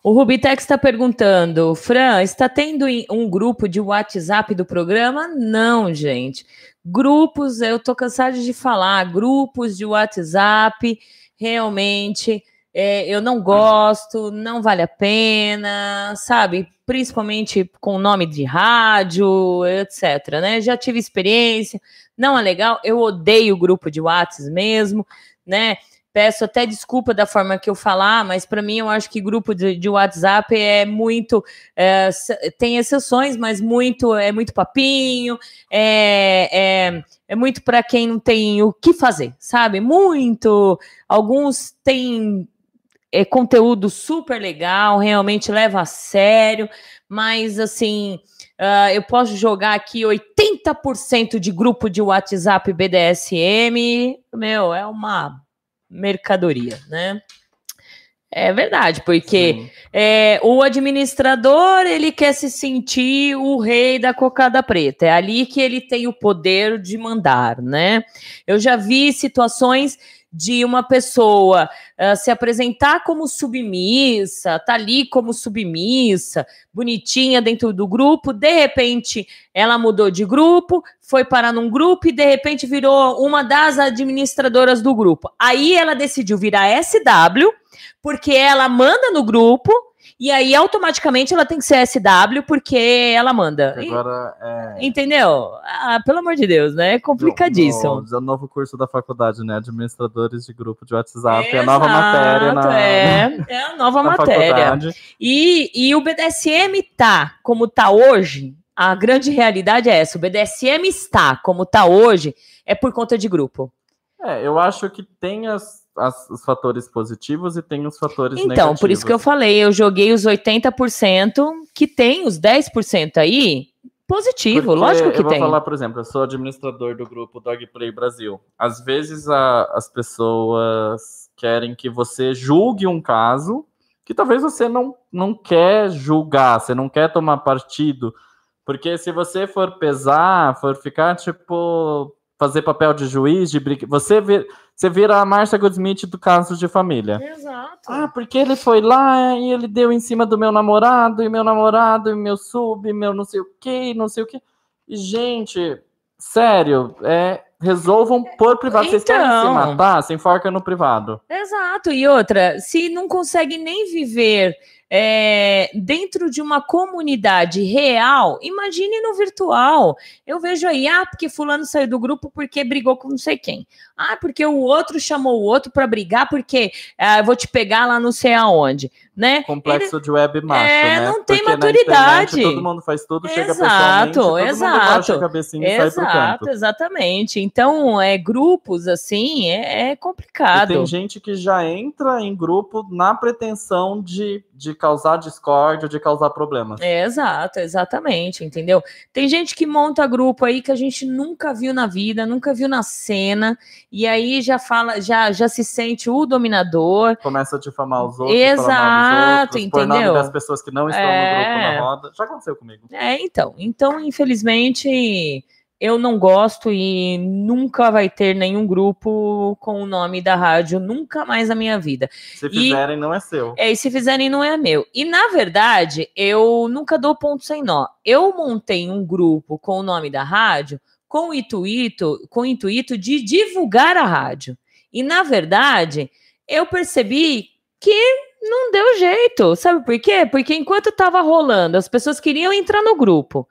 O Rubitex está perguntando, Fran, está tendo um grupo de WhatsApp do programa? Não, gente. Grupos, eu tô cansada de falar, grupos de WhatsApp, realmente, é, eu não gosto, não vale a pena, sabe? Principalmente com nome de rádio, etc, né? Já tive experiência, não é legal, eu odeio grupo de WhatsApp mesmo, né? Peço até desculpa da forma que eu falar, mas para mim eu acho que grupo de, de WhatsApp é muito. é, tem exceções, mas muito é muito papinho, é, é, é muito para quem não tem o que fazer, sabe? Muito. Alguns têm é, conteúdo super legal, realmente leva a sério, mas assim. ah, eu posso jogar aqui 80% de grupo de WhatsApp BDSM. Meu, é uma mercadoria, né? É verdade, porque é, o administrador ele quer se sentir o rei da cocada preta. É ali que ele tem o poder de mandar, né? Eu já vi situações de uma pessoa ah, se apresentar como submissa, tá ali como submissa, bonitinha dentro do grupo, de repente ela mudou de grupo, foi parar num grupo e de repente virou uma das administradoras do grupo. Aí ela decidiu virar SW, porque ela manda no grupo e aí automaticamente ela tem que ser SW porque ela manda.
Agora é.
Entendeu? Ah, pelo amor de Deus, né? É complicadíssimo.
No, no novo curso da faculdade, né? Administradores de grupo de WhatsApp. É a nova matéria
Exato,
na,
é, é a nova matéria.
faculdade.
E, e o BDSM tá como tá hoje, a grande realidade é essa. O BDSM está como tá hoje, é por conta de grupo.
É, eu acho que tem as, as- os fatores positivos e tem os fatores
Então,
negativos.
por isso que eu falei, eu joguei os 80% que tem os 10% aí, positivo,
Porque
lógico que
eu vou
tem.
falar, por exemplo, eu sou administrador do grupo Dog Play Brasil. Às vezes a- as pessoas querem que você julgue um caso que talvez você não, não quer julgar, você não quer tomar partido. Porque se você for pesar, for ficar, tipo, fazer papel de juiz, de briga, você, vir, você vira a Márcia Goldsmith do caso de família.
Exato.
Ah, porque ele foi lá e ele deu em cima do meu namorado, e meu namorado, e meu sub, e meu não sei o que, não sei o que. Gente, sério, é, resolvam por privado. Vocês querem se
Então.
matar? Se enforca no privado.
Exato. E outra, se não consegue nem viver é, dentro de uma comunidade real, imagine no virtual. Eu vejo aí, ah, porque fulano saiu do grupo porque brigou com não sei quem. Ah, porque o outro chamou o outro para brigar porque ah, eu vou te pegar lá não sei aonde, né?
Complexo de web macho,
É,
né?
não tem
Porque
maturidade.
internet todo mundo faz tudo, chega
Exato,
pessoalmente, todo mundo
exato.
baixa a cabecinha e sai pro
Exato,
canto.
exatamente. Então, é grupos assim, é, é
E
complicado.
tem gente que já entra em grupo na pretensão de, de causar discórdia, de causar problemas.
É, exato, exatamente, entendeu? Tem gente que monta grupo aí que a gente nunca viu na vida, nunca viu na cena, e aí já fala, já, já se sente o dominador.
Começa a difamar os outros,
Exato,
outros, por nome
entendeu?
das pessoas que não estão no
É.
grupo na roda. Já aconteceu comigo.
É, então, então, infelizmente, eu não gosto e nunca vai ter nenhum grupo com o nome da rádio, nunca mais na minha vida.
Se
E-
fizerem, não é seu.
É, e se fizerem, não é meu. E, na verdade, eu nunca dou ponto sem nó. Eu montei um grupo com o nome da rádio com o intuito, com o intuito de divulgar a rádio. E, na verdade, eu percebi que não deu jeito. Sabe por quê? Porque enquanto estava rolando, as pessoas queriam entrar no grupo.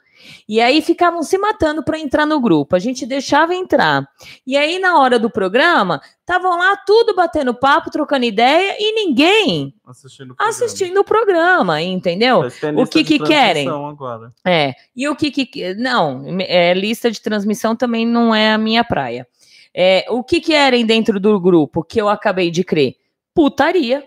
E aí ficavam se matando para entrar no grupo. A gente deixava entrar. E aí, na hora do programa, estavam lá tudo batendo papo, trocando ideia, e ninguém
Assistindo o programa.
assistindo o programa, entendeu? O que que querem?
Agora.
É. E o que que. Não, é, lista de transmissão também não é a minha praia. É, o que querem dentro do grupo que eu acabei de crer? Putaria.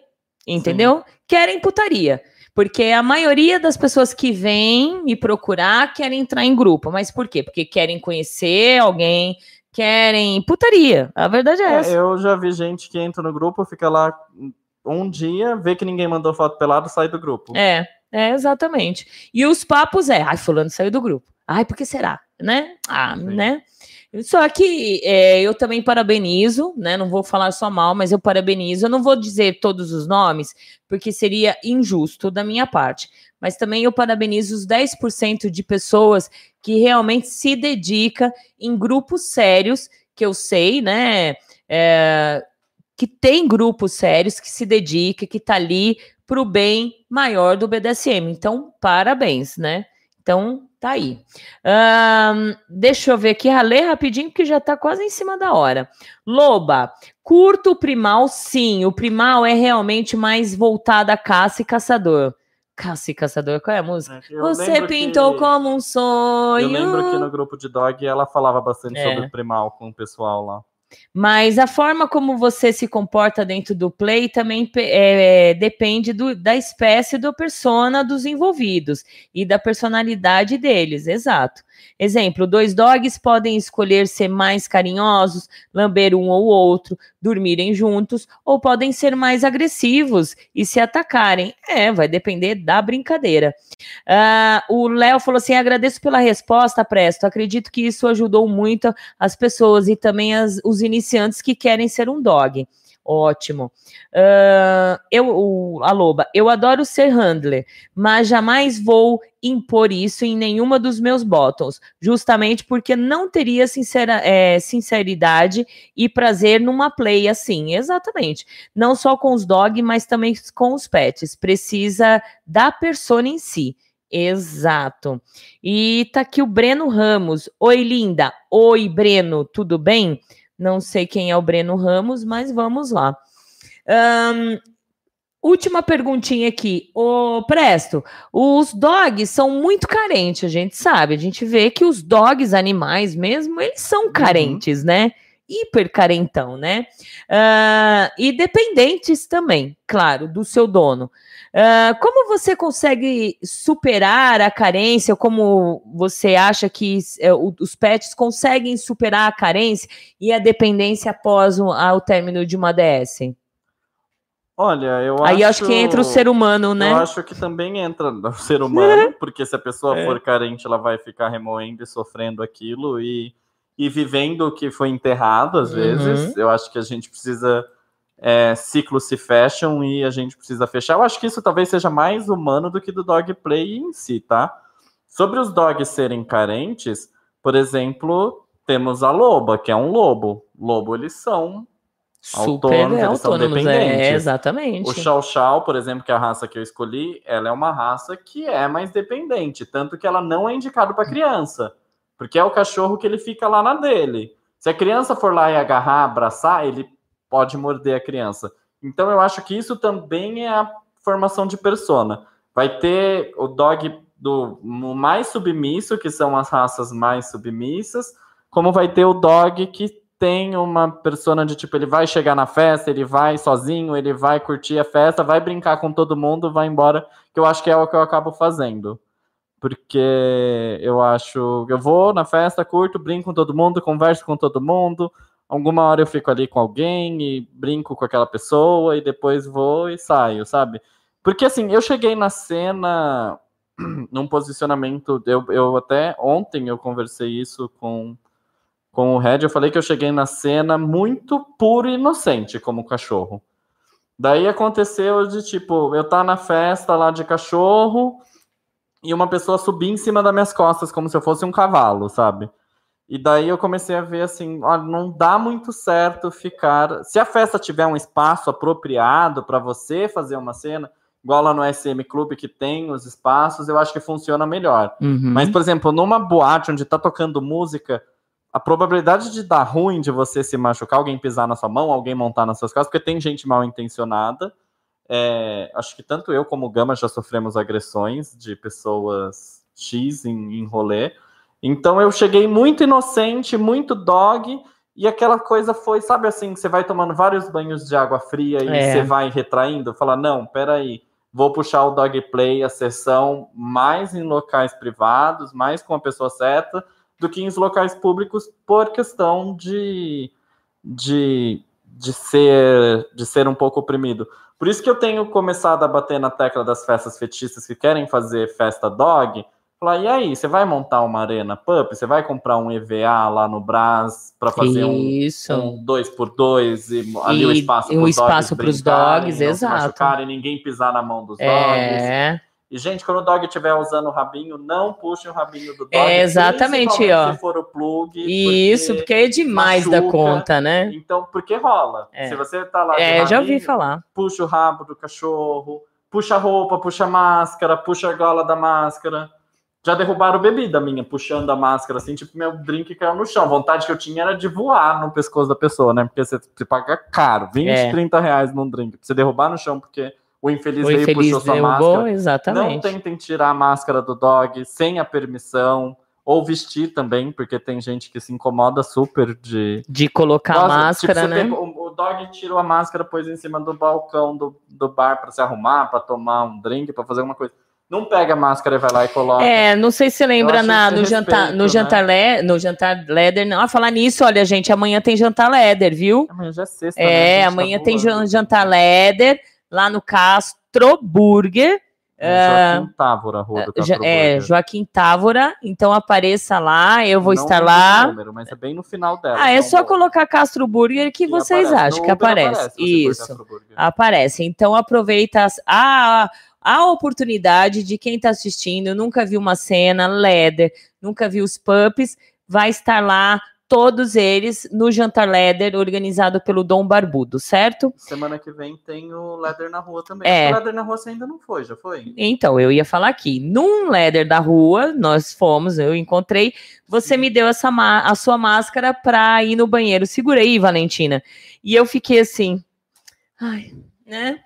Entendeu? Querem putaria. Porque a maioria das pessoas que vêm me procurar querem entrar em grupo. Mas por quê? Porque querem conhecer alguém, querem putaria. A verdade é,
É,
essa.
eu já vi gente que entra no grupo, fica lá um dia, vê que ninguém mandou foto pelado, sai do grupo.
É, é, exatamente. E os papos é, ai, fulano saiu do grupo. Ai, por que será? Né? Ah,
Sim.
né? Só que é, eu também parabenizo, né? Não vou falar só mal, mas eu parabenizo. Eu não vou dizer todos os nomes, porque seria injusto da minha parte. Mas também eu parabenizo os 10% de pessoas que realmente se dedica em grupos sérios, que eu sei, né? é, que tem grupos sérios, que se dedica, que tá ali para o bem maior do BDSM. Então, parabéns, né? Então, tá aí. Ahn, deixa eu ver aqui, ralei rapidinho, porque já tá quase em cima da hora. Loba, curto o primal, sim. O primal é realmente mais voltado a caça e caçador. Caça e caçador, qual é a música?
Eu
Você pintou
que-
como um sonho.
Eu lembro que no grupo de dog ela falava bastante
É.
sobre primal com o pessoal lá.
Mas a forma como você se comporta dentro do play também pe- é, depende do- da espécie do persona dos envolvidos e da personalidade deles, exato. Exemplo, dois dogs podem escolher ser mais carinhosos, lamber um ou outro, dormirem juntos, ou podem ser mais agressivos e se atacarem. É, vai depender da brincadeira. Ah, o Léo falou assim: agradeço pela resposta, Presto. Acredito que isso ajudou muito as pessoas e também as- os iniciantes que querem ser um dog. Ótimo. Ah, eu, o, a Loba, eu adoro ser handler, mas jamais vou impor isso em nenhuma dos meus bottoms, justamente porque não teria sincera, é, sinceridade e prazer numa play assim. Exatamente. Não só com os dog, mas também com os pets. Precisa da persona em si. Exato. E tá aqui o Breno Ramos. Oi, linda. Oi, Breno, tudo bem? Não sei quem é o Breno Ramos, mas vamos lá. Ahn, última perguntinha aqui. Ô, Presto, os dogs são muito carentes, a gente sabe. A gente vê que os dogs animais mesmo, eles são carentes, né? hiper carentão, né? Uh, e dependentes também, claro, do seu dono. Uh, como você consegue superar a carência? Como você acha que uh, os pets conseguem superar a carência e a dependência após o, ao término de uma DS?
Olha, eu
Aí
acho...
acho que entra o ser humano, né?
Eu acho que também entra o ser humano, porque se a pessoa
É.
for carente, ela vai ficar remoendo e sofrendo aquilo e, e vivendo o que foi enterrado, às
Uhum.
vezes. Eu acho que a gente precisa. É, ciclos se fecham e a gente precisa fechar. Eu acho que isso talvez seja mais humano do que do dog play em si, tá? Sobre os dogs serem carentes, por exemplo, temos a loba, que é um lobo. Lobo, eles são
Super
autônomos, eles são
autônomos, é,
dependentes.
exatamente.
o Chow Chow, por exemplo, que é a raça que eu escolhi, ela é uma raça que é mais dependente, tanto que ela não é indicada para criança, porque é o cachorro que ele fica lá na dele. Se a criança for lá e agarrar, abraçar, ele pode morder a criança. Então eu acho que isso também é a formação de persona. Vai ter o dog do mais submisso, que são as raças mais submissas, como vai ter o dog que tem uma persona de tipo, ele vai chegar na festa, ele vai sozinho, ele vai curtir a festa, vai brincar com todo mundo, vai embora, que eu acho que é o que eu acabo fazendo. Porque eu acho, eu vou na festa, curto, brinco com todo mundo, converso com todo mundo, alguma hora eu fico ali com alguém e brinco com aquela pessoa e depois vou e saio, sabe? Porque assim, eu cheguei na cena num posicionamento, eu, eu até ontem eu conversei isso com com o Red, eu falei que eu cheguei na cena muito puro e inocente como cachorro. Daí aconteceu de tipo, eu tá na festa lá de cachorro e uma pessoa subir em cima das minhas costas como se eu fosse um cavalo, sabe? E daí eu comecei a ver assim, olha, não dá muito certo ficar. Se a festa tiver um espaço apropriado para você fazer uma cena, igual lá no SM Club que tem os espaços, eu acho que funciona melhor.
Uhum.
Mas, por exemplo, numa boate onde tá tocando música, a probabilidade de dar ruim de você se machucar, alguém pisar na sua mão, alguém montar nas suas costas, porque tem gente mal intencionada. É, acho que tanto eu como o Gama já sofremos agressões de pessoas X em, em rolê. Então eu cheguei muito inocente, muito dog, e aquela coisa foi, sabe assim, você vai tomando vários banhos de água fria e
É.
você vai retraindo, fala, não, peraí, vou puxar o dog play, a sessão mais em locais privados, mais com a pessoa certa, do que em locais públicos por questão de, de, de, ser, de ser um pouco oprimido. Por isso que eu tenho começado a bater na tecla das festas fetichistas que querem fazer festa dog. Falar, e aí, você vai montar uma arena pup? Você vai comprar um EVA lá no Brás para fazer um,
Isso.
um dois por dois e ali o
E
espaço
o
pros
espaço
dogs
dogs, exato.
machucarem, ninguém pisar na mão dos dogs.
É,
E, gente, quando o dog estiver usando o rabinho, não puxe o rabinho do dog.
É, exatamente, ó.
Se for o plug.
isso, porque é demais da
machuca.
conta, né?
Então, porque rola.
É.
Se você tá lá.
É, já ouvi
rabinho,
falar.
Puxa o rabo do cachorro, puxa a roupa, puxa a máscara, puxa a gola da máscara. Já derrubaram bebida minha, puxando a máscara, assim, tipo, meu drink caiu no chão. A vontade que eu tinha era de voar no pescoço da pessoa, né? Porque você, você paga caro, 20,
É.
30 reais num drink. Pra você derrubar no chão, porque o infeliz,
O
veio
infeliz
puxou sua
derrubou,
máscara. Não
exatamente.
tentem tirar a máscara do dog sem a permissão, ou vestir também, porque tem gente que se incomoda super de.
De colocar a
Nossa,
máscara,
tipo,
né?
pegou- o, o dog tirou a máscara, pôs em cima do balcão do, do bar para se arrumar, para tomar um drink, para fazer alguma coisa. Não pega a máscara e vai lá e coloca.
É, não sei se você lembra na, no jantar,
respeito,
no
né?
jantar, le, no jantar leather, não. Ah, falar nisso, olha, gente, amanhã tem jantar leather, viu?
Amanhã já é sexta. né?
É,
tá
amanhã tem
voando.
jan- jantar leather lá no Castro Burger.
É Joaquim Távora, rua do
Ah,
Castro
é,
Burger.
Joaquim Távora. Então apareça lá, eu vou
Não
estar lá.
número, mas é bem no final dela.
Ah, é
então,
só colocar Castro Burger que vocês
aparece.
acham que aparece.
aparece,
Isso. Aparece. Então aproveita as- a, a oportunidade de quem está assistindo, nunca viu uma cena, Leather, nunca viu os pups, vai estar lá, todos eles, no Jantar Leather, organizado pelo Dom Barbudo, certo?
Semana que vem tem o Leather na rua também.
É.
O Leather na rua você ainda não foi, já foi?
Então, eu ia falar aqui, num Leather da rua, nós fomos, eu encontrei, você me deu essa a sua máscara para ir no banheiro. Segura aí, Valentina. E eu fiquei assim, ai, né?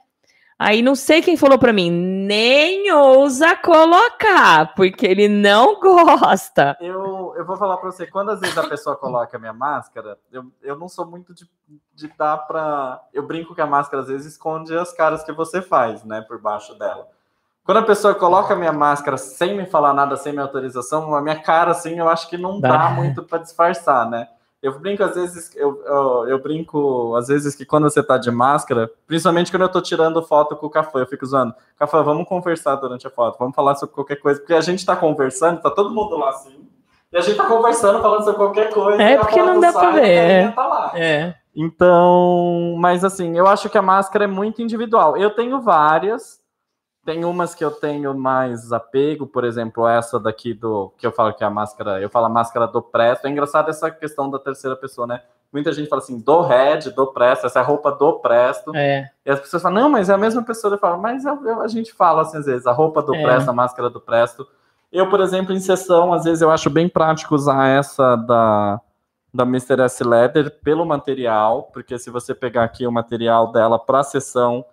Aí não sei quem falou para mim, nem ousa colocar, porque ele não gosta.
Eu, eu, vou falar pra você, quando às vezes a pessoa coloca a minha máscara, eu, eu não sou muito de, de dar pra. Eu brinco que a máscara às vezes esconde as caras que você faz, né, por baixo dela. Quando a pessoa coloca a minha máscara sem me falar nada, sem minha autorização, a minha cara, assim, eu acho que não dá
Dá.
muito pra disfarçar, né? Eu brinco às vezes, eu, eu, eu brinco às vezes que quando você tá de máscara, principalmente quando eu tô tirando foto com o Café, eu fico zoando, Café, vamos conversar durante a foto, vamos falar sobre qualquer coisa, porque a gente tá conversando, tá todo mundo lá assim, e a gente tá conversando, falando sobre qualquer coisa.
É, porque não dá pra
sai,
ver, é.
Tá lá.
É.
Então, mas assim, eu acho que a máscara é muito individual. Eu tenho várias, tem umas que eu tenho mais apego, por exemplo, essa daqui do que eu falo que é a máscara, eu falo a máscara do Presto. É engraçado essa questão da terceira pessoa, né? Muita gente fala assim, do Red, do Presto, essa é a roupa do Presto.
É.
E as pessoas falam, não, mas é a mesma pessoa. Eu falo, mas eu- eu- a gente fala assim às vezes, a roupa do
É.
Presto, a máscara do Presto. Eu, por exemplo, em sessão, às vezes eu acho bem prático usar essa da, da Mr. S Leather pelo material, porque se você pegar aqui o material dela para sessão,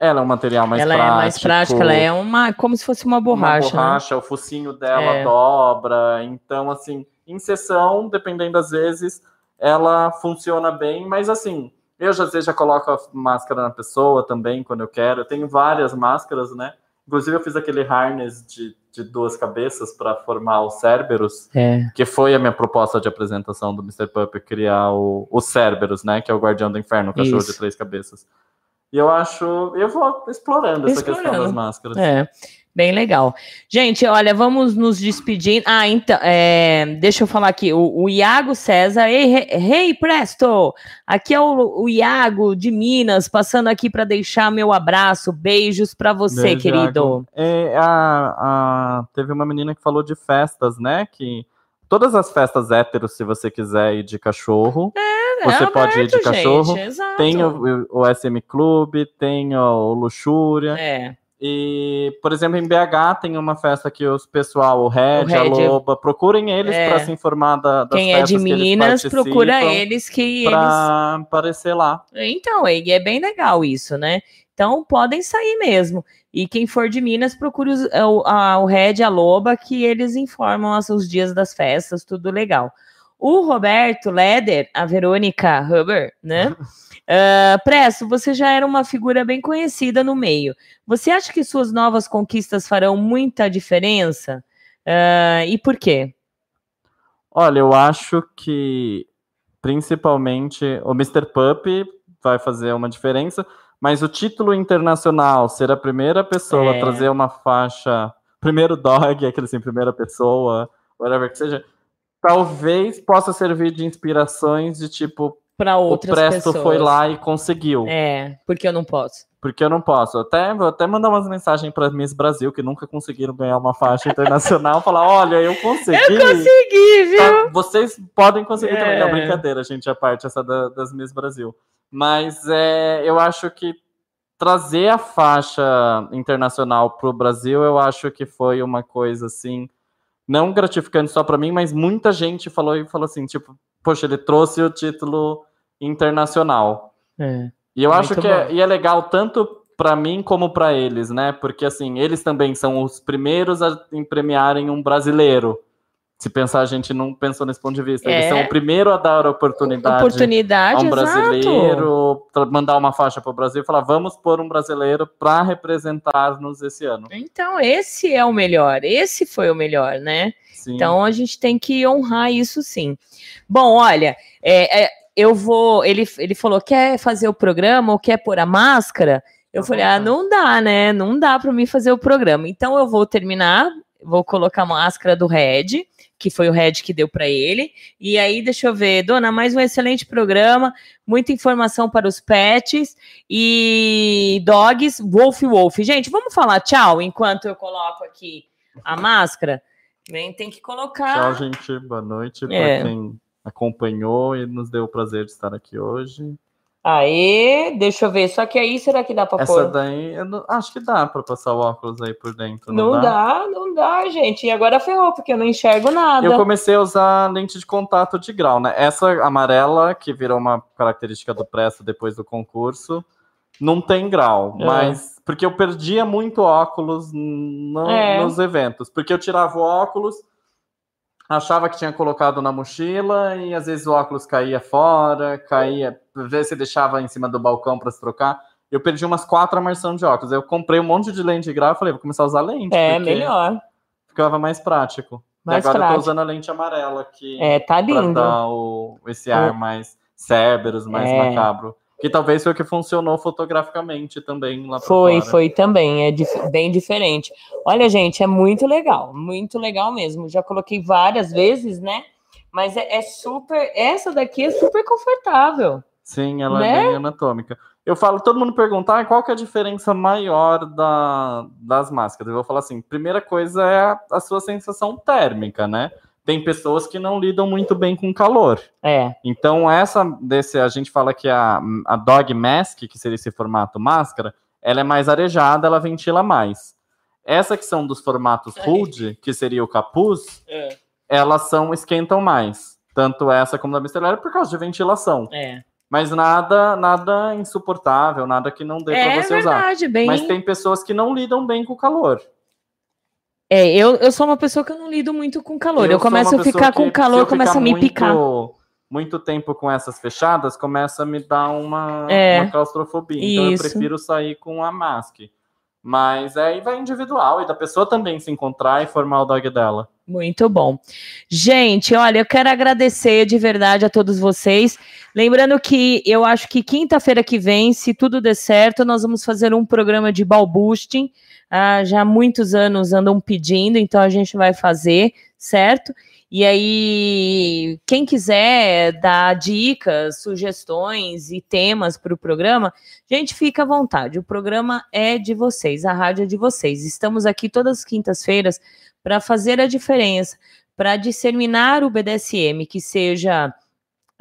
ela é um material mais
ela
prático.
é mais prática, ela é uma. como se fosse uma borracha.
Uma borracha, o focinho dela
É.
dobra. Então, assim, em sessão, dependendo das vezes, ela funciona bem, mas assim, eu já, já coloco a máscara na pessoa também, quando eu quero. Eu tenho várias máscaras, né? Inclusive, eu fiz aquele harness de, de duas cabeças para formar o Cerberus,
né? É.
que foi a minha proposta de apresentação do Mr. Puppet, criar o, o Cerberus, né? Que é o guardião do inferno, o cachorro
Isso.
de três cabeças. E eu acho, eu vou explorando essa questão das máscaras.
É, bem legal. Gente, olha, vamos nos despedindo. Ah, então, é, deixa eu falar aqui. O, o Iago César, ei, rei Presto! Aqui é o, o Iago de Minas, passando aqui para deixar meu abraço. Beijos para você,
Beijo,
querido.
É, a- a- teve uma menina que falou de festas, né? Que todas as festas héteros, se você quiser ir de cachorro, você
É
pode ir de
aberto,
cachorro.
gente.
Tem o, o SM Clube, tem o Luxúria.
É,
E, por exemplo, em BH tem uma festa que os pessoal, o Red,
O
a
Red.
Loba, procurem eles
É.
para se informar da, das
quem é de
que eles
Minas, procura eles que eles.
Pra aparecer lá.
Então, e é bem legal isso, né? Então, podem sair mesmo. E quem for de Minas, procure os- o, a, o Red a Loba, que eles informam os dias das festas, tudo legal. O Roberto Leder, a Verônica Huber, né? Ah, Presto, você já era uma figura bem conhecida no meio. Você acha que suas novas conquistas farão muita diferença? Ah, e por quê?
Olha, eu acho que principalmente o Mr. Puppy vai fazer uma diferença, mas o título internacional, ser a primeira pessoa
É.
a trazer uma faixa, primeiro dog, aquele assim, primeira pessoa, whatever que seja, talvez possa servir de inspirações de tipo,
Para
o
outras
Presto
pessoas.
foi lá e conseguiu.
É, porque eu não posso.
Porque eu não posso. Até vou até mandar umas mensagens para Miss Brasil que nunca conseguiram ganhar uma faixa internacional, falar, olha, eu consegui.
Consegui, viu?
Tá, vocês podem conseguir também. Não,
É.
brincadeira, gente, a parte essa da- das Miss Brasil. Mas é, eu acho que trazer a faixa internacional para o Brasil, eu acho que foi uma coisa assim, não gratificante só para mim, mas muita gente falou e falou assim, tipo, poxa, ele trouxe o título internacional.
É.
E eu acho que é, e é legal tanto para mim como para eles, né? Porque assim, eles também são os primeiros a em premiarem um brasileiro. Se pensar, a gente não pensou nesse ponto de vista. Eles
É.
são o primeiro a dar oportunidade,
Oportunidade,
a um
exato.
brasileiro, tra- mandar uma faixa para o Brasil e falar: vamos pôr um brasileiro para representar-nos esse ano.
Então, esse é o melhor. Esse foi o melhor, né?
Sim.
Então, a gente tem que honrar isso sim. Bom, olha, é, é, eu vou. Ele, ele falou: quer fazer o programa ou quer pôr a máscara? Eu
Tá
falei: ah, não dá, né? Não dá para mim fazer o programa. Então, eu vou terminar, vou colocar a máscara do Red, que foi o Red que deu para ele. E aí, deixa eu ver, dona, mais um excelente programa, muita informação para os pets e dogs, Wolf Wolf. Gente, vamos falar tchau enquanto eu coloco aqui a máscara. Bem, tem que colocar.
Tchau, gente. Boa noite
É.
quem acompanhou e nos deu o prazer de estar aqui hoje.
Aê, deixa eu ver. Só que aí será que dá para
Essa
pôr?
daí, eu não- acho que dá para passar o óculos aí por dentro.
Não dá, não dá, gente. E agora ferrou, porque eu não enxergo nada.
Eu comecei a usar lente de contato de grau, né? Essa amarela, que virou uma característica do Presto depois do concurso, não tem grau,
É.
mas porque eu perdia muito óculos no-
É.
nos eventos, porque eu tirava o óculos, achava que tinha colocado na mochila e às vezes o óculos caía fora, caía, às vezes você deixava em cima do balcão para se trocar. Eu perdi umas quatro armações de óculos. Eu comprei um monte de lente de grau e falei, vou começar a usar lente.
É, melhor.
Ficava mais prático.
Mais
e agora eu
prático.
tô usando a lente amarela aqui
É, tá
para
lindo.
dar o, esse ar mais Cerberus, mais
É.
macabro. Que talvez foi o que funcionou fotograficamente também lá
Foi,
fora.
foi também, é dif- bem diferente. Olha, gente, é muito legal, muito legal mesmo. Já coloquei várias vezes, né? Mas é, é super. Essa daqui é super confortável.
Sim, ela
Né?
é bem anatômica. Eu falo, todo mundo pergunta, ah, qual que é a diferença maior da, das máscaras? Eu vou falar assim, primeira coisa é a, a sua sensação térmica, né? Tem pessoas que não lidam muito bem com calor.
É,
Então, essa desse, a gente fala que a, a dog mask, que seria esse formato máscara, ela é mais arejada, ela ventila mais. Essa que são dos formatos hood, que seria o capuz, elas são esquentam mais. Tanto essa como da Mister por causa de ventilação.
é.
Mas nada, nada insuportável, nada que não dê
É
para você usar.
verdade, bem.
Mas tem pessoas que não lidam bem com o calor.
É, eu, eu sou uma pessoa que eu não lido muito com calor. Eu,
sou
começo a ficar com calor,
eu
começa a me
muito,
picar.
Muito tempo com essas fechadas, começa a me dar uma,
É,
uma claustrofobia. Então
isso.
eu prefiro sair com a mask. Mas aí vai individual e da pessoa também se encontrar e formar o dog dela.
Muito bom. Gente, olha, eu quero agradecer de verdade a todos vocês. Lembrando que eu acho que quinta-feira que vem, se tudo der certo, nós vamos fazer um programa de ball boosting. Ah, já há muitos anos andam pedindo, então a gente vai fazer, certo? E aí, quem quiser dar dicas, sugestões e temas para o programa, gente, fica à vontade. O programa é de vocês, a rádio é de vocês. Estamos aqui todas as quintas-feiras para fazer a diferença, para disseminar o BDSM, que seja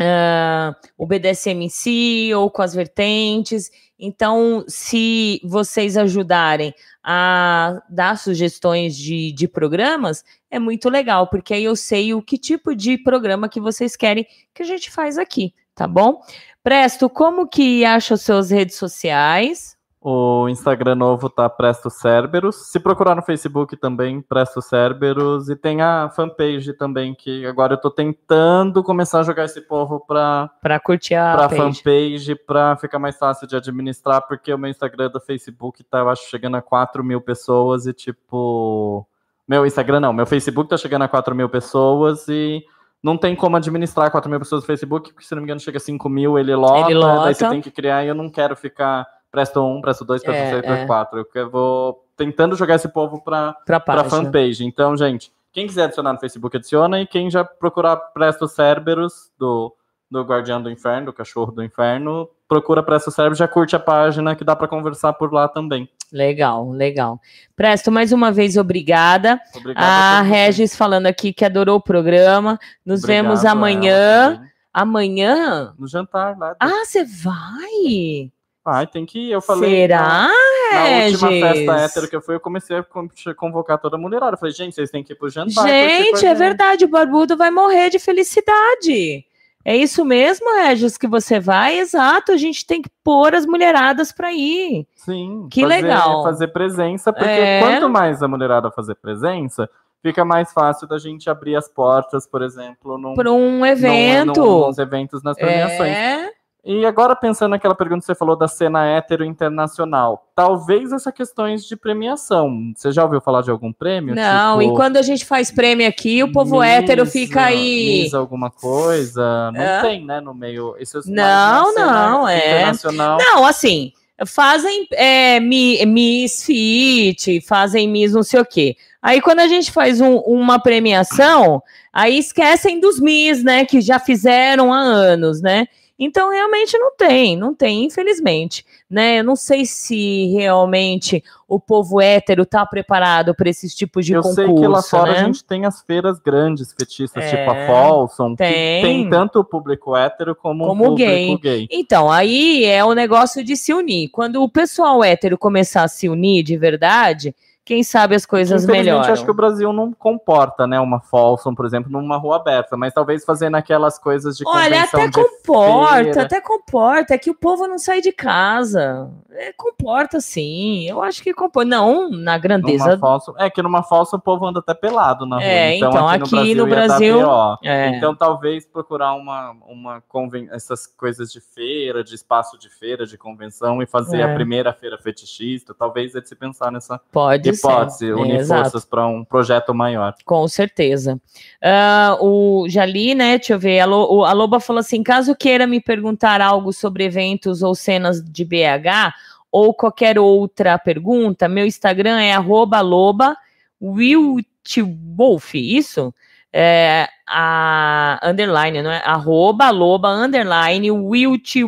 ah, o BDSM em si ou com as vertentes. Então, se vocês ajudarem a dar sugestões de, de programas, é muito legal, porque aí eu sei o que tipo de programa que vocês querem que a gente faz aqui, tá bom? Presto, como que acha os seus redes sociais?
O Instagram novo tá Presto Cerberus. Se procurar no Facebook também, Presto Cerberus. E tem a fanpage também, que agora eu tô tentando começar a jogar esse povo pra,
Para curtir a
pra
page.
fanpage, pra ficar mais fácil de administrar, porque o meu Instagram do Facebook tá, eu acho, chegando a 4 mil pessoas e, tipo... Meu Instagram não, meu Facebook tá chegando a 4 mil pessoas e não tem como administrar 4 mil pessoas no Facebook, porque se não me engano chega a 5 mil, ele lota,
Ele lota.
daí você tem que criar e eu não quero ficar presto 1, presto 2, presto
É,
3, presto
é.
4. Eu que- eu vou tentando jogar esse povo pra,
Pra
pra
página.
fanpage. Então, gente, quem quiser adicionar no Facebook, adiciona. E quem já procurar Presto Cerberus, do, do Guardião do Inferno, do Cachorro do Inferno, procura Presto Cerberus, já curte a página, que dá pra conversar por lá também.
Legal, legal. Presto, mais uma vez, obrigada.
Obrigado
A. Regis falando aqui que adorou o programa. Nos
Obrigado
vemos
ela
amanhã. Amanhã?
No jantar lá.
Ah, você vai?
Ai, tem que ir. Eu falei.
Será,
Na, na última
Regis?
festa hétero que eu fui, eu comecei a con- convocar toda a mulherada. Eu falei, gente, vocês têm que ir pro jantar.
Gente, é
gente.
verdade, o Barbudo vai morrer de felicidade. É isso mesmo, Regis, que você vai? Exato, a gente tem que pôr as mulheradas para ir.
Sim.
Que
fazer-
legal.
Fazer presença, porque
É.
quanto mais a mulherada fazer presença, fica mais fácil da gente abrir as portas, por exemplo, num,
Para um
num-
evento.
num- nos eventos, nas premiações.
É,
E agora, pensando naquela pergunta que você falou da cena hétero internacional, talvez essas questões de premiação. Você já ouviu falar de algum prêmio?
não,
Tipo,
e quando a gente faz prêmio aqui, o povo
Miss,
hétero fica aí.
Miss alguma coisa? Não
É.
tem, né, no meio. Isso é
Não, não, é.
Internacional.
Não, assim, fazem é, mi- Miss Fit, fazem Miss não sei o quê. Aí quando a gente faz um- uma premiação, aí esquecem dos Miss, né, que já fizeram há anos, né? Então realmente não tem, não tem, infelizmente, né? Eu não sei se realmente o povo hétero tá preparado para esses tipos de
eu
concurso,
sei que lá fora
né?
a gente tem as feiras grandes, fetistas,
É,
tipo a Folsom, que
tem.
tem tanto o público hétero como,
Como
o público gay.
Então, aí é o negócio de se unir. Quando o pessoal hétero começar a se unir de verdade, quem sabe as coisas melhoram.
acho que o Brasil não comporta, né, uma Folsom, por exemplo, numa rua aberta, mas talvez fazendo aquelas coisas de
Olha, até comporta,
feira.
até comporta. É que o povo não sai de casa. É, comporta sim. Eu acho que comporta. Não na grandeza.
Folsom, é que numa Folsom o povo anda até pelado na rua.
É, então, aqui no
ia dar
Brasil-. É.
Então talvez procurar uma, uma conven... essas coisas de feira, de espaço de feira, de convenção e fazer
É.
a primeira feira fetichista. Talvez é de se pensar nessa
Pode
hipótese,
ser.
unir
Exato.
forças para um projeto maior.
Com certeza. Ah, o Jali, né? Deixa eu ver. A, Lo- a Loba falou assim: caso queira me perguntar algo sobre eventos ou cenas de BH ou qualquer outra pergunta, meu Instagram é arroba loba Wiltwolf, isso? É, a underline, não é? Arroba loba underline.
White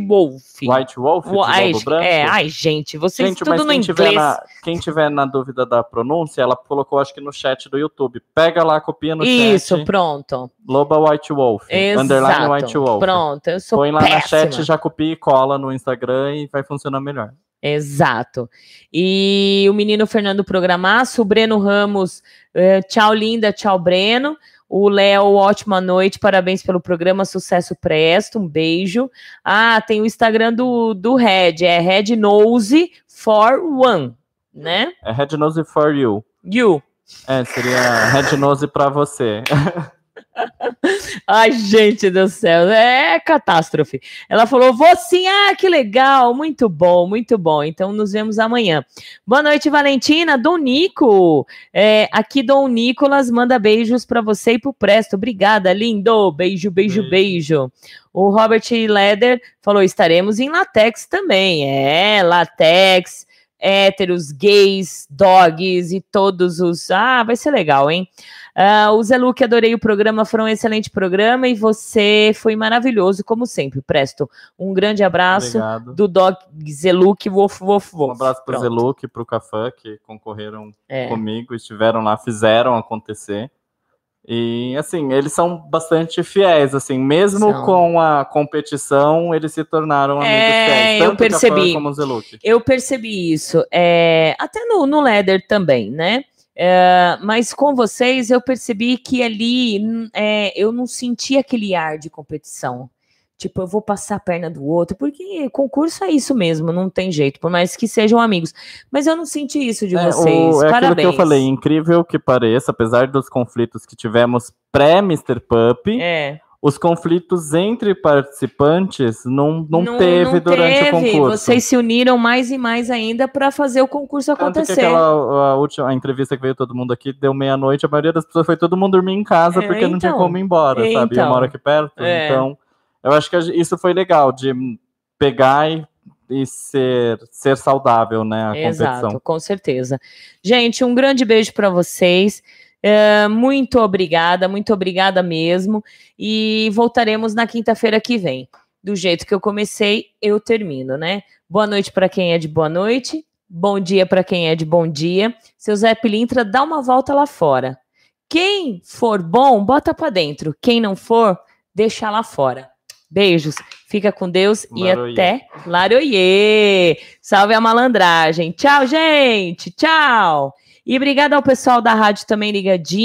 Wolf, de
Wo- ai,
lobo branco?
é, ai, gente, vocês
Gente,
tudo no inglês.
na, quem tiver na dúvida da pronúncia, ela colocou, acho que no chat do YouTube. Pega lá, copia no
Isso,
chat.
pronto.
Loba White Wolf. Underline
Exato.
White Wolf.
Pronto, eu sou
Põe lá
péssima.
na chat, já copia e cola no Instagram e vai funcionar melhor.
Exato. E o menino Fernando Programaço, o Breno Ramos, eh, tchau linda, tchau Breno. O Léo, ótima noite, parabéns pelo programa, sucesso presto, um beijo. Ah, tem o Instagram do, do Red, é Red Nose for One, né?
É Red Nose for you.
You.
É, seria Red Nose pra você.
Ai, gente do céu, é catástrofe. Ela falou, vou sim, ah, que legal, muito bom, muito bom. Então nos vemos amanhã. Boa noite, Valentina, Dom Nico. É, aqui, Dom Nicolas, manda beijos para você e pro Presto. Obrigada, lindo. Beijo, beijo, beijo. O Robert Leder falou: estaremos em latex também. É, latex, héteros, gays, dogs e todos os. Ah, vai ser legal, hein? Ah, o Luque, adorei o programa, foi um excelente programa e você foi maravilhoso, como sempre, Presto. Um grande abraço
Obrigado.
do Dog Zé Luque, wof, wof, wof.
Um abraço pro
Pronto.
Zeluk e pro Cafã, que concorreram
É.
comigo, estiveram lá, fizeram acontecer. E, assim, eles são bastante fiéis, assim, mesmo
São.
com a competição, eles se tornaram amigos
É,
fiéis.
eu
Tanto o Cafã
percebi.
como o Zeluk.
Eu percebi isso, é, até no, no Leather também, né? É, mas com vocês eu percebi que ali hum, é, eu não senti aquele ar de competição. Tipo, eu vou passar a perna do outro, porque concurso é isso mesmo, não tem jeito, por mais que sejam amigos. Mas eu não senti isso de
É,
vocês.
o- é
Parabéns.
que eu falei, incrível que pareça, apesar dos conflitos que tivemos pré-Mr. Pup,
É.
os conflitos entre participantes não, não, teve
não
durante
teve.
o concurso.
Vocês se uniram mais e mais ainda para fazer o concurso
Tanto que
acontecer.
aquela a última a entrevista que veio todo mundo aqui, deu meia-noite, a maioria das pessoas foi todo mundo dormir em casa
É,
porque não tinha
então.
como ir embora,
É,
sabe? Eu
então.
moro aqui perto,
É.
então eu acho que isso foi legal, de pegar e, e ser, ser saudável, né, a
Exato,
competição.
com certeza. Gente, um grande beijo para vocês. É, muito obrigada, muito obrigada mesmo. E voltaremos na quinta-feira que vem. Do jeito que eu comecei, eu termino, né? Boa noite para quem é de boa noite. Bom dia para quem é de bom dia. Seu Zé Pilintra, dá uma volta lá fora. Quem for bom, bota para dentro. Quem não for, deixa lá fora. Beijos. Fica com Deus e até Laroie. Salve a malandragem. Tchau, gente. Tchau. E obrigada ao pessoal da rádio também ligadinho.